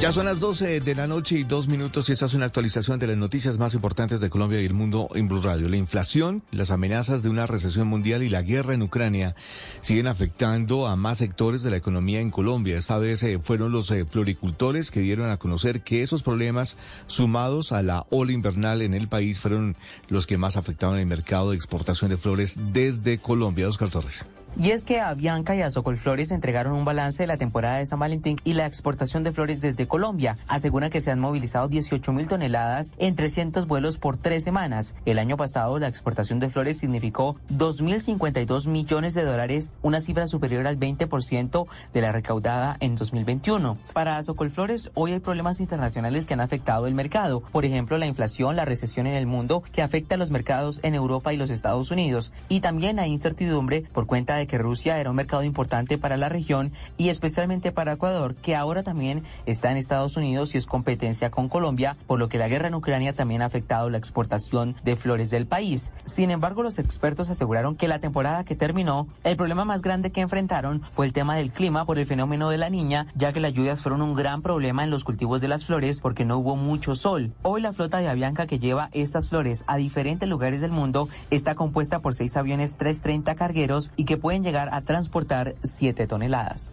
Ya son las 12 de la noche y dos minutos y esta es una actualización de las noticias más importantes de Colombia y el mundo en Blue Radio. La inflación, las amenazas de una recesión mundial y la guerra en Ucrania siguen afectando a más sectores de la economía en Colombia. Esta vez eh, fueron los eh, floricultores que dieron a conocer que esos problemas sumados a la ola invernal en el país fueron los que más afectaban el mercado de exportación de flores desde Colombia. Oscar Torres. Y es que a Bianca y a Flores entregaron un balance de la temporada de San Valentín y la exportación de flores desde Colombia. Aseguran que se han movilizado 18 mil toneladas en 300 vuelos por tres semanas. El año pasado la exportación de flores significó 2.052 millones de dólares, una cifra superior al 20% de la recaudada en 2021. Para Flores, hoy hay problemas internacionales que han afectado el mercado. Por ejemplo, la inflación, la recesión en el mundo que afecta a los mercados en Europa y los Estados Unidos. Y también hay incertidumbre por cuenta de que Rusia era un mercado importante para la región y especialmente para Ecuador, que ahora también está en Estados Unidos y es competencia con Colombia, por lo que la guerra en Ucrania también ha afectado la exportación de flores del país. Sin embargo, los expertos aseguraron que la temporada que terminó, el problema más grande que enfrentaron fue el tema del clima por el fenómeno de la niña, ya que las lluvias fueron un gran problema en los cultivos de las flores porque no hubo mucho sol. Hoy la flota de Avianca que lleva estas flores a diferentes lugares del mundo está compuesta por seis aviones 330 cargueros y que pueden llegar a transportar 7 toneladas.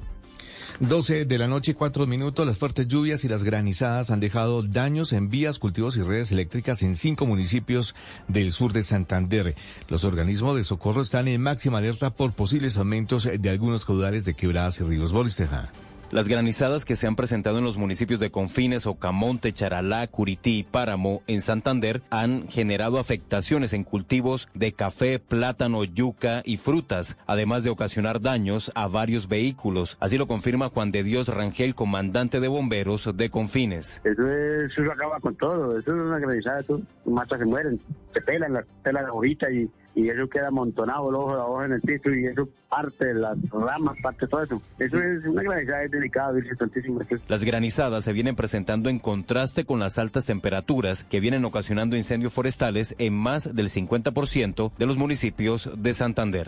12 de la noche, 4 minutos. Las fuertes lluvias y las granizadas han dejado daños en vías, cultivos y redes eléctricas en cinco municipios del sur de Santander. Los organismos de socorro están en máxima alerta por posibles aumentos de algunos caudales de quebradas y ríos. Boris las granizadas que se han presentado en los municipios de Confines, Ocamonte, Charalá, Curití y Páramo en Santander han generado afectaciones en cultivos de café, plátano, yuca y frutas, además de ocasionar daños a varios vehículos. Así lo confirma Juan de Dios Rangel, comandante de bomberos de Confines. Eso, es, eso acaba con todo, eso es una granizada, eso, matas se mueren, se pelan, la, pelan la hojita y y eso queda amontonado el ojo de hoja en el piso y eso parte de las ramas, parte de todo eso. Eso es una granizada es delicada, Las granizadas se vienen presentando en contraste con las altas temperaturas que vienen ocasionando incendios forestales en más del 50% de los municipios de Santander.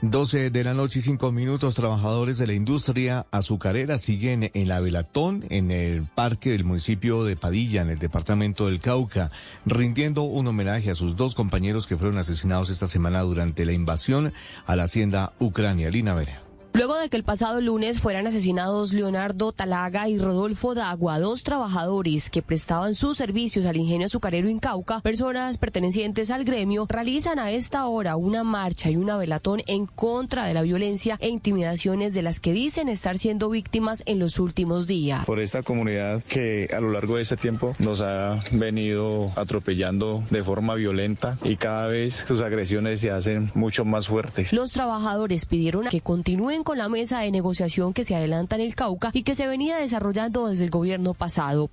12 de la noche y 5 minutos, trabajadores de la industria azucarera siguen en la Velatón, en el parque del municipio de Padilla, en el departamento del Cauca, rindiendo un homenaje a sus dos compañeros que fueron asesinados esta semana durante la invasión a la hacienda Ucrania. Lina Vera. Luego de que el pasado lunes fueran asesinados Leonardo Talaga y Rodolfo Dagua, dos trabajadores que prestaban sus servicios al ingenio azucarero Incauca, personas pertenecientes al gremio, realizan a esta hora una marcha y una velatón en contra de la violencia e intimidaciones de las que dicen estar siendo víctimas en los últimos días. Por esta comunidad que a lo largo de este tiempo nos ha venido atropellando de forma violenta y cada vez sus agresiones se hacen mucho más fuertes. Los trabajadores pidieron que continúen con la mesa de negociación que se adelanta en el Cauca y que se venía desarrollando desde el gobierno pasado.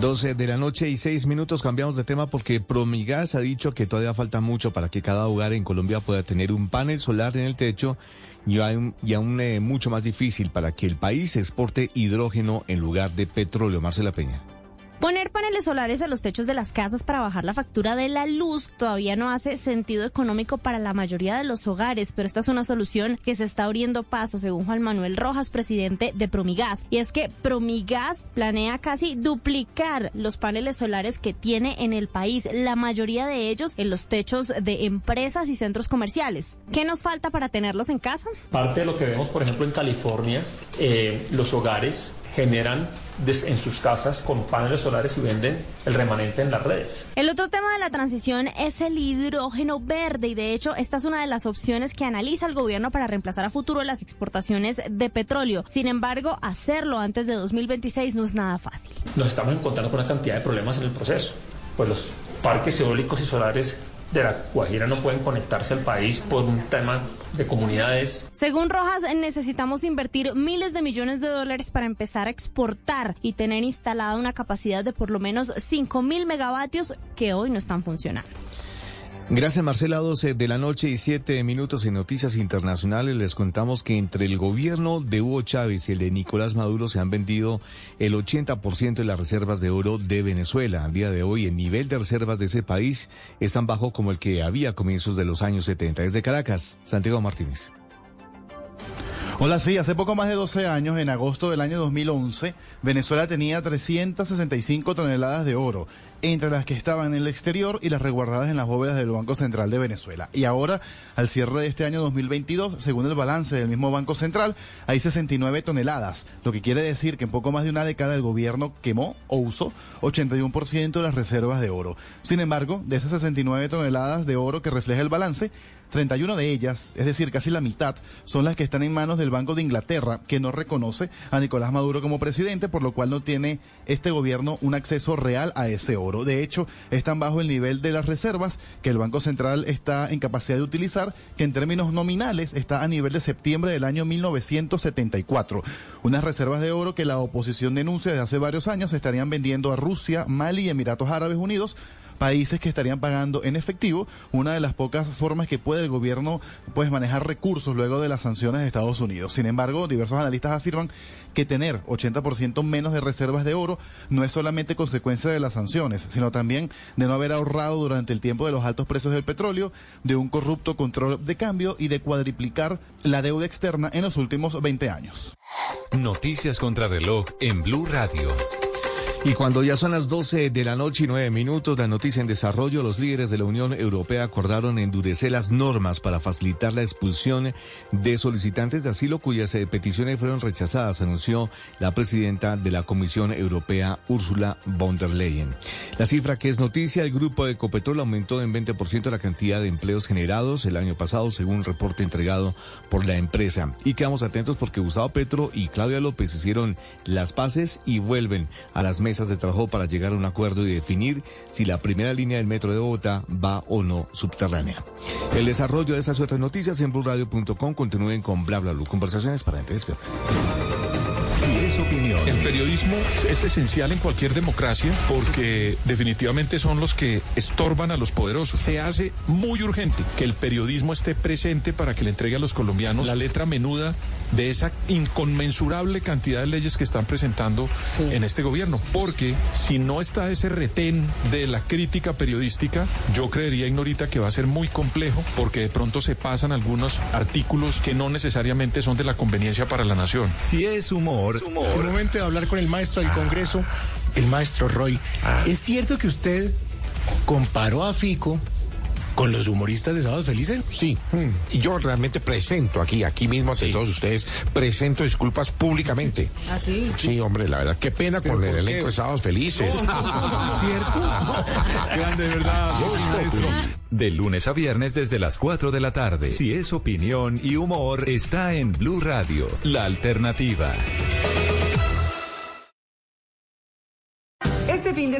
12 de la noche y 6 minutos cambiamos de tema porque Promigas ha dicho que todavía falta mucho para que cada hogar en Colombia pueda tener un panel solar en el techo y, aún, eh, mucho más difícil para que el país exporte hidrógeno en lugar de petróleo. Marcela Peña. Poner paneles solares a los techos de las casas para bajar la factura de la luz todavía no hace sentido económico para la mayoría de los hogares, pero esta es una solución que se está abriendo paso, según Juan Manuel Rojas, presidente de Promigas. Y es que Promigas planea casi duplicar los paneles solares que tiene en el país, la mayoría de ellos en los techos de empresas y centros comerciales. ¿Qué nos falta para tenerlos en casa? Parte de lo que vemos, por ejemplo, en California, eh, los hogares generan en sus casas con paneles solares y venden el remanente en las redes. El otro tema de la transición es el hidrógeno verde y de hecho esta es una de las opciones que analiza el gobierno para reemplazar a futuro las exportaciones de petróleo. Sin embargo, hacerlo antes de 2026 no es nada fácil. Nos estamos encontrando con una cantidad de problemas en el proceso. Pues los parques eólicos y solares de la Guajira no pueden conectarse al país por un tema de comunidades. Según Rojas, necesitamos invertir miles de millones de dólares para empezar a exportar y tener instalada una capacidad de por lo menos 5 mil megavatios que hoy no están funcionando. Gracias Marcela, 12 de la noche y 7 minutos en Noticias Internacionales les contamos que entre el gobierno de Hugo Chávez y el de Nicolás Maduro se han vendido el 80% de las reservas de oro de Venezuela. Al día de hoy el nivel de reservas de ese país es tan bajo como el que había a comienzos de los años 70. Desde Caracas, Santiago Martínez. Hola, sí, hace poco más de 12 años, en agosto del año 2011, Venezuela tenía 365 toneladas de oro, entre las que estaban en el exterior y las resguardadas en las bóvedas del Banco Central de Venezuela. Y ahora, al cierre de este año 2022, según el balance del mismo Banco Central, hay 69 toneladas, lo que quiere decir que en poco más de una década el gobierno quemó o usó 81% de las reservas de oro. Sin embargo, de esas 69 toneladas de oro que refleja el balance, 31 de ellas, es decir, casi la mitad, son las que están en manos del Banco de Inglaterra, que no reconoce a Nicolás Maduro como presidente, por lo cual no tiene este gobierno un acceso real a ese oro. De hecho, es tan bajo el nivel de las reservas que el Banco Central está en capacidad de utilizar, que en términos nominales está a nivel de septiembre del año 1974. Unas reservas de oro que la oposición denuncia desde hace varios años estarían vendiendo a Rusia, Mali y Emiratos Árabes Unidos países que estarían pagando en efectivo, una de las pocas formas que puede el gobierno pues manejar recursos luego de las sanciones de Estados Unidos. Sin embargo, diversos analistas afirman que tener 80% menos de reservas de oro no es solamente consecuencia de las sanciones, sino también de no haber ahorrado durante el tiempo de los altos precios del petróleo, de un corrupto control de cambio y de cuadriplicar la deuda externa en los últimos 20 años. Noticias contra reloj en Blue Radio. Y cuando ya son las 12 de la noche y 9 minutos, la noticia en desarrollo, los líderes de la Unión Europea acordaron endurecer las normas para facilitar la expulsión de solicitantes de asilo cuyas eh, peticiones fueron rechazadas, anunció la presidenta de la Comisión Europea, Ursula von der Leyen. La cifra que es noticia, el grupo de Ecopetrol aumentó en 20% la cantidad de empleos generados el año pasado, según un reporte entregado por la empresa. Y quedamos atentos porque Gustavo Petro y Claudia López hicieron las paces y vuelven a las mesas de trabajo para llegar a un acuerdo y definir si la primera línea del metro de Bogotá va o no subterránea. El desarrollo de esas otras noticias en blurradio.com continúen con bla bla bla. Conversaciones para gente despierta. Si es opinión. El periodismo es esencial en cualquier democracia porque definitivamente son los que estorban a los poderosos. Se hace muy urgente que el periodismo esté presente para que le entregue a los colombianos la letra menuda de esa inconmensurable cantidad de leyes que están presentando en este gobierno. Porque si no está ese retén de la crítica periodística, yo creería, Ignorita, que va a ser muy complejo porque de pronto se pasan algunos artículos que no necesariamente son de la conveniencia para la nación. Si es humor, En el momento de hablar con el maestro del Congreso, el maestro Roy, ¿es cierto que usted comparó a Fico con los humoristas de Sábado Felices? Sí. Y yo realmente presento aquí, aquí mismo ante todos ustedes, presento disculpas públicamente. ¿Ah, sí? Sí, hombre, la verdad, qué pena con el elenco de Sábados Felices. ¿Cierto? [laughs] Grande, verdad. De lunes a viernes desde las 4 de la tarde. Si es opinión y humor, está en Blue Radio, la alternativa.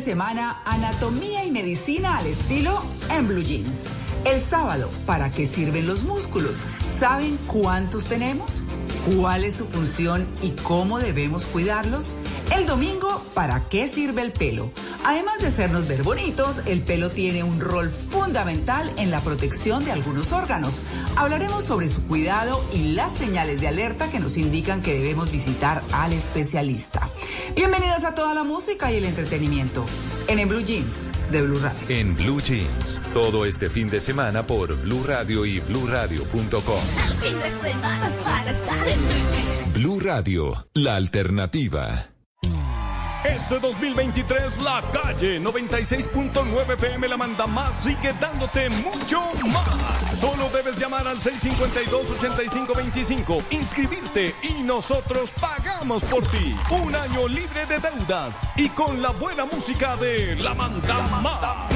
Semana, anatomía y medicina al estilo en Blue Jeans. El sábado, ¿para qué sirven los músculos? ¿Saben cuántos tenemos? ¿Cuál es su función y cómo debemos cuidarlos? El domingo, ¿para qué sirve el pelo? Además de hacernos ver bonitos, el pelo tiene un rol fundamental en la protección de algunos órganos. Hablaremos sobre su cuidado y las señales de alerta que nos indican que debemos visitar al especialista. Bienvenidas a toda la música y el entretenimiento en En Blue Jeans de Blue Radio. En Blue Jeans, todo este fin de semana por Blue Radio y BlueRadio.com. Fin de semana es para estar en Blue Jeans. Blue Radio, la alternativa. Este 2023 la calle 96.9 FM la manda más sigue dándote mucho más. Solo debes llamar al 652-8525, inscribirte y nosotros pagamos por ti. Un año libre de deudas y con la buena música de La Manda Más.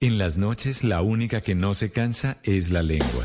En las noches, la única que no se cansa es la lengua.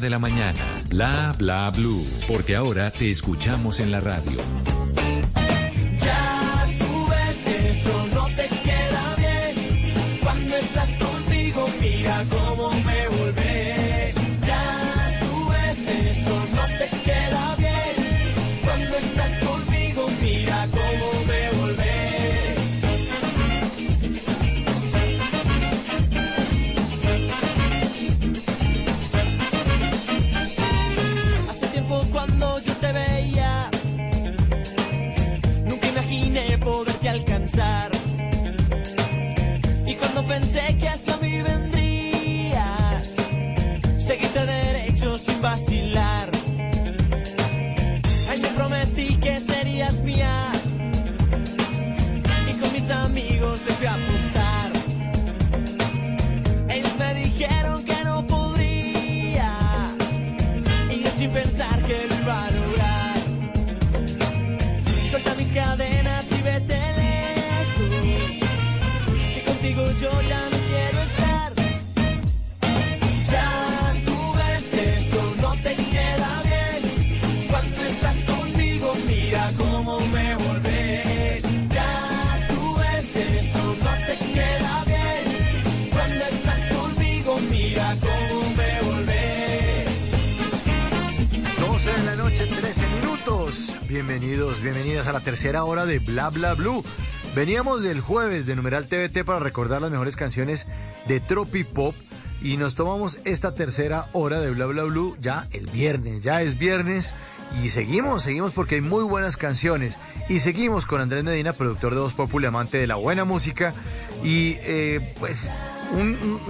de la mañana. Bla Bla Blue, porque ahora te escuchamos en la radio. Ya tú ves eso no te queda bien. Cuando estás conmigo, mira cómo Bienvenidos, bienvenidas a la tercera hora de Bla Bla Blue. Veníamos del jueves de Numeral TVT para recordar las mejores canciones de Tropi Pop y nos tomamos esta tercera hora de Bla Bla Blue ya el viernes, ya es viernes y seguimos, seguimos porque hay muy buenas canciones y seguimos con Andrés Medina, productor de Voz Populi, amante de la buena música y eh, pues un- un-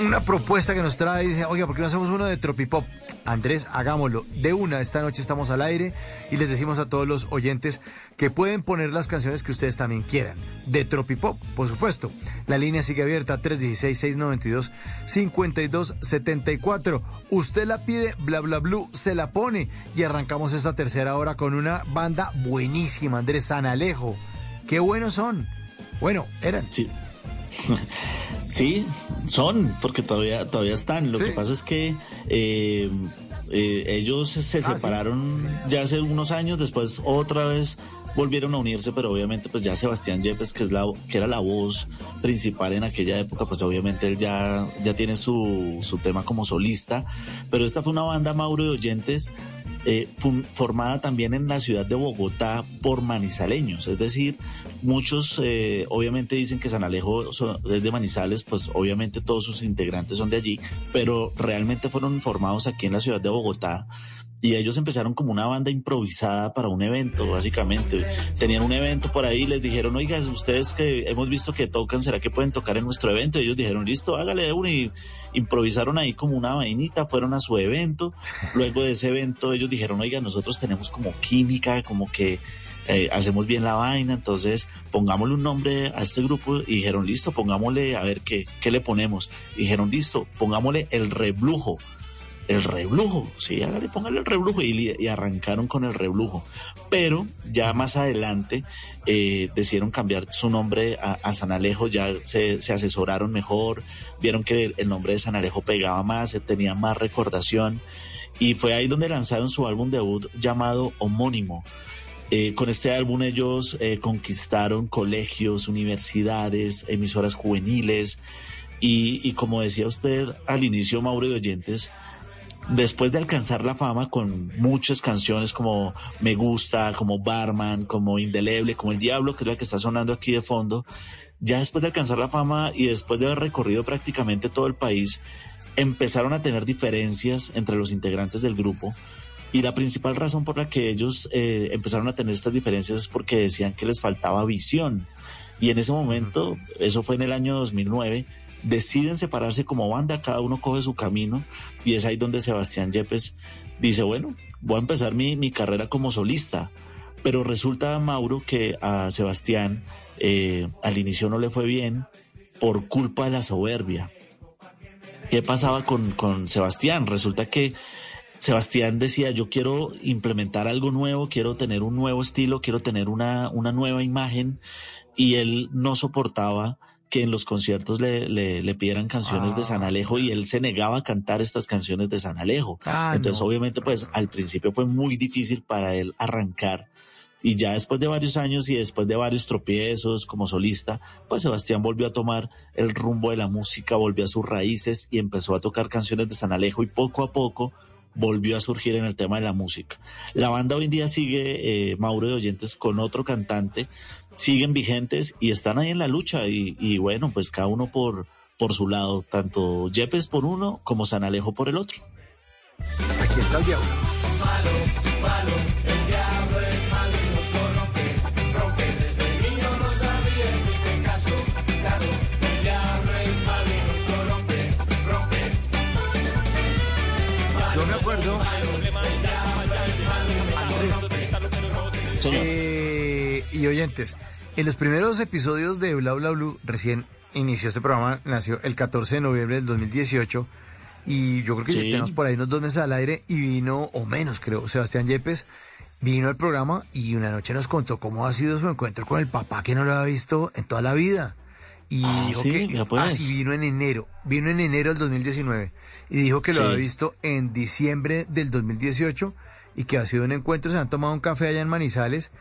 un- una propuesta que nos trae, dice, oiga, ¿por qué no hacemos uno de Tropipop? Andrés, hagámoslo. De una, esta noche estamos al aire y les decimos a todos los oyentes que pueden poner las canciones que ustedes también quieran. De Tropipop, por supuesto. La línea sigue abierta, 316-692-5274. Usted la pide, bla bla blue, se la pone y arrancamos esta tercera hora con una banda buenísima, Andrés San Alejo. Qué buenos son. Bueno, eran. Sí. Sí, son, porque todavía, todavía están. Lo Sí. que pasa es que eh, eh, ellos se Ah, sí. separaron ya hace unos años, después otra vez volvieron a unirse, pero obviamente pues ya Sebastián Yepes, que es la que era la voz principal en aquella época, pues obviamente él ya, ya tiene su, su tema como solista. Pero esta fue una banda, Mauro, de oyentes eh, formada también en la ciudad de Bogotá por manizaleños. Es decir, muchos eh, obviamente dicen que San Alejo es de Manizales, pues obviamente todos sus integrantes son de allí, pero realmente fueron formados aquí en la ciudad de Bogotá. Y ellos empezaron como una banda improvisada para un evento, básicamente. Tenían un evento por ahí, les dijeron, oiga, ustedes que hemos visto que tocan, ¿será que pueden tocar en nuestro evento? Y ellos dijeron, listo, hágale de uno. Y improvisaron ahí como una vainita, fueron a su evento. Luego de ese evento ellos dijeron, oiga, nosotros tenemos como química, como que eh, hacemos bien la vaina, entonces pongámosle un nombre a este grupo y dijeron, listo, pongámosle, a ver qué, qué le ponemos. dijeron, listo, pongámosle el reblujo. El reblujo, sí, hágale, póngale el reblujo y, arrancaron con el reblujo. Pero ya más adelante eh, decidieron cambiar su nombre a, San Alejo, ya se, se asesoraron mejor, vieron que el, nombre de San Alejo pegaba más, eh, tenía más recordación y fue ahí donde lanzaron su álbum debut llamado Homónimo. Eh, con este álbum ellos conquistaron colegios, universidades, emisoras juveniles y, y como decía usted al inicio, Mauro de Oyentes, después de alcanzar la fama con muchas canciones como Me Gusta, como Barman, como Indeleble, como El Diablo, que es la que está sonando aquí de fondo, ya después de alcanzar la fama y después de haber recorrido prácticamente todo el país, empezaron a tener diferencias entre los integrantes del grupo. Y la principal razón por la que ellos eh, empezaron a tener estas diferencias es porque decían que les faltaba visión. Y en ese momento, eso fue en el año 2009, deciden separarse como banda, cada uno coge su camino y es ahí donde Sebastián Yepes dice, bueno, voy a empezar mi, mi carrera como solista. Pero resulta, Mauro, que a Sebastián eh, al inicio no le fue bien por culpa de la soberbia. ¿Qué pasaba con, con Sebastián? Resulta que Sebastián decía, yo quiero implementar algo nuevo, quiero tener un nuevo estilo, quiero tener una, una nueva imagen y él no soportaba que en los conciertos le, le, le pidieran canciones de San Alejo y él se negaba a cantar estas canciones de San Alejo. Ah, Entonces, no. obviamente, pues al principio fue muy difícil para él arrancar. Y ya después de varios años y después de varios tropiezos como solista, pues Sebastián volvió a tomar el rumbo de la música, volvió a sus raíces y empezó a tocar canciones de San Alejo y poco a poco volvió a surgir en el tema de la música. La banda hoy en día sigue, eh, Mauro de Oyentes, con otro cantante, siguen vigentes y están ahí en la lucha. Y, y bueno, pues cada uno por, por su lado, tanto Yepes por uno como San Alejo por el otro. Aquí está el diablo. Malo, malo, Yo me acuerdo. Andrés, señor. Eh y oyentes, en los primeros episodios de Bla Bla Blue, recién inició este programa, nació el 14 de noviembre del 2018. Y yo creo que Sí. ya tenemos por ahí unos dos meses al aire y vino, o menos creo, Sebastián Yepes vino al programa y una noche nos contó cómo ha sido su encuentro con el papá que no lo había visto en toda la vida. Y Ah, dijo sí, que pues. así vino en enero, vino en enero del 2019 y dijo que lo Sí. había visto en diciembre del 2018 y que ha sido un encuentro, se han tomado un café allá en Manizales,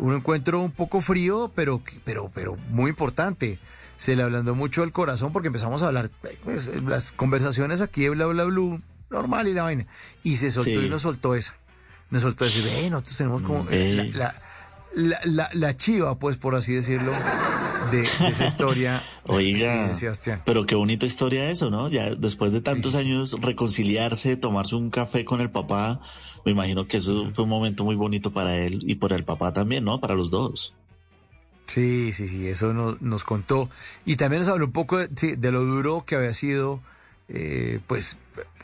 un encuentro un poco frío, pero, pero, pero muy importante. Se le ablandó mucho el corazón porque empezamos a hablar, pues, las conversaciones aquí de bla bla blue, normal y la vaina. Y se soltó Sí. y nos soltó esa. Nos soltó ese, ve, nosotros tenemos como la, la, la, chiva, pues por así decirlo, de, de esa [laughs] historia. Oiga, Sí, pero qué bonita historia eso, ¿no? Ya después de tantos años reconciliarse, tomarse un café con el papá, me imagino que eso fue un momento muy bonito para él y para el papá también, ¿no? Para los dos. Sí, sí, sí, eso nos, nos contó. Y también nos habló un poco de, sí, de lo duro que había sido, eh, pues,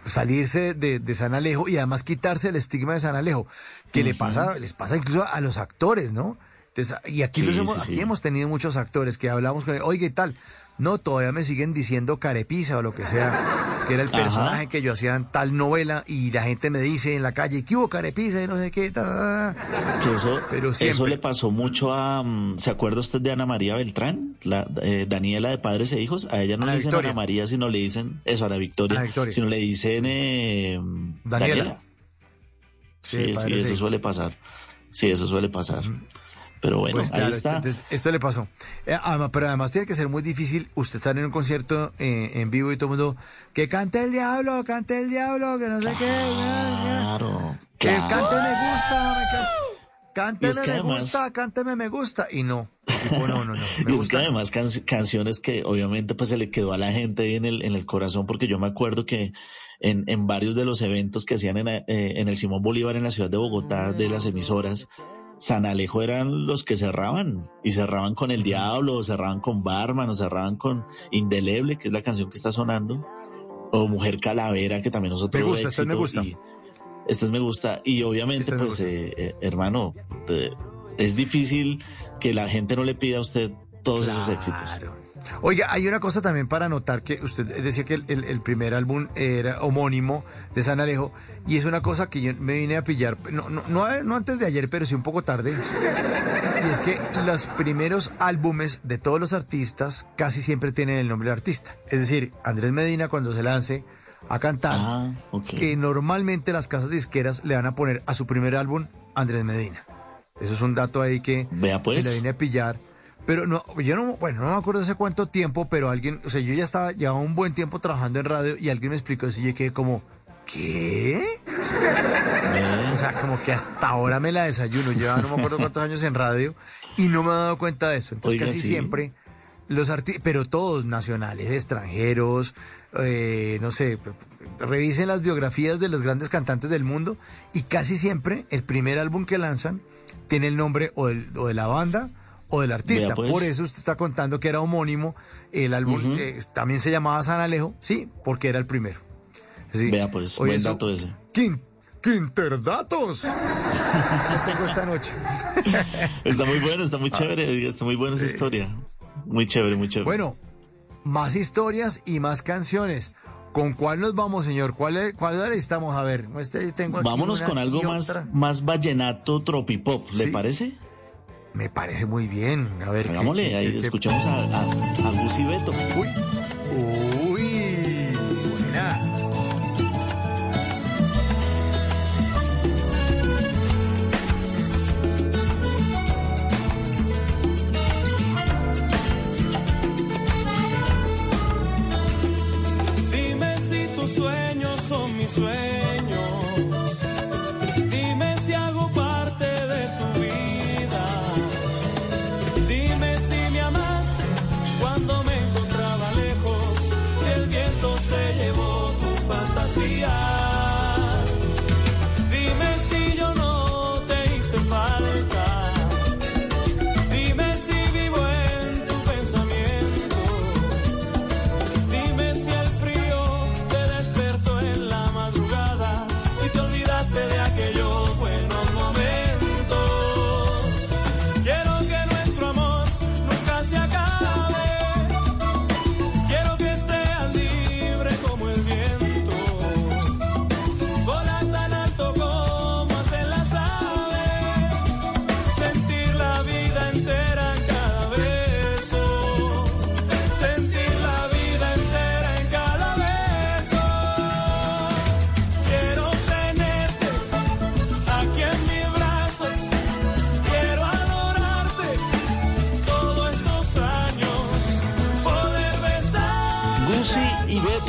salirse de, de San Alejo y además quitarse el estigma de San Alejo, que le pasa, les pasa incluso a los actores, ¿no? Entonces, y aquí, los hemos, aquí hemos tenido muchos actores que hablamos con, oiga, y tal. No, todavía me siguen diciendo carepisa o lo que sea, que era el Ajá. personaje que yo hacía en tal novela y la gente me dice en la calle, ¿qué hubo carepisa? Y no sé qué, ta, ta, ta". Que eso, Pero eso le pasó mucho a... mm, ¿Se acuerda usted de Ana María Beltrán? La, eh, Daniela de Padres e Hijos. A ella no le dicen Victoria. Ana María, sino le dicen... Eso, Ana Victoria. Ana Victoria. Sino le dicen... eh, Daniela. Daniela. Sí, Sí, sí, Padres e eso suele pasar. Sí, eso suele pasar. Pero bueno, Pues ahí claro, está. Entonces, esto le pasó. Eh, además- pero además tiene que ser muy difícil usted estar en un concierto eh, en vivo y todo el mundo, que cante el diablo, cante el diablo, que no sé qué. Claro. Que claro. cante me gusta, me ca- cánteme Y es que me además- gusta, cánteme me gusta. Y no, tipo, no, no, no. [laughs] Me Y es que además can- canciones que obviamente pues se le quedó a la gente ahí en el, en el corazón, porque yo me acuerdo que en, en varios de los eventos que hacían en, eh, en el Simón Bolívar en la ciudad de Bogotá de las emisoras, San Alejo eran los que cerraban y cerraban con El Diablo, o cerraban con Barman, o cerraban con Indeleble, que es la canción que está sonando, o Mujer Calavera, que también es otro Me gusta, esta éxito, me gusta. y- Este es me gusta. Y obviamente, Este me pues, eh, eh, hermano, eh, es difícil que la gente no le pida a usted todos esos éxitos. Oiga, hay una cosa también para notar que usted decía que el, el- el primer álbum era homónimo de San Alejo y es una cosa que yo me vine a pillar, no, no, no, no antes de ayer, pero sí un poco tarde. Y es que los primeros álbumes de todos los artistas casi siempre tienen el nombre del artista. Es decir, Andrés Medina cuando se lance a cantar, Ah, eh, normalmente las casas disqueras le van a poner a su primer álbum Andrés Medina. Eso es un dato ahí que Vea pues. me la vine a pillar. Pero no, yo no, bueno, no me acuerdo hace cuánto tiempo, pero alguien, o sea, yo ya estaba, llevaba un buen tiempo trabajando en radio y alguien me explicó eso y yo quedé como, ¿qué? O sea, como que hasta ahora me la desayuno. Llevaba no me acuerdo cuántos años en radio y no me he dado cuenta de eso. Entonces Oiga, casi sí. siempre los artistas, pero todos nacionales, extranjeros, eh, no sé, revisen las biografías de los grandes cantantes del mundo y casi siempre el primer álbum que lanzan tiene el nombre o, del- o de la banda o del artista. Pues. Por eso usted está contando que era homónimo. El álbum eh, también se llamaba San Alejo, sí, porque era el primero. Sí. Vea pues, Oye, buen eso- dato ese. Quin- Quinterdatos. ¿Qué [laughs] tengo esta noche? Está muy bueno, está Ah. muy chévere, oiga, está muy buena esa historia. Muy chévere, muy chévere. Bueno, más historias y más canciones. ¿Con cuál nos vamos, señor? ¿Cuál, es- cuál estamos? A ver, este, tengo aquí Vámonos una con algo más, más vallenato tropipop, ¿le Sí. parece? Me parece muy bien. A ver, ¿qué- Hagámosle, ahí escuchamos a, a, a Gus y Beto. Uy, uy,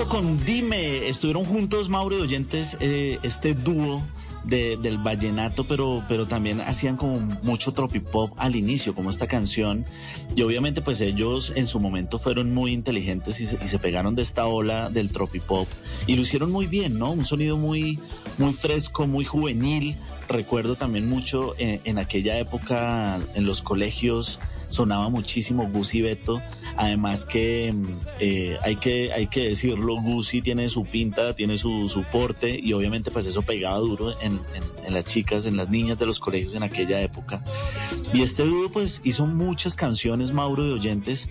con Dime, estuvieron juntos Mauro y Oyentes, eh, este dúo de- del vallenato, pero, pero también hacían como mucho tropipop al inicio, como esta canción. Y obviamente pues ellos en su momento fueron muy inteligentes y se, pegaron de esta ola del tropipop y lo hicieron muy bien, ¿no? Un sonido muy, muy fresco, muy juvenil. Recuerdo también mucho en, en aquella época en los colegios sonaba muchísimo Gucci Beto. Además que mm, eh, hay que hay que decirlo, Gucci tiene su pinta, tiene su, su porte y obviamente pues eso pegaba duro en las chicas, en las niñas de los colegios en aquella época. Y este dúo pues hizo muchas canciones, Mauro, de oyentes.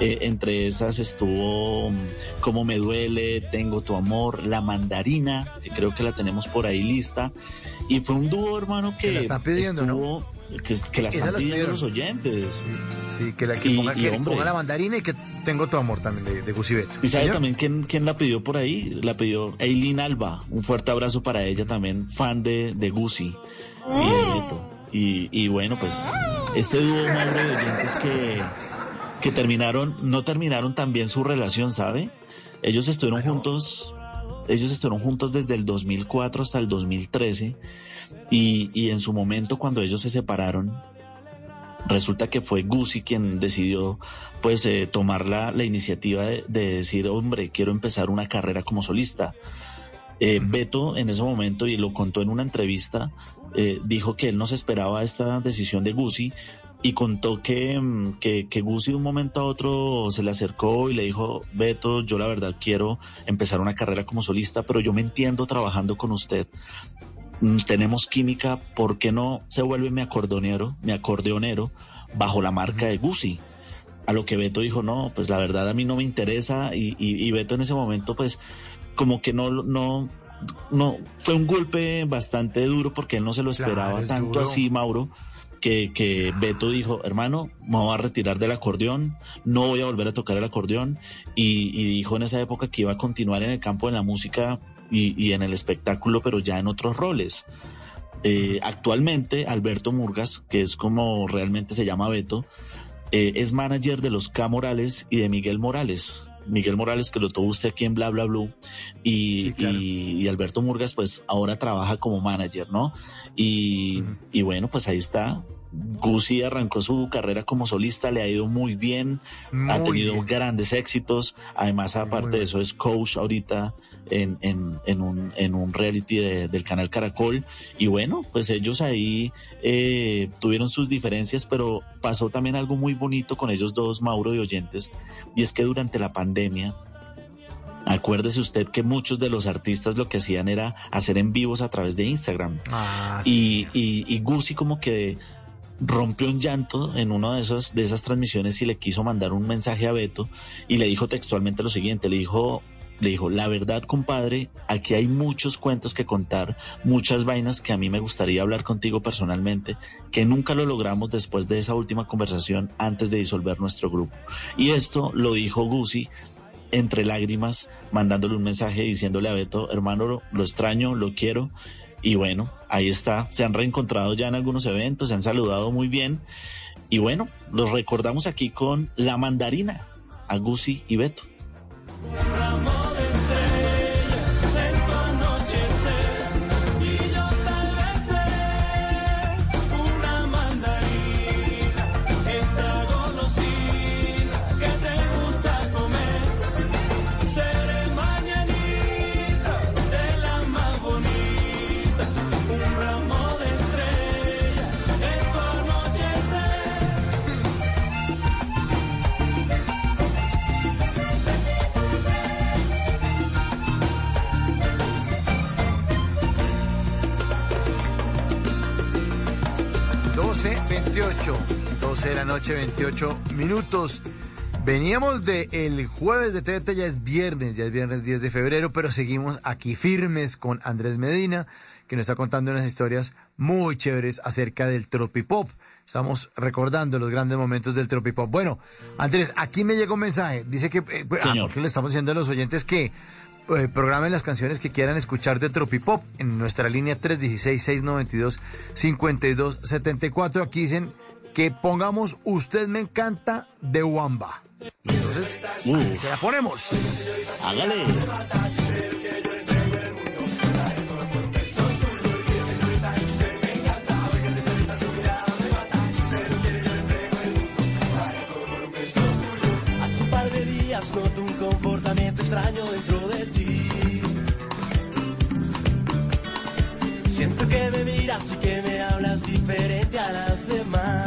Eh, entre esas estuvo mm, Como me duele, Tengo tu amor, La mandarina, que creo que la tenemos por ahí lista. Y fue un dúo, hermano, que, la están pidiendo, ¿no? Que, que la Esa están pidiendo los oyentes. Sí, que la que Y- ponga, y, que ponga la mandarina y que tengo tu amor también de, de Gucci Beto. ¿Y sabe también quién, quién la pidió por ahí? La pidió Eileen Alba. Un fuerte abrazo para ella también, fan de, de Gucci y de Beto. Y, y bueno, pues este dúo Mauro de oyentes que, que terminaron, no terminaron tan bien su relación, ¿sabe? Ellos estuvieron juntos, ellos estuvieron juntos desde el 2004 hasta el 2013 y, y en su momento cuando ellos se separaron, resulta que fue Gucci quien decidió pues eh, tomar la, la iniciativa de, de decir, hombre, quiero empezar una carrera como solista. Eh, Beto en ese momento, y lo contó en una entrevista, eh, dijo que él no se esperaba esta decisión de Gucci y contó que, mm, que, que Gucci de un momento a otro se le acercó y le dijo, Beto, yo la verdad quiero empezar una carrera como solista, pero yo me entiendo trabajando con usted. Mm, Tenemos química, ¿por qué no se vuelve mi acordeonero, mi acordeonero bajo la marca de Gucci? A lo que Beto dijo, no, pues la verdad a mí no me interesa y, y- y Beto en ese momento pues como que no, no, no, fue un golpe bastante duro porque él no se lo esperaba es tanto duro. así, Mauro, que, que Beto dijo, hermano, me voy a retirar del acordeón, no voy a volver a tocar el acordeón y, y dijo en esa época que iba a continuar en el campo de la música y, y en el espectáculo, pero ya en otros roles. Eh, actualmente, Alberto Murgas, que es como realmente se llama Beto, eh, es manager de los K Morales y de Miguel Morales. Miguel Morales, que lo tuvo usted aquí en Bla Bla Blue, y, y- y Alberto Murgas, pues ahora trabaja como manager, ¿no? Y, y bueno, pues ahí está. Gucci arrancó su carrera como solista, le ha ido muy bien, ha tenido bien. grandes éxitos. Además, aparte de eso, es coach ahorita en, en, en un, en un reality de- del canal Caracol. Y bueno, pues ellos ahí eh, tuvieron sus diferencias, pero pasó también algo muy bonito con ellos dos, Mauro y Oyentes, y es que durante la pandemia, acuérdese usted que muchos de los artistas lo que hacían era hacer en vivos a través de Instagram. Ah, y, y, y Gucci como que rompió un llanto en una de esas, de esas transmisiones y le quiso mandar un mensaje a Beto y le dijo textualmente lo siguiente, le dijo, le dijo, la verdad compadre, aquí hay muchos cuentos que contar, muchas vainas que a mí me gustaría hablar contigo personalmente, que nunca lo logramos después de esa última conversación antes de disolver nuestro grupo. Y esto lo dijo Gucci entre lágrimas, mandándole un mensaje diciéndole a Beto, hermano, lo extraño, lo quiero. Y bueno, ahí está. Se han reencontrado ya en algunos eventos, se han saludado muy bien. Y bueno, los recordamos aquí con La Mandarina, a Gucci y Beto. 12.28. 12 de la noche, 28 minutos. Veníamos de el jueves de TVT, ya es viernes, ya es viernes 10 de febrero, pero seguimos aquí firmes con Andrés Medina, que nos está contando unas historias muy chéveres acerca del tropipop. Estamos recordando los grandes momentos del tropipop. Bueno, Andrés, aquí me llegó un mensaje. Dice que, eh, pues, ah, que le estamos diciendo a los oyentes que eh, programen las canciones que quieran escuchar de Tropipop en nuestra línea 316-692-5274. Aquí dicen que pongamos Usted me encanta de Wamba. Entonces, aquí se la ponemos. Hágale. Hace un par de días noto un comportamiento extraño dentro que me miras y que me hablas diferente a las demás.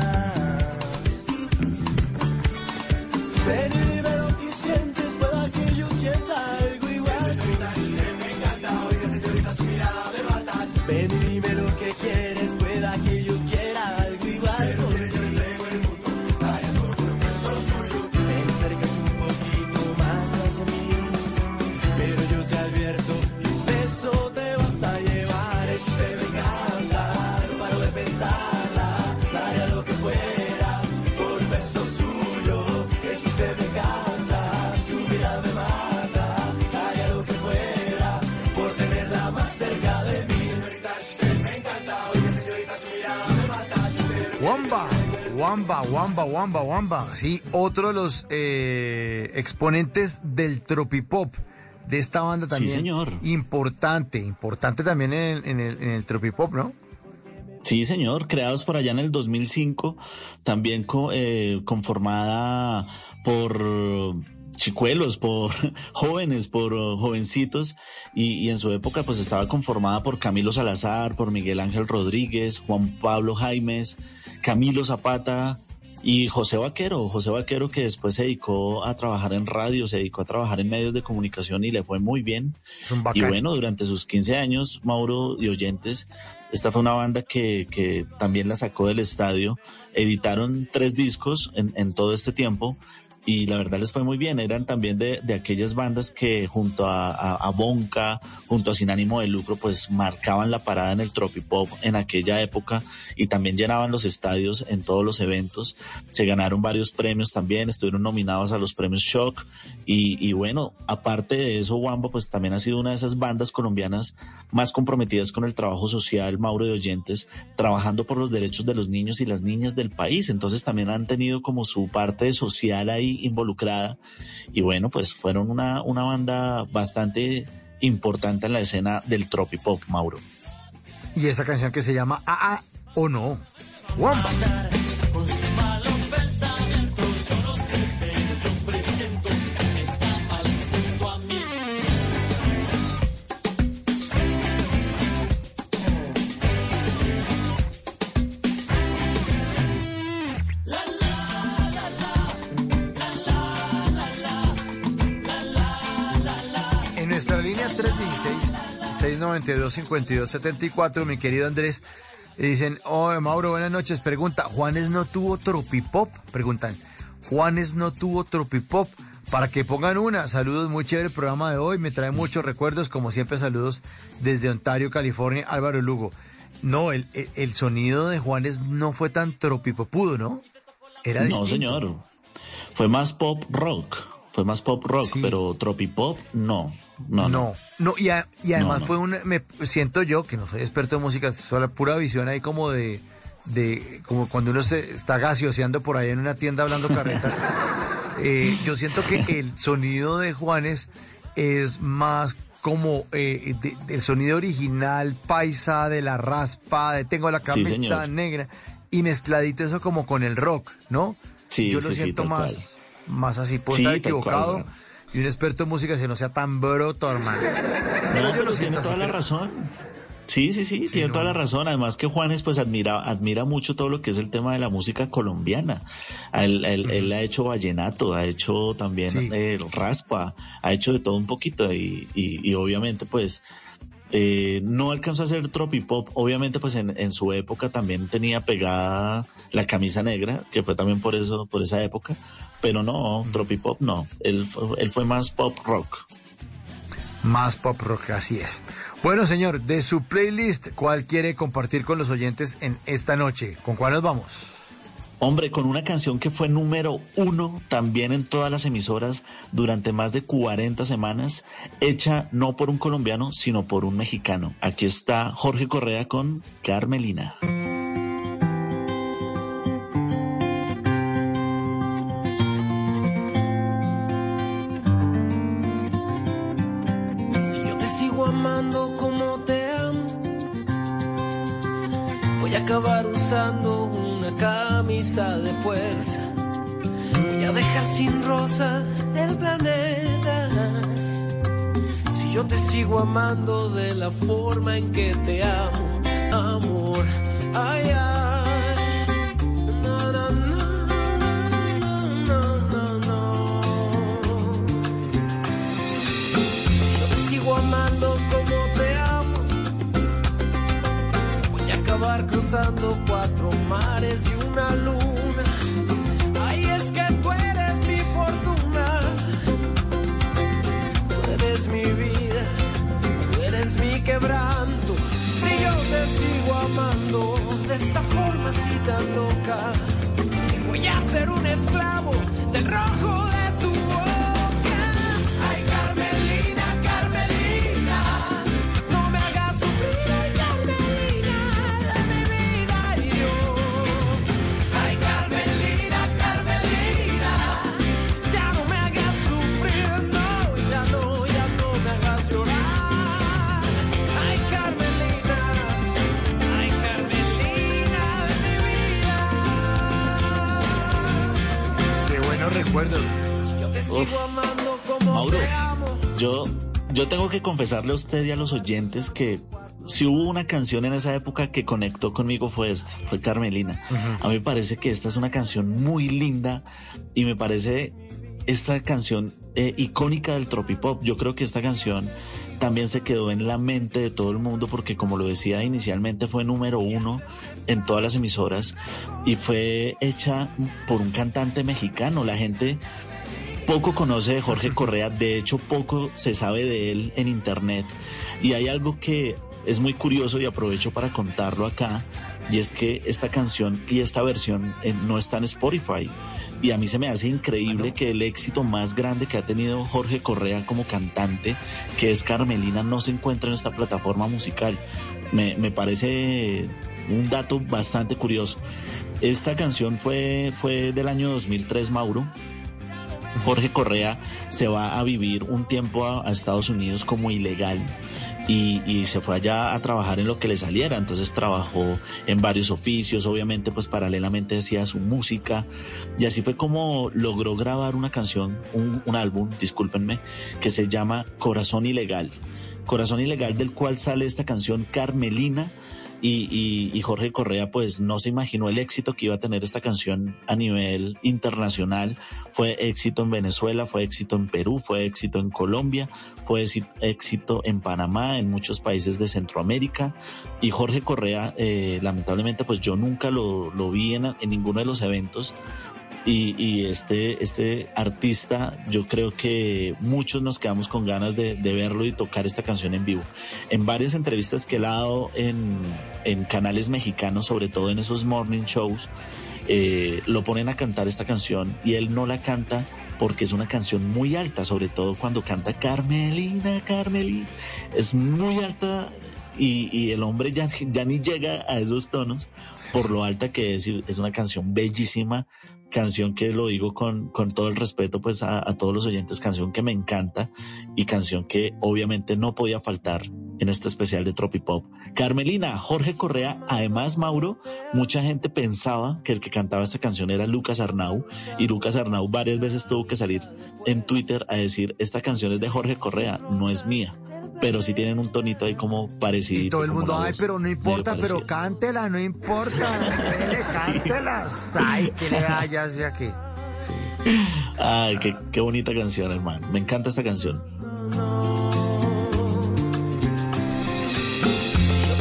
Wamba, Wamba, Wamba, Wamba. Sí, otro de los eh, exponentes del tropipop de esta banda Sí, también. señor. Importante, importante también en el, en el, en el tropipop, ¿no? Sí, señor, creados por allá en el 2005, también co- eh, conformada por chicuelos, por [laughs] jóvenes, por uh, jovencitos, y, y en su época pues estaba conformada por Camilo Salazar, por Miguel Ángel Rodríguez, Juan Pablo Jaimes, Camilo Zapata y José Vaquero, José Vaquero que después se dedicó a trabajar en radio, se dedicó a trabajar en medios de comunicación y le fue muy bien. Y bueno, durante sus 15 años, Mauro y oyentes, esta fue una banda que, que también la sacó del estadio. Editaron tres discos en, en todo este tiempo y la verdad les fue muy bien. Eran también de, de aquellas bandas que junto a, Bonca, junto a Sin Ánimo de Lucro, pues marcaban la parada en el Tropipop en aquella época y también llenaban los estadios en todos los eventos. Se ganaron varios premios también, estuvieron nominados a los premios Shock y, y bueno, aparte de eso, Wamba pues también ha sido una de esas bandas colombianas más comprometidas con el trabajo social, Mauro de Oyentes, trabajando por los derechos de los niños y las niñas del país. Entonces también han tenido como su parte social ahí involucrada. Y bueno, pues fueron una, una banda bastante importante en la escena del tropipop, Mauro. Y esa canción que se llama AA o no. Wamba. Nuestra línea 316-692-5274, mi querido Andrés, dicen, oh, Mauro, buenas noches. Pregunta, ¿Juanes no tuvo tropipop? Preguntan, ¿Juanes no tuvo tropipop? Para que pongan una. Saludos, muy chévere el programa de hoy. Me trae muchos recuerdos, como siempre, saludos desde Ontario, California, Álvaro Lugo. No, el, el, el sonido de Juanes no fue tan tropipopudo, ¿no? Era no, distinto. señor. Fue más pop rock. Fue más pop rock, pero tropipop no. No, No, no, y, a- y además No, no. fue un, me siento yo, que no soy experto en música, solo pura visión ahí como de, de como cuando uno se está gaseoseando por ahí en una tienda hablando [laughs] carreta. Eh, yo siento que el sonido de Juanes es más como eh, de- del sonido original paisa, de la raspa, de tengo la camisa negra, y mezcladito eso como con el rock, ¿no? Sí, yo lo sí, siento más, más así, puedo estar cual, equivocado. Y un experto en música que no sea tan broto, hermano. No, yo pero lo tiene toda así, la pero- razón. Sí, sí, sí, tiene toda la razón. Además que Juanes pues admira, admira mucho todo lo que es el tema de la música colombiana. Él, él- él ha hecho vallenato, ha hecho también eh, raspa, ha hecho de todo un poquito y, y- y obviamente pues eh, no alcanzó a hacer tropipop. Obviamente pues en, en su época también tenía pegada la camisa negra, que fue también por eso, por esa época. Pero no, tropipop no. Él, él fue más pop rock. Más pop rock, así es. Bueno, señor, de su playlist, ¿cuál quiere compartir con los oyentes en esta noche? ¿Con cuál nos vamos? Hombre, con una canción que fue número uno también en todas las emisoras durante más de 40 semanas, hecha no por un colombiano, sino por un mexicano. Aquí está Jorge Correa con Carmelina. Acabar usando una camisa de fuerza. Voy a dejar sin rosas el planeta. Si yo te sigo amando de la forma en que te amo, amor. Yo tengo que confesarle a usted y a los oyentes que si hubo una canción en esa época que conectó conmigo fue esta, fue Carmelina. A mí me parece que esta es una canción muy linda y me parece esta canción eh, icónica del tropipop. Yo creo que esta canción también se quedó en la mente de todo el mundo porque como lo decía inicialmente fue número uno en todas las emisoras y fue hecha por un cantante mexicano. La gente poco conoce de Jorge Correa, de hecho poco se sabe de él en internet y hay algo que es muy curioso y aprovecho para contarlo acá y es que esta canción y esta versión eh, no está en Spotify y a mí se me hace increíble que el éxito más grande que ha tenido Jorge Correa como cantante, que es Carmelina, no se encuentra en esta plataforma musical. Me, me parece un dato bastante curioso. Esta canción fue, fue del año 2003, Mauro. Jorge Correa se va a vivir un tiempo a, Estados Unidos como ilegal y, se fue allá a trabajar en lo que le saliera. Entonces trabajó en varios oficios, obviamente pues paralelamente hacía su música y así fue como logró grabar una canción, un álbum, discúlpenme, que se llama Corazón Ilegal. Corazón Ilegal del cual sale esta canción Carmelina y, y, y, Jorge Correa pues no se imaginó el éxito que iba a tener esta canción a nivel internacional. Fue éxito en Venezuela, fue éxito en Perú, fue éxito en Colombia, fue éxito en Panamá, en muchos países de Centroamérica. Y Jorge Correa, eh, lamentablemente pues yo nunca lo, lo vi en, en ninguno de los eventos. Y, y, este, este artista, yo creo que muchos nos quedamos con ganas de, de, verlo y tocar esta canción en vivo. En varias entrevistas que él ha dado en, en canales mexicanos, sobre todo en esos morning shows, eh, lo ponen a cantar esta canción y él no la canta porque es una canción muy alta, sobre todo cuando canta Carmelina, Carmelina. Es muy alta y, y el hombre ya, ya ni llega a esos tonos por lo alta que es. Es una canción bellísima, canción que lo digo con, con todo el respeto pues a, todos los oyentes, canción que me encanta y canción que obviamente no podía faltar en este especial de Tropipop. Carmelina, Jorge Correa, además Mauro, mucha gente pensaba que el que cantaba esta canción era Lucas Arnau y Lucas Arnau varias veces tuvo que salir en Twitter a decir esta canción es de Jorge Correa, no es mía pero sí tienen un tonito ahí como parecido. Y todo el mundo, ay, pero no importa, pero cántela, no importa, [laughs] sí. cántela. Ay, que le hayas ya que. Sí. Ay, qué, qué bonita canción, hermano. Me encanta esta canción.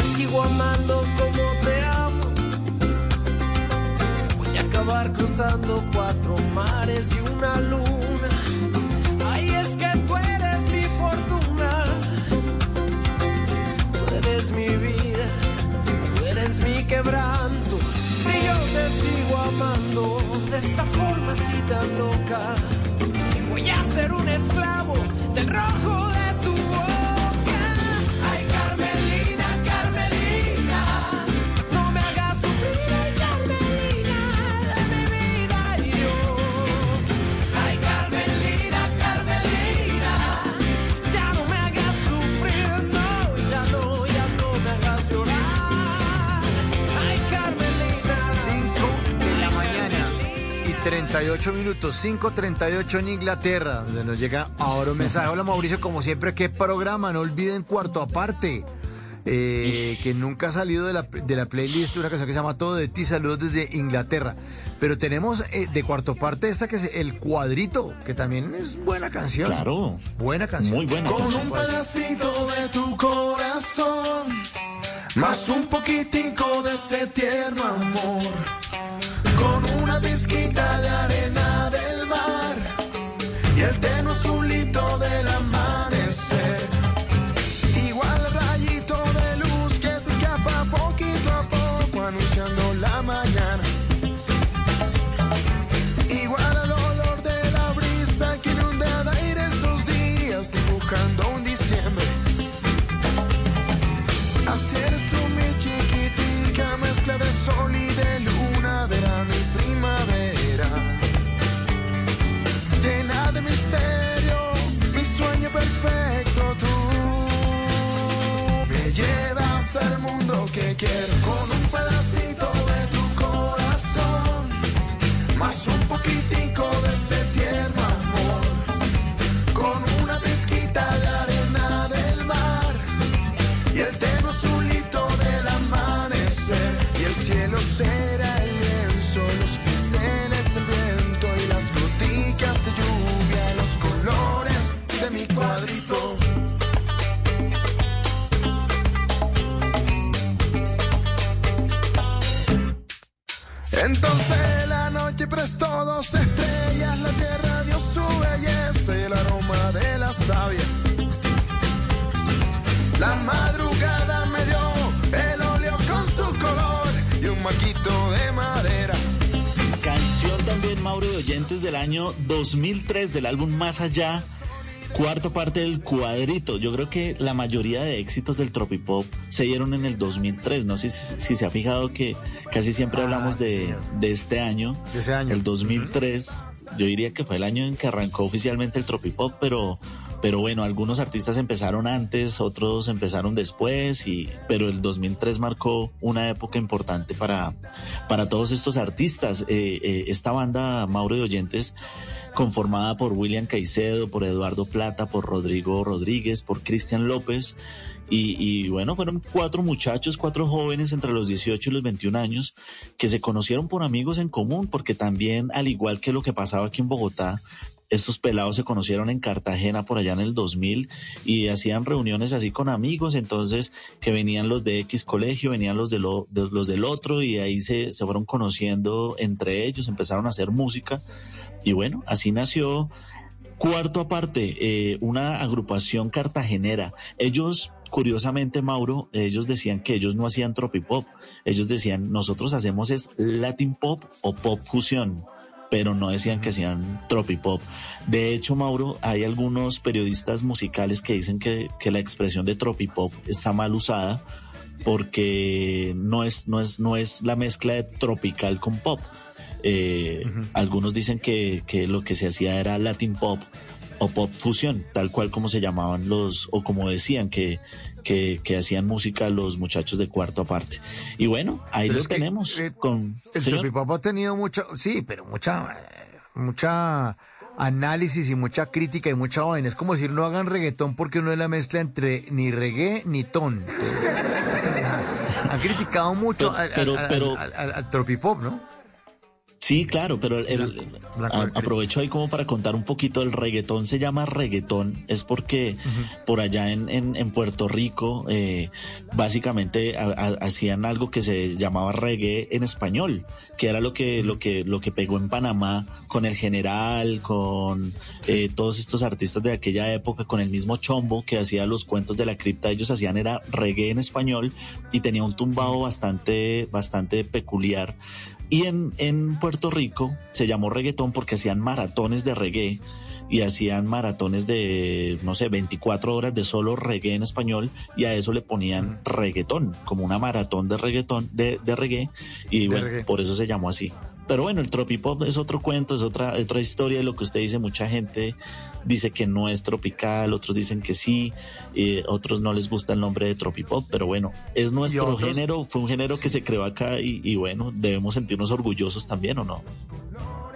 Si sigo amando como te amo, voy a acabar cruzando cuatro mares y una luna. Quebranto. Si yo te sigo amando de esta forma así tan loca, voy a ser un esclavo del rojo 38 minutos, 5.38 en Inglaterra, donde nos llega ahora un mensaje. Hola Mauricio, como siempre, qué programa, no olviden cuarto aparte. Eh, que nunca ha salido de la, de la playlist una canción que se llama Todo de ti, saludos desde Inglaterra. Pero tenemos eh, de cuarto parte esta que es El Cuadrito, que también es buena canción. Claro. Buena canción. Muy buena Con canción. un pedacito de tu corazón, más un poquitico de ese tierno amor, con una pizquita de arena del mar y el tenue azulito del amanecer. Igual rayito de luz que se escapa poquito a poco anunciando la mañana. Igual el olor de la brisa que inunda de aire esos días dibujando un diciembre. Así eres tú mi chiquitica, mezcla de sol y perfecto tú. Me llevas al mundo que quiero con un pedacito de tu corazón, más un poquitico de ese la noche prestó dos estrellas, la tierra dio su belleza y el aroma de la savia. La madrugada me dio el óleo con su color y un maquito de madera. Canción también, Mauro, de oyentes del año 2003 del álbum Más Allá. Cuarta parte del cuadrito. Yo creo que la mayoría de éxitos del Tropipop se dieron en el 2003. No sé si, si se ha fijado que casi siempre Ah, hablamos de, de este año. De ese año. El 2003. Yo diría que fue el año en que arrancó oficialmente el Tropipop, pero, pero bueno, algunos artistas empezaron antes, otros empezaron después, y, pero el 2003 marcó una época importante para, para todos estos artistas. Eh, eh, esta banda, Mauro de Oyentes, conformada por William Caicedo, por Eduardo Plata, por Rodrigo Rodríguez, por Cristian López. Y, y bueno, fueron cuatro muchachos, cuatro jóvenes entre los 18 y los 21 años que se conocieron por amigos en común, porque también, al igual que lo que pasaba aquí en Bogotá, estos pelados se conocieron en Cartagena por allá en el 2000 y hacían reuniones así con amigos, entonces que venían los de X colegio, venían los, de lo- de- los del otro y ahí se, se fueron conociendo entre ellos, empezaron a hacer música y bueno, así nació Cuarto aparte, eh, una agrupación cartagenera. Ellos, curiosamente, Mauro, ellos decían que ellos no hacían tropipop. Ellos decían, nosotros hacemos es Latin pop o pop fusión pero no decían que hacían tropipop. De hecho, Mauro, hay algunos periodistas musicales que dicen que, que la expresión de tropipop está mal usada porque no es, no es, no es la mezcla de tropical con pop. Eh, Algunos dicen que, que lo que se hacía era Latin pop o pop fusión, tal cual como se llamaban los, o como decían que, que, que hacían música los muchachos de cuarto aparte. Y bueno, ahí Pero lo que, tenemos. eh, con, El señor. Tropipop ha tenido mucho, sí, pero mucha, mucha análisis y mucha crítica y mucha vaina. Es como decir, no hagan reggaetón porque no es la mezcla entre ni reggae ni ton. [laughs] Han criticado mucho al, Pero- al- pero- al- al- al Tropipop, ¿no? Sí, claro, pero el- a- aprovecho ahí como para contar un poquito. El reggaetón se llama reggaetón, es porque por allá en, en- en Puerto Rico eh, básicamente ha- ha- hacían algo que se llamaba reggae en español, que era lo que, lo que, lo que pegó en Panamá con el general, con eh, todos estos artistas de aquella época, con el mismo Chombo que hacía los cuentos de la cripta, ellos hacían era reggae en español y tenía un tumbado bastante, bastante peculiar. Y en, en Puerto Rico se llamó reggaetón porque hacían maratones de reggae y hacían maratones de, no sé, 24 horas de solo reggae en español y a eso le ponían reggaetón, como una maratón de reggaetón, de, de reggae y bueno, reggae. por eso se llamó así. Pero bueno, el tropipop es otro cuento, es otra, otra historia de lo que usted dice. Mucha gente dice que no es tropical, otros dicen que sí, eh, otros no les gusta el nombre de tropipop, pero bueno, es nuestro otros? género, fue un género que se creó acá y, y bueno, debemos sentirnos orgullosos también, ¿o no?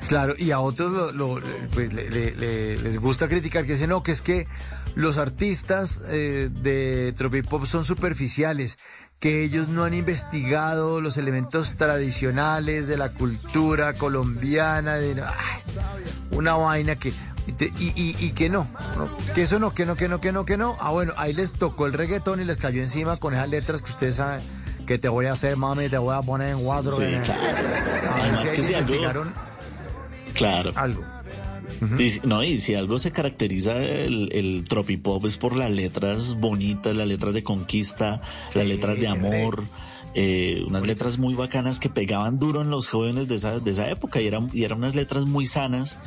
Claro, y a otros lo- lo- pues, le- le- le- les gusta criticar que dicen, no, que es que los artistas eh, de Tropipop son superficiales, que ellos no han investigado los elementos tradicionales de la cultura colombiana, de, ay, una vaina que... Y, y- que no, no, que eso no, que no, que no, que no, que no. Ah, bueno, ahí les tocó el reggaetón y les cayó encima con esas letras que ustedes saben que te voy a hacer, mami, te voy a poner en cuadro. Sí, claro. A ver Además si que Claro. algo. Y no, y si algo se caracteriza el, el tropipop es por las letras bonitas, las letras de conquista, las letras de amor, eh, unas letras muy bacanas que pegaban duro en los jóvenes de esa, de esa época y eran, y eran unas letras muy sanas.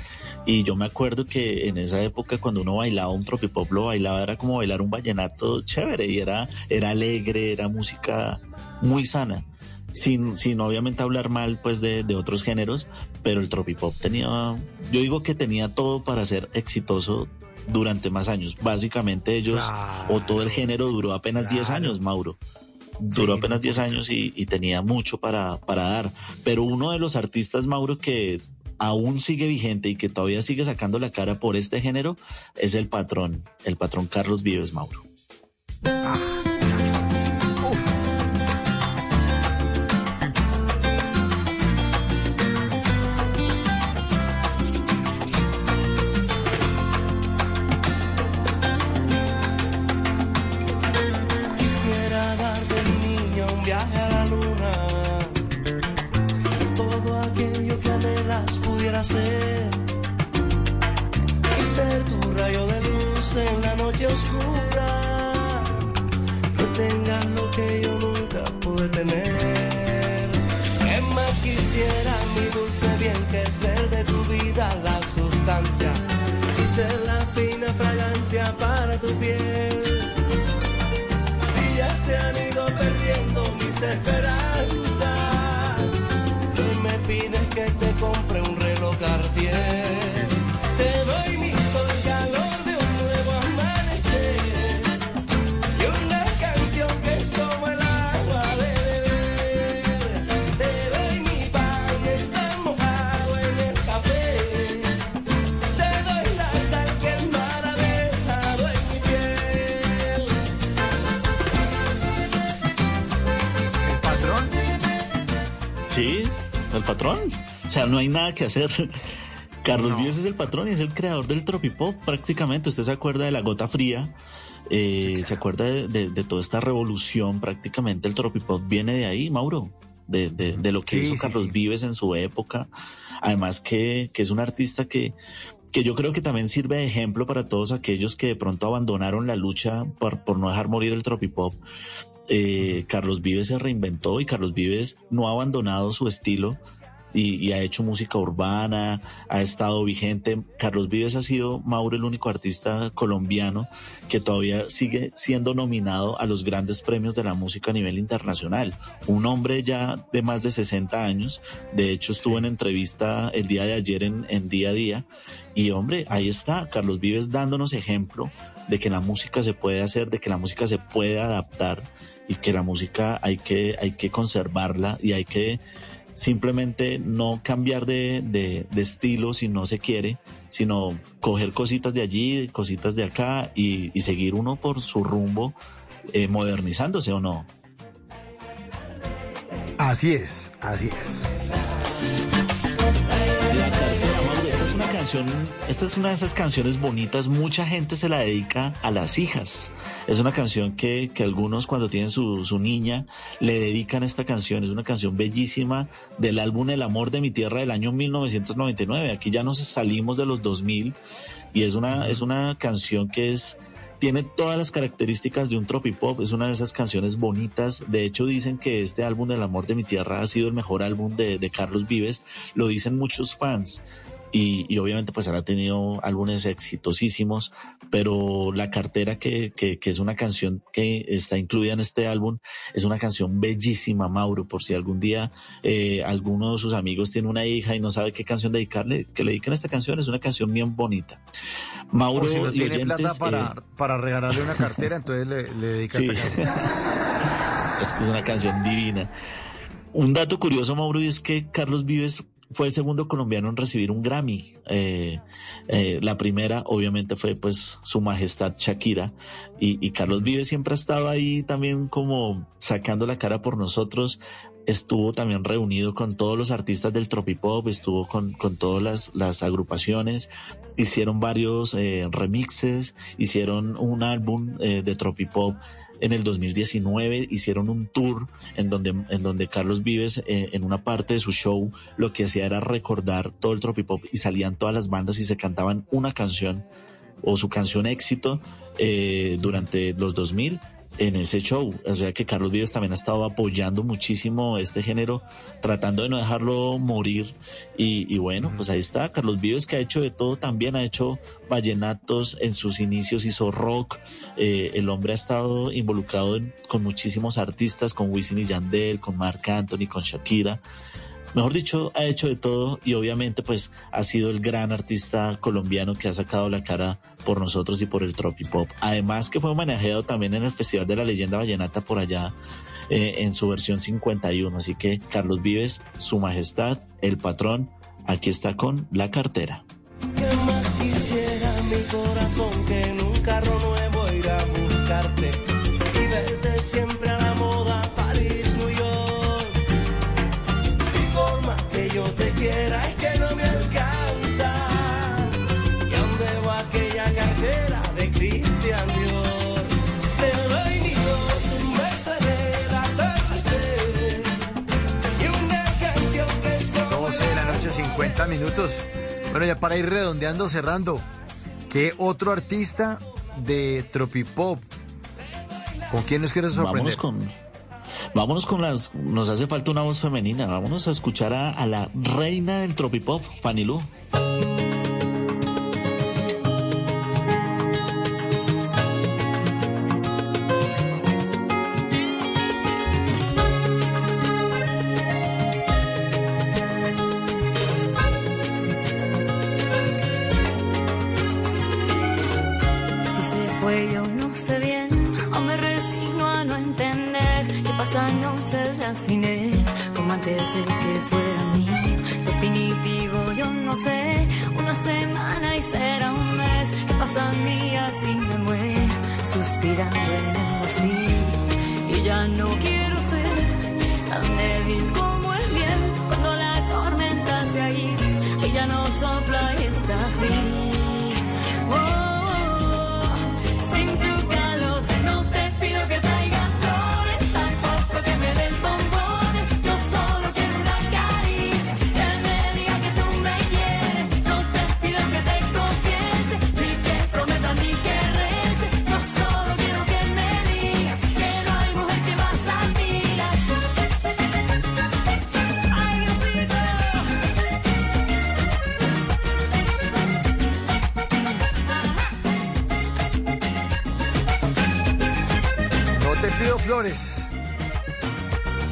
Y yo me acuerdo que en esa época cuando uno bailaba un tropipop lo bailaba era como bailar un vallenato chévere y era, era alegre, era música muy sana. Sin, sin obviamente hablar mal pues de, de otros géneros, pero el tropipop tenía, yo digo que tenía todo para ser exitoso durante más años. Básicamente ellos, o todo el género duró apenas 10 años, Mauro. Duró Sí, apenas 10 años y, y tenía mucho para, para dar. Pero uno de los artistas, Mauro, que aún sigue vigente y que todavía sigue sacando la cara por este género es el patrón, el patrón Carlos Vives, Mauro. Quisiera Si ya se han ido perdiendo mis esperanzas, hoy me pides que te compre un reloj Cartier. Patrón. O sea, no hay nada que hacer. Carlos Vives es el patrón y es el creador del tropipop prácticamente. Usted se acuerda de la gota fría, eh, se acuerda de, de- de toda esta revolución prácticamente. El tropipop viene de ahí, Mauro, de, de- de lo que Sí, hizo sí, Carlos. Vives en su época. Además que, que es un artista que, que yo creo que también sirve de ejemplo para todos aquellos que de pronto abandonaron la lucha por, por no dejar morir el tropipop. Eh, Carlos Vives se reinventó y Carlos Vives no ha abandonado su estilo y, ha hecho música urbana, ha estado vigente. Carlos Vives ha sido, Mauro, el único artista colombiano que todavía sigue siendo nominado a los grandes premios de la música a nivel internacional. Un hombre ya de más de 60 años, de hecho estuvo en entrevista el día de ayer en, en Día a Día y hombre, ahí está, Carlos Vives dándonos ejemplo de que la música se puede hacer, de que la música se puede adaptar y que la música hay que, hay que conservarla y hay que simplemente no cambiar de, de, de estilo si no se quiere, sino coger cositas de allí, cositas de acá y, y seguir uno por su rumbo eh, modernizándose o no. Así es, así es. Esta es una canción, esta es una de esas canciones bonitas, mucha gente se la dedica a las hijas. Es una canción que, que algunos cuando tienen su, su niña le dedican esta canción. Es una canción bellísima del álbum El amor de mi tierra del año 1999. Aquí ya nos salimos de los 2000 y es una, es una canción que es tiene todas las características de un tropipop, es una de esas canciones bonitas. De hecho, dicen que este álbum El amor de mi tierra ha sido el mejor álbum de, de Carlos Vives. Lo dicen muchos fans. Y, y obviamente pues él ha tenido álbumes exitosísimos, pero la cartera que, que, que es una canción que está incluida en este álbum es una canción bellísima, Mauro, por si algún día eh, alguno de sus amigos tiene una hija y no sabe qué canción dedicarle, que le dediquen esta canción, es una canción bien bonita. Mauro o si no tiene oyentes, plata para, eh, para regalarle una cartera, entonces le, le dedica Sí. esta canción. [laughs] Es que es una canción divina. Un dato curioso, Mauro, y es que Carlos Vives fue el segundo colombiano en recibir un Grammy. Eh, eh, la primera, obviamente, fue pues su majestad Shakira. Y, Carlos Vives siempre ha estado ahí también como sacando la cara por nosotros. Estuvo también reunido con todos los artistas del Tropipop, estuvo con, con todas las, las agrupaciones, hicieron varios eh, remixes, hicieron un álbum eh, de Tropipop en el 2019 hicieron un tour en donde, en donde Carlos Vives, eh, en una parte de su show, lo que hacía era recordar todo el tropipop y salían todas las bandas y se cantaban una canción o su canción éxito eh, durante los 2000 en ese show. O sea que Carlos Vives también ha estado apoyando muchísimo este género, tratando de no dejarlo morir. Y, y, bueno, pues ahí está. Carlos Vives que ha hecho de todo, también ha hecho vallenatos en sus inicios, hizo rock. Eh, el hombre ha estado involucrado en, con muchísimos artistas, con Wisin y Yandel, con Marc Anthony, con Shakira mejor dicho, ha hecho de todo y obviamente pues ha sido el gran artista colombiano que ha sacado la cara por nosotros y por el tropipop. Además que fue homenajeado también en el Festival de la Leyenda Vallenata por allá eh, en su versión 51. Así que Carlos Vives, su majestad, el patrón, aquí está con la cartera. ¿Qué más quisiera mi corazón que un 50 minutos. Bueno, ya para ir redondeando, cerrando, ¿qué otro artista de Tropipop? ¿Con quién nos quieres sorprender? Vámonos con, vámonos con las. Nos hace falta una voz femenina. Vámonos a escuchar a, a la reina del tropipop, Fanny Lu.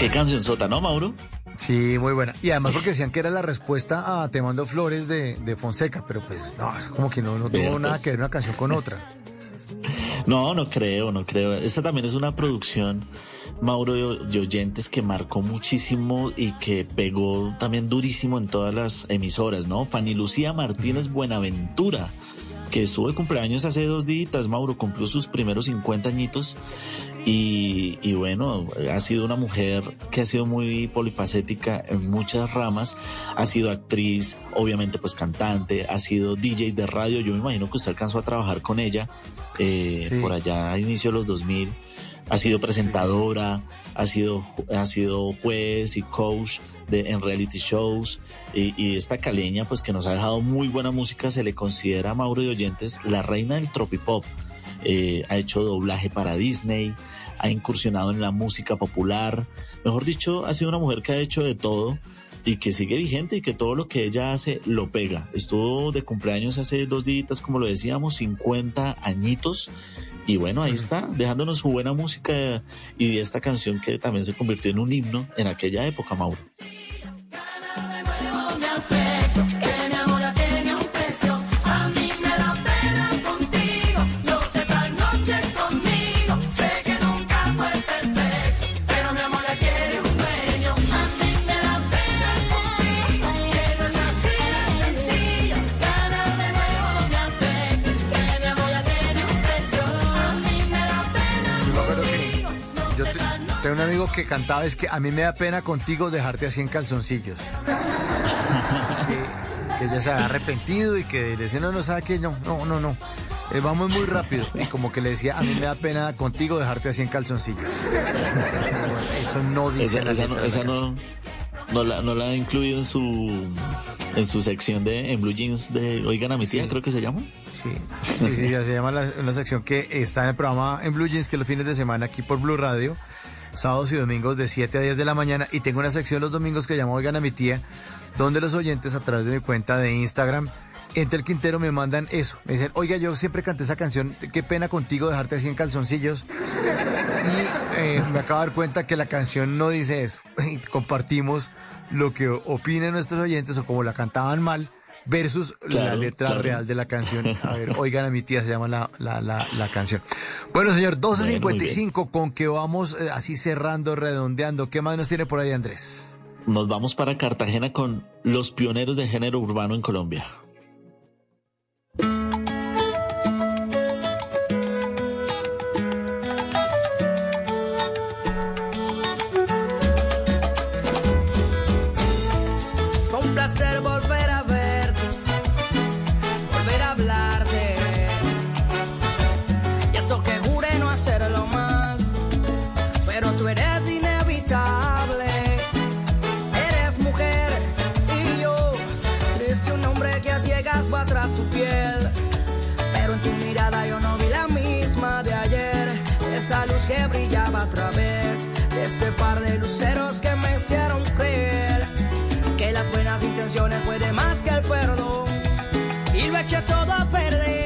Qué canción sota, ¿no, Mauro? Sí, muy buena. Y además porque decían que era la respuesta a Te mando flores de, de Fonseca, pero pues no, es como que no, no tuvo nada pues. que ver una canción con otra. No, no creo, no creo. Esta también es una producción, Mauro, de oyentes que marcó muchísimo y que pegó también durísimo en todas las emisoras, ¿no? Fanny Lucía Martínez Buenaventura, que estuvo de cumpleaños hace dos días, Mauro, cumplió sus primeros 50 añitos y, y bueno, ha sido una mujer que ha sido muy polifacética en muchas ramas, ha sido actriz, obviamente pues cantante, ha sido DJ de radio, yo me imagino que usted alcanzó a trabajar con ella eh, Sí. por allá a inicio de los 2000, ha sido presentadora, ha sido, ha sido juez y coach de, en reality shows. Y, y esta caleña pues que nos ha dejado muy buena música, se le considera a Mauro de Oyentes la reina del tropipop. Eh, ha hecho doblaje para Disney, ha incursionado en la música popular, mejor dicho, ha sido una mujer que ha hecho de todo y que sigue vigente y que todo lo que ella hace lo pega. Estuvo de cumpleaños hace dos días, como lo decíamos, 50 añitos. Y bueno, ahí está, dejándonos su buena música y esta canción que también se convirtió en un himno en aquella época, Mauro. Un amigo que cantaba, es que a mí me da pena contigo dejarte así en calzoncillos. [laughs] que, que ya se había arrepentido y que decía, no, no, ¿sabe qué? No, no, no, no. Eh, vamos muy rápido. Y como que le decía, a mí me da pena contigo dejarte así en calzoncillos. [laughs] Eso no dice Esa, la esa no, esa la no, no la, no la ha incluido en su en su sección de en Blue Jeans de Oigan a mi tía, creo que se llama. Sí, sí, sí, ya se llama la, una sección que está en el programa en Blue Jeans, que los fines de semana aquí por Blue Radio, sábados y domingos de 7 a 10 de la mañana. Y tengo una sección los domingos que llama Oigan a mi tía, donde los oyentes a través de mi cuenta de Instagram, entre el Quintero, me mandan eso. Me dicen, oiga, yo siempre canté esa canción, qué pena contigo dejarte así en calzoncillos. Y eh, me acabo de dar cuenta que la canción no dice eso. [laughs] Y compartimos lo que opinen nuestros oyentes o como la cantaban mal versus la letra claro. real de la canción. A ver, [laughs] oigan a mi tía, se llama la, la, la, la canción. Bueno, señor, 12.55, con que vamos eh, así cerrando, redondeando. ¿Qué más nos tiene por ahí, Andrés? Nos vamos para Cartagena con los pioneros del género urbano en Colombia. Buenas intenciones pueden más que el perdón. Y lo eché todo a perder.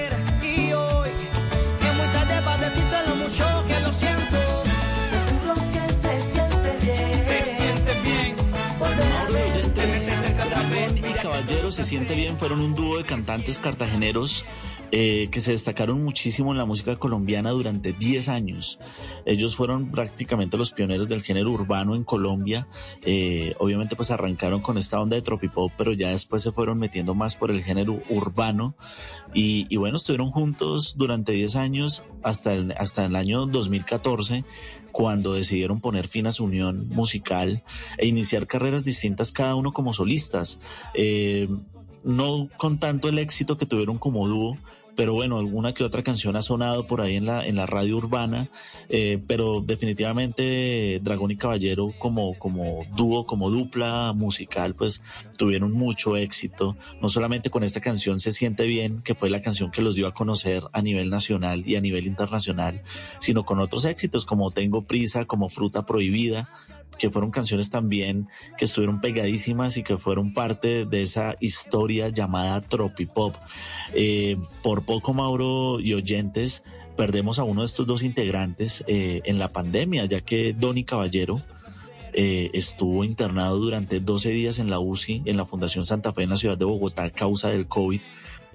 Se siente bien fueron un dúo de cantantes cartageneros eh, que se destacaron muchísimo en la música colombiana durante 10 años. Ellos fueron prácticamente los pioneros del género urbano en Colombia. Eh, obviamente pues arrancaron con esta onda de tropipop, pero ya después se fueron metiendo más por el género urbano. Y, y bueno, estuvieron juntos durante 10 años hasta el, hasta el año 2014 cuando decidieron poner fin a su unión musical e iniciar carreras distintas cada uno como solistas. Eh, no con tanto el éxito que tuvieron como dúo, pero bueno, alguna que otra canción ha sonado por ahí en la, en la radio urbana, eh, pero definitivamente Dragón y Caballero como, como dúo, como dupla musical, pues tuvieron mucho éxito, no solamente con esta canción Se siente bien, que fue la canción que los dio a conocer a nivel nacional y a nivel internacional, sino con otros éxitos como Tengo Prisa, como Fruta Prohibida, que fueron canciones también que estuvieron pegadísimas y que fueron parte de esa historia llamada Tropipop. Eh, por poco, Mauro y oyentes, perdemos a uno de estos dos integrantes eh, en la pandemia, ya que Donny Caballero eh, estuvo internado durante 12 días en la UCI, en la Fundación Santa Fe en la ciudad de Bogotá, a causa del COVID.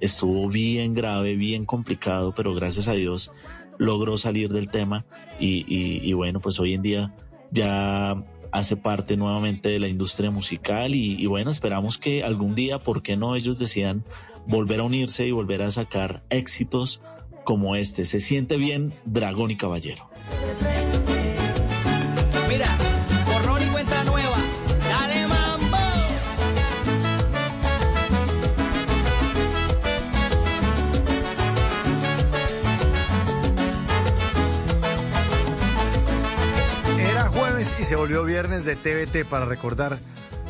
Estuvo bien grave, bien complicado, pero gracias a Dios logró salir del tema y, bueno, pues hoy en día ya hace parte nuevamente de la industria musical y, bueno, esperamos que algún día, ¿por qué no ellos decidan volver a unirse y volver a sacar éxitos como este? Se siente bien Dragón y Caballero. Mira, se volvió viernes de TVT para recordar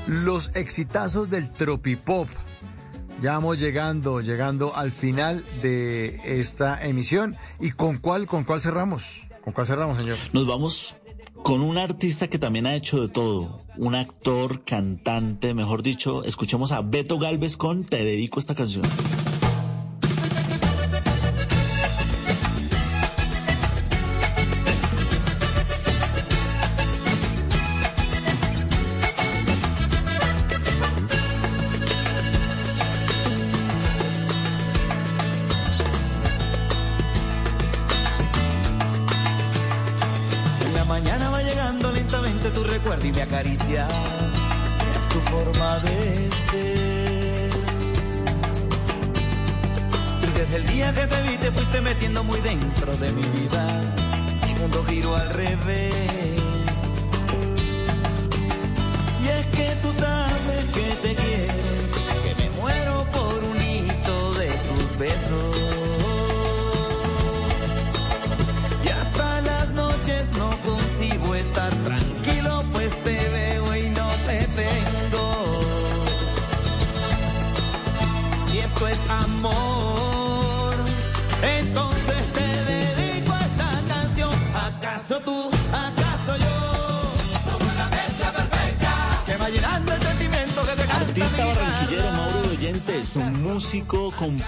los exitazos del tropipop. Ya vamos llegando, llegando al final de esta emisión. ¿Y con cuál, con cuál cerramos? ¿Con cuál cerramos, señor? Nos vamos con un artista que también ha hecho de todo, un actor, cantante, mejor dicho, escuchemos a Beto Galvez con Te dedico esta canción.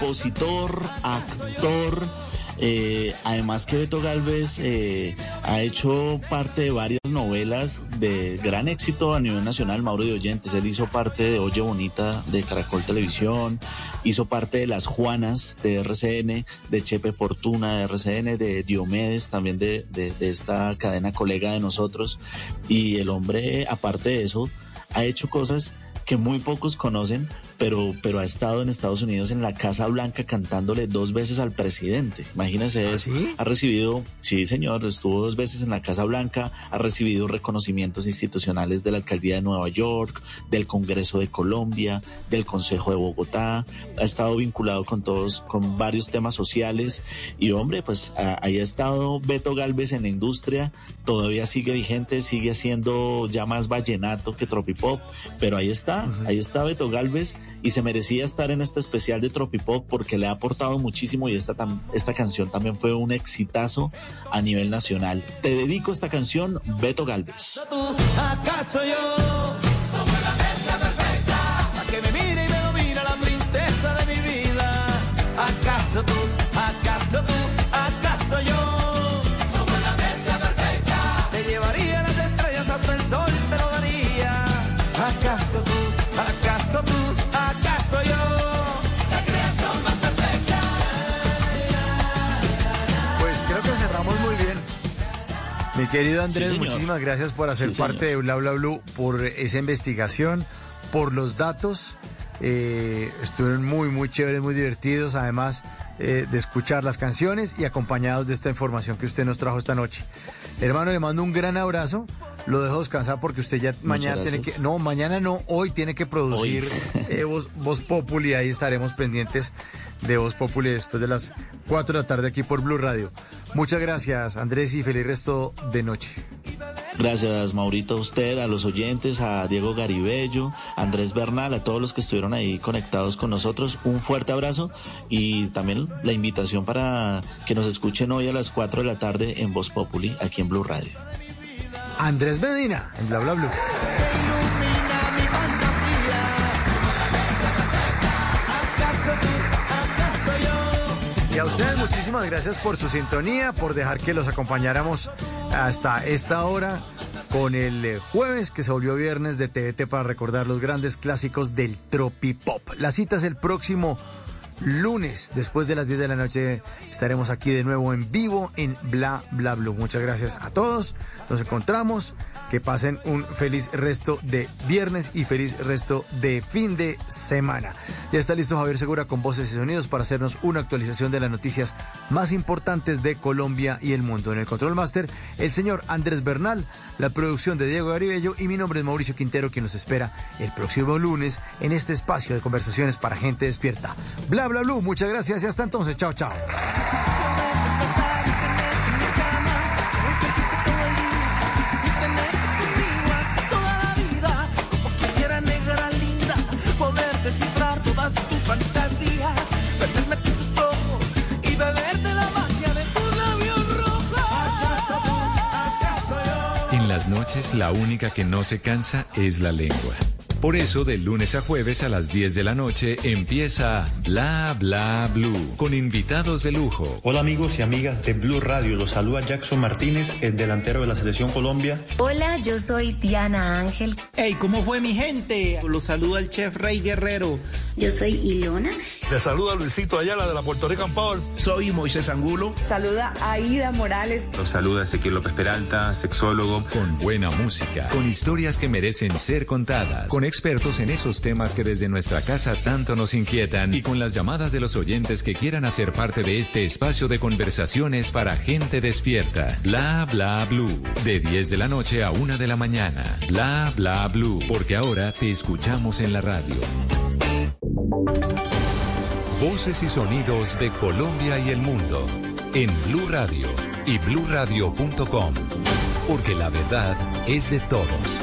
Compositor, actor. eh, además que Beto Galvez eh, ha hecho parte de varias novelas de gran éxito a nivel nacional, Mauro de Oyentes. Él hizo parte de Oye Bonita de Caracol Televisión, hizo parte de Las Juanas de RCN, de Chepe Fortuna de RCN, de Diomedes también de, de- de esta cadena colega de nosotros. Y el hombre, aparte de eso, ha hecho cosas que muy pocos conocen, pero, pero ha estado en Estados Unidos en la Casa Blanca cantándole dos veces al presidente. Imagínense eso. Ha recibido, sí señor, estuvo dos veces en la Casa Blanca, ha recibido reconocimientos institucionales de la Alcaldía de Nueva York, del Congreso de Colombia, del Consejo de Bogotá, ha estado vinculado con todos, con varios temas sociales y hombre, pues ahí ha estado Beto Galvez en la industria, todavía sigue vigente, sigue haciendo ya más vallenato que tropipop, pero ahí está, ahí está Beto Galvez y se merecía estar en este especial de tropipop porque le ha aportado muchísimo y esta, esta canción también fue un exitazo a nivel nacional. Te dedico esta canción, Beto Galvez. acaso yo? Que me mire y me domina la princesa de mi vida. ¿Acaso tú, Mi querido Andrés, Sí, muchísimas gracias por hacer Sí, parte de Bla Bla Blue, por esa investigación, por los datos. Eh, estuvieron muy, muy chéveres, muy divertidos, además eh, de escuchar las canciones y acompañados de esta información que usted nos trajo esta noche. Hermano, le mando un gran abrazo. Lo dejo descansar porque usted ya mañana tiene gracias. que... No, mañana no, hoy tiene que producir [laughs] eh, Voz, Voz Populi. Ahí estaremos pendientes de Voz Populi después de las 4 de la tarde aquí por Blue Radio. Muchas gracias, Andrés, y feliz resto de noche. Gracias, Maurito, a usted, a los oyentes, a Diego Garibello, a Andrés Bernal, a todos los que estuvieron ahí conectados con nosotros. Un fuerte abrazo y también la invitación para que nos escuchen hoy a las 4 de la tarde en Voz Populi, aquí en Blue Radio. Andrés Medina, en Bla Bla Blue. Y a ustedes muchísimas gracias por su sintonía, por dejar que los acompañáramos hasta esta hora con el eh, jueves que se volvió viernes de TVT para recordar los grandes clásicos del Tropipop. La cita es el próximo lunes, después de las 10 de la noche, estaremos aquí de nuevo en vivo en Bla Bla Blue. Muchas gracias a todos, nos encontramos, que pasen un feliz resto de viernes y feliz resto de fin de semana. Ya está listo Javier Segura con voces y sonidos para hacernos una actualización de las noticias más importantes de Colombia y el mundo. En el Control Master, el señor Andrés Bernal, la producción de Diego Garibello y mi nombre es Mauricio Quintero, quien nos espera el próximo lunes en este espacio de conversaciones para gente despierta. Bla, bla, bla. Muchas gracias y hasta entonces. Chao, chao. Descifrar todas tus fantasías, entre tus ojos y beberte la magia de tus labios rojos. En las noches la única que no se cansa es la lengua. Por eso, de lunes a jueves a las 10 de la noche empieza Bla Bla Blue con invitados de lujo. Hola amigos y amigas de Blue Radio, los saluda Jackson Martínez, el delantero de la Selección Colombia. Hola, yo soy Diana Ángel. Hey, ¿cómo fue mi gente? Los saluda el chef Rey Guerrero. Yo soy Ilona. Le saluda Luisito Ayala de la Puerto Rican Power. Soy Moisés Angulo. Saluda a Aida Morales. Los saluda Ezequiel López Peralta, sexólogo. Con buena música, con historias que merecen ser contadas, con expertos en esos temas que desde nuestra casa tanto nos inquietan y con las llamadas de los oyentes que quieran hacer parte de este espacio de conversaciones para gente despierta. Bla bla blue. De 10 de la noche a 1 de la mañana. Bla bla blue. Porque ahora te escuchamos en la radio. Voces y sonidos de Colombia y el mundo en Blue Radio y bluradio.com. porque la verdad es de todos.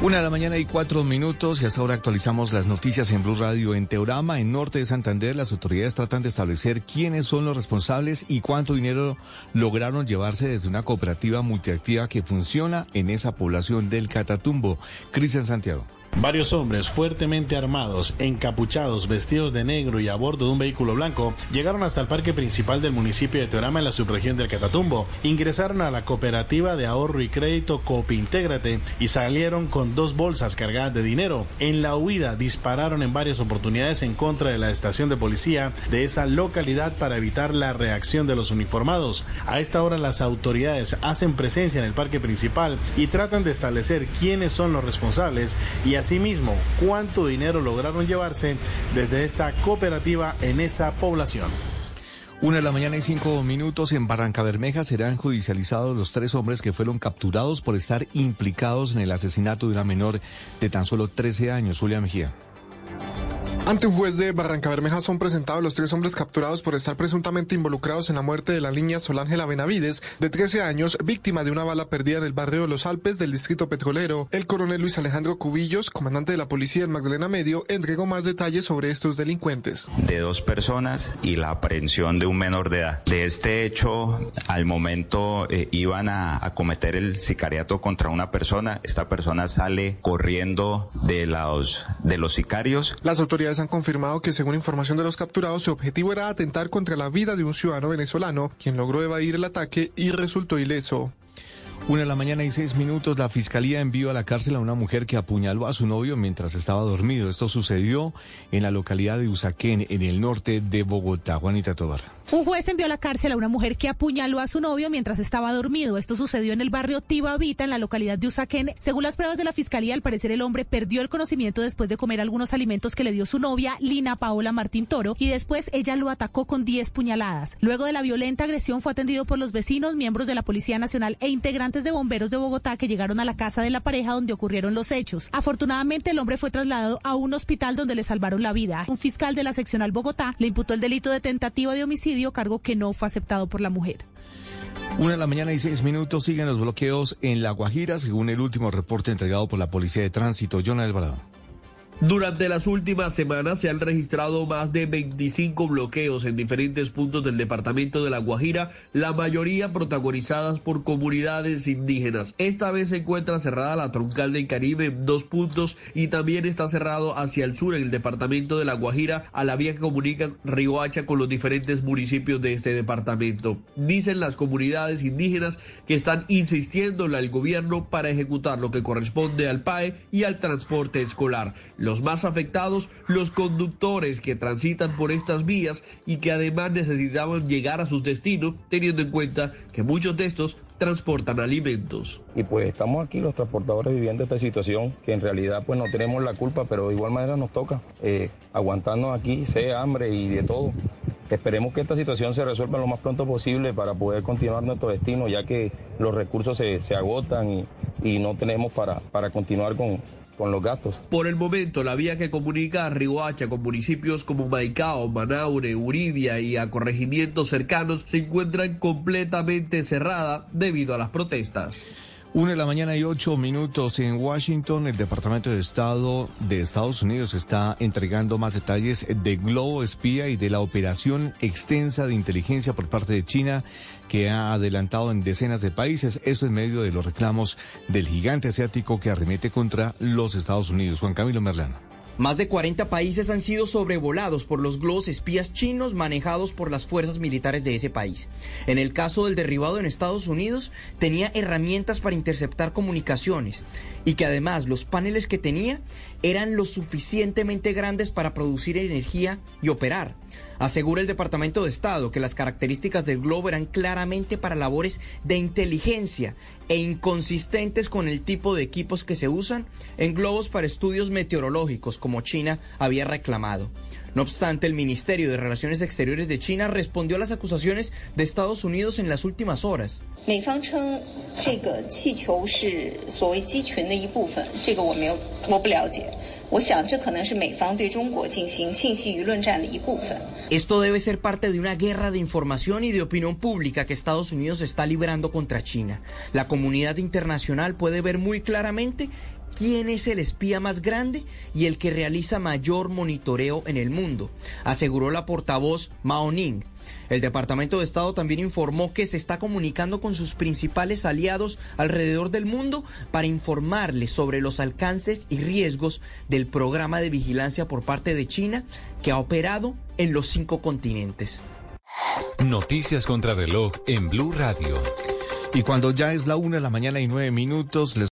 Una de la mañana y cuatro minutos y hasta ahora actualizamos las noticias en Blue Radio. En Teorama, en norte de Santander, las autoridades tratan de establecer quiénes son los responsables y cuánto dinero lograron llevarse desde una cooperativa multiactiva que funciona en esa población del Catatumbo. Cristian Santiago. Varios hombres fuertemente armados, encapuchados, vestidos de negro y a bordo de un vehículo blanco llegaron hasta el parque principal del municipio de Teorama en la subregión del Catatumbo. Ingresaron a la cooperativa de ahorro y crédito Copintégrate y salieron con dos bolsas cargadas de dinero. En la huida dispararon en varias oportunidades en contra de la estación de policía de esa localidad para evitar la reacción de los uniformados. A esta hora las autoridades hacen presencia en el parque principal y tratan de establecer quiénes son los responsables y Asimismo, cuánto dinero lograron llevarse desde esta cooperativa en esa población. Una de la mañana y cinco minutos en Barranca Bermeja serán judicializados los tres hombres que fueron capturados por estar implicados en el asesinato de una menor de tan solo 13 años, Julia Mejía. Ante un juez de Barranca Bermeja son presentados los tres hombres capturados por estar presuntamente involucrados en la muerte de la niña Solángela Benavides, de 13 años, víctima de una bala perdida en el barrio de Los Alpes del distrito petrolero. El coronel Luis Alejandro Cubillos, comandante de la policía en Magdalena Medio, entregó más detalles sobre estos delincuentes. De dos personas y la aprehensión de un menor de edad. De este hecho, al momento eh, iban a, a cometer el sicariato contra una persona. Esta persona sale corriendo de los, de los sicarios. Las autoridades han confirmado que según información de los capturados, su objetivo era atentar contra la vida de un ciudadano venezolano, quien logró evadir el ataque y resultó ileso. Una de la mañana y seis minutos, la fiscalía envió a la cárcel a una mujer que apuñaló a su novio mientras estaba dormido. Esto sucedió en la localidad de Usaquén, en el norte de Bogotá. Juanita Tobar. Un juez envió a la cárcel a una mujer que apuñaló a su novio mientras estaba dormido. Esto sucedió en el barrio Tibavita, en la localidad de Usaquén. Según las pruebas de la fiscalía, al parecer el hombre perdió el conocimiento después de comer algunos alimentos que le dio su novia, Lina Paola Martín Toro, y después ella lo atacó con 10 puñaladas. Luego de la violenta agresión fue atendido por los vecinos, miembros de la Policía Nacional e integrantes de bomberos de Bogotá que llegaron a la casa de la pareja donde ocurrieron los hechos. Afortunadamente, el hombre fue trasladado a un hospital donde le salvaron la vida. Un fiscal de la seccional Bogotá le imputó el delito de tentativa de homicidio, cargo que no fue aceptado por la mujer. Una de la mañana y seis minutos siguen los bloqueos en La Guajira, según el último reporte entregado por la Policía de Tránsito. Jonah Alvarado. Durante las últimas semanas se han registrado más de 25 bloqueos en diferentes puntos del departamento de La Guajira, la mayoría protagonizadas por comunidades indígenas. Esta vez se encuentra cerrada la troncal del Caribe en dos puntos y también está cerrado hacia el sur en el departamento de La Guajira a la vía que comunica Riohacha con los diferentes municipios de este departamento. Dicen las comunidades indígenas que están insistiendo al gobierno para ejecutar lo que corresponde al PAE y al transporte escolar. Los más afectados, los conductores que transitan por estas vías y que además necesitaban llegar a sus destinos, teniendo en cuenta que muchos de estos transportan alimentos. Y pues estamos aquí los transportadores viviendo esta situación que en realidad pues no tenemos la culpa, pero de igual manera nos toca eh, aguantarnos aquí, sea hambre y de todo. Esperemos que esta situación se resuelva lo más pronto posible para poder continuar nuestro destino, ya que los recursos se, se agotan y, y no tenemos para, para continuar con, Por el momento, la vía que comunica a Riohacha con municipios como Maicao, Manaure, Uribia y a corregimientos cercanos se encuentran completamente cerrada debido a las protestas. Una de la mañana y ocho minutos en Washington, el Departamento de Estado de Estados Unidos está entregando más detalles de Globo Espía y de la operación extensa de inteligencia por parte de China que ha adelantado en decenas de países. Eso en medio de los reclamos del gigante asiático que arremete contra los Estados Unidos. Juan Camilo Merlano. Más de 40 países han sido sobrevolados por los globos espías chinos manejados por las fuerzas militares de ese país. En el caso del derribado en Estados Unidos, tenía herramientas para interceptar comunicaciones y que además los paneles que tenía eran lo suficientemente grandes para producir energía y operar. Asegura el Departamento de Estado que las características del globo eran claramente para labores de inteligencia e inconsistentes con el tipo de equipos que se usan en globos para estudios meteorológicos, como China había reclamado. No obstante, el Ministerio de Relaciones Exteriores de China respondió a las acusaciones de Estados Unidos en las últimas horas. Esto debe ser parte de una guerra de información y de opinión pública que Estados Unidos está librando contra China. La comunidad internacional puede ver muy claramente quién es el espía más grande y el que realiza mayor monitoreo en el mundo, aseguró la portavoz Mao Ning. El Departamento de Estado también informó que se está comunicando con sus principales aliados alrededor del mundo para informarles sobre los alcances y riesgos del programa de vigilancia por parte de China que ha operado en los cinco continentes. Noticias contra reloj en Blue Radio. Y cuando ya es la una de la mañana y nueve minutos, les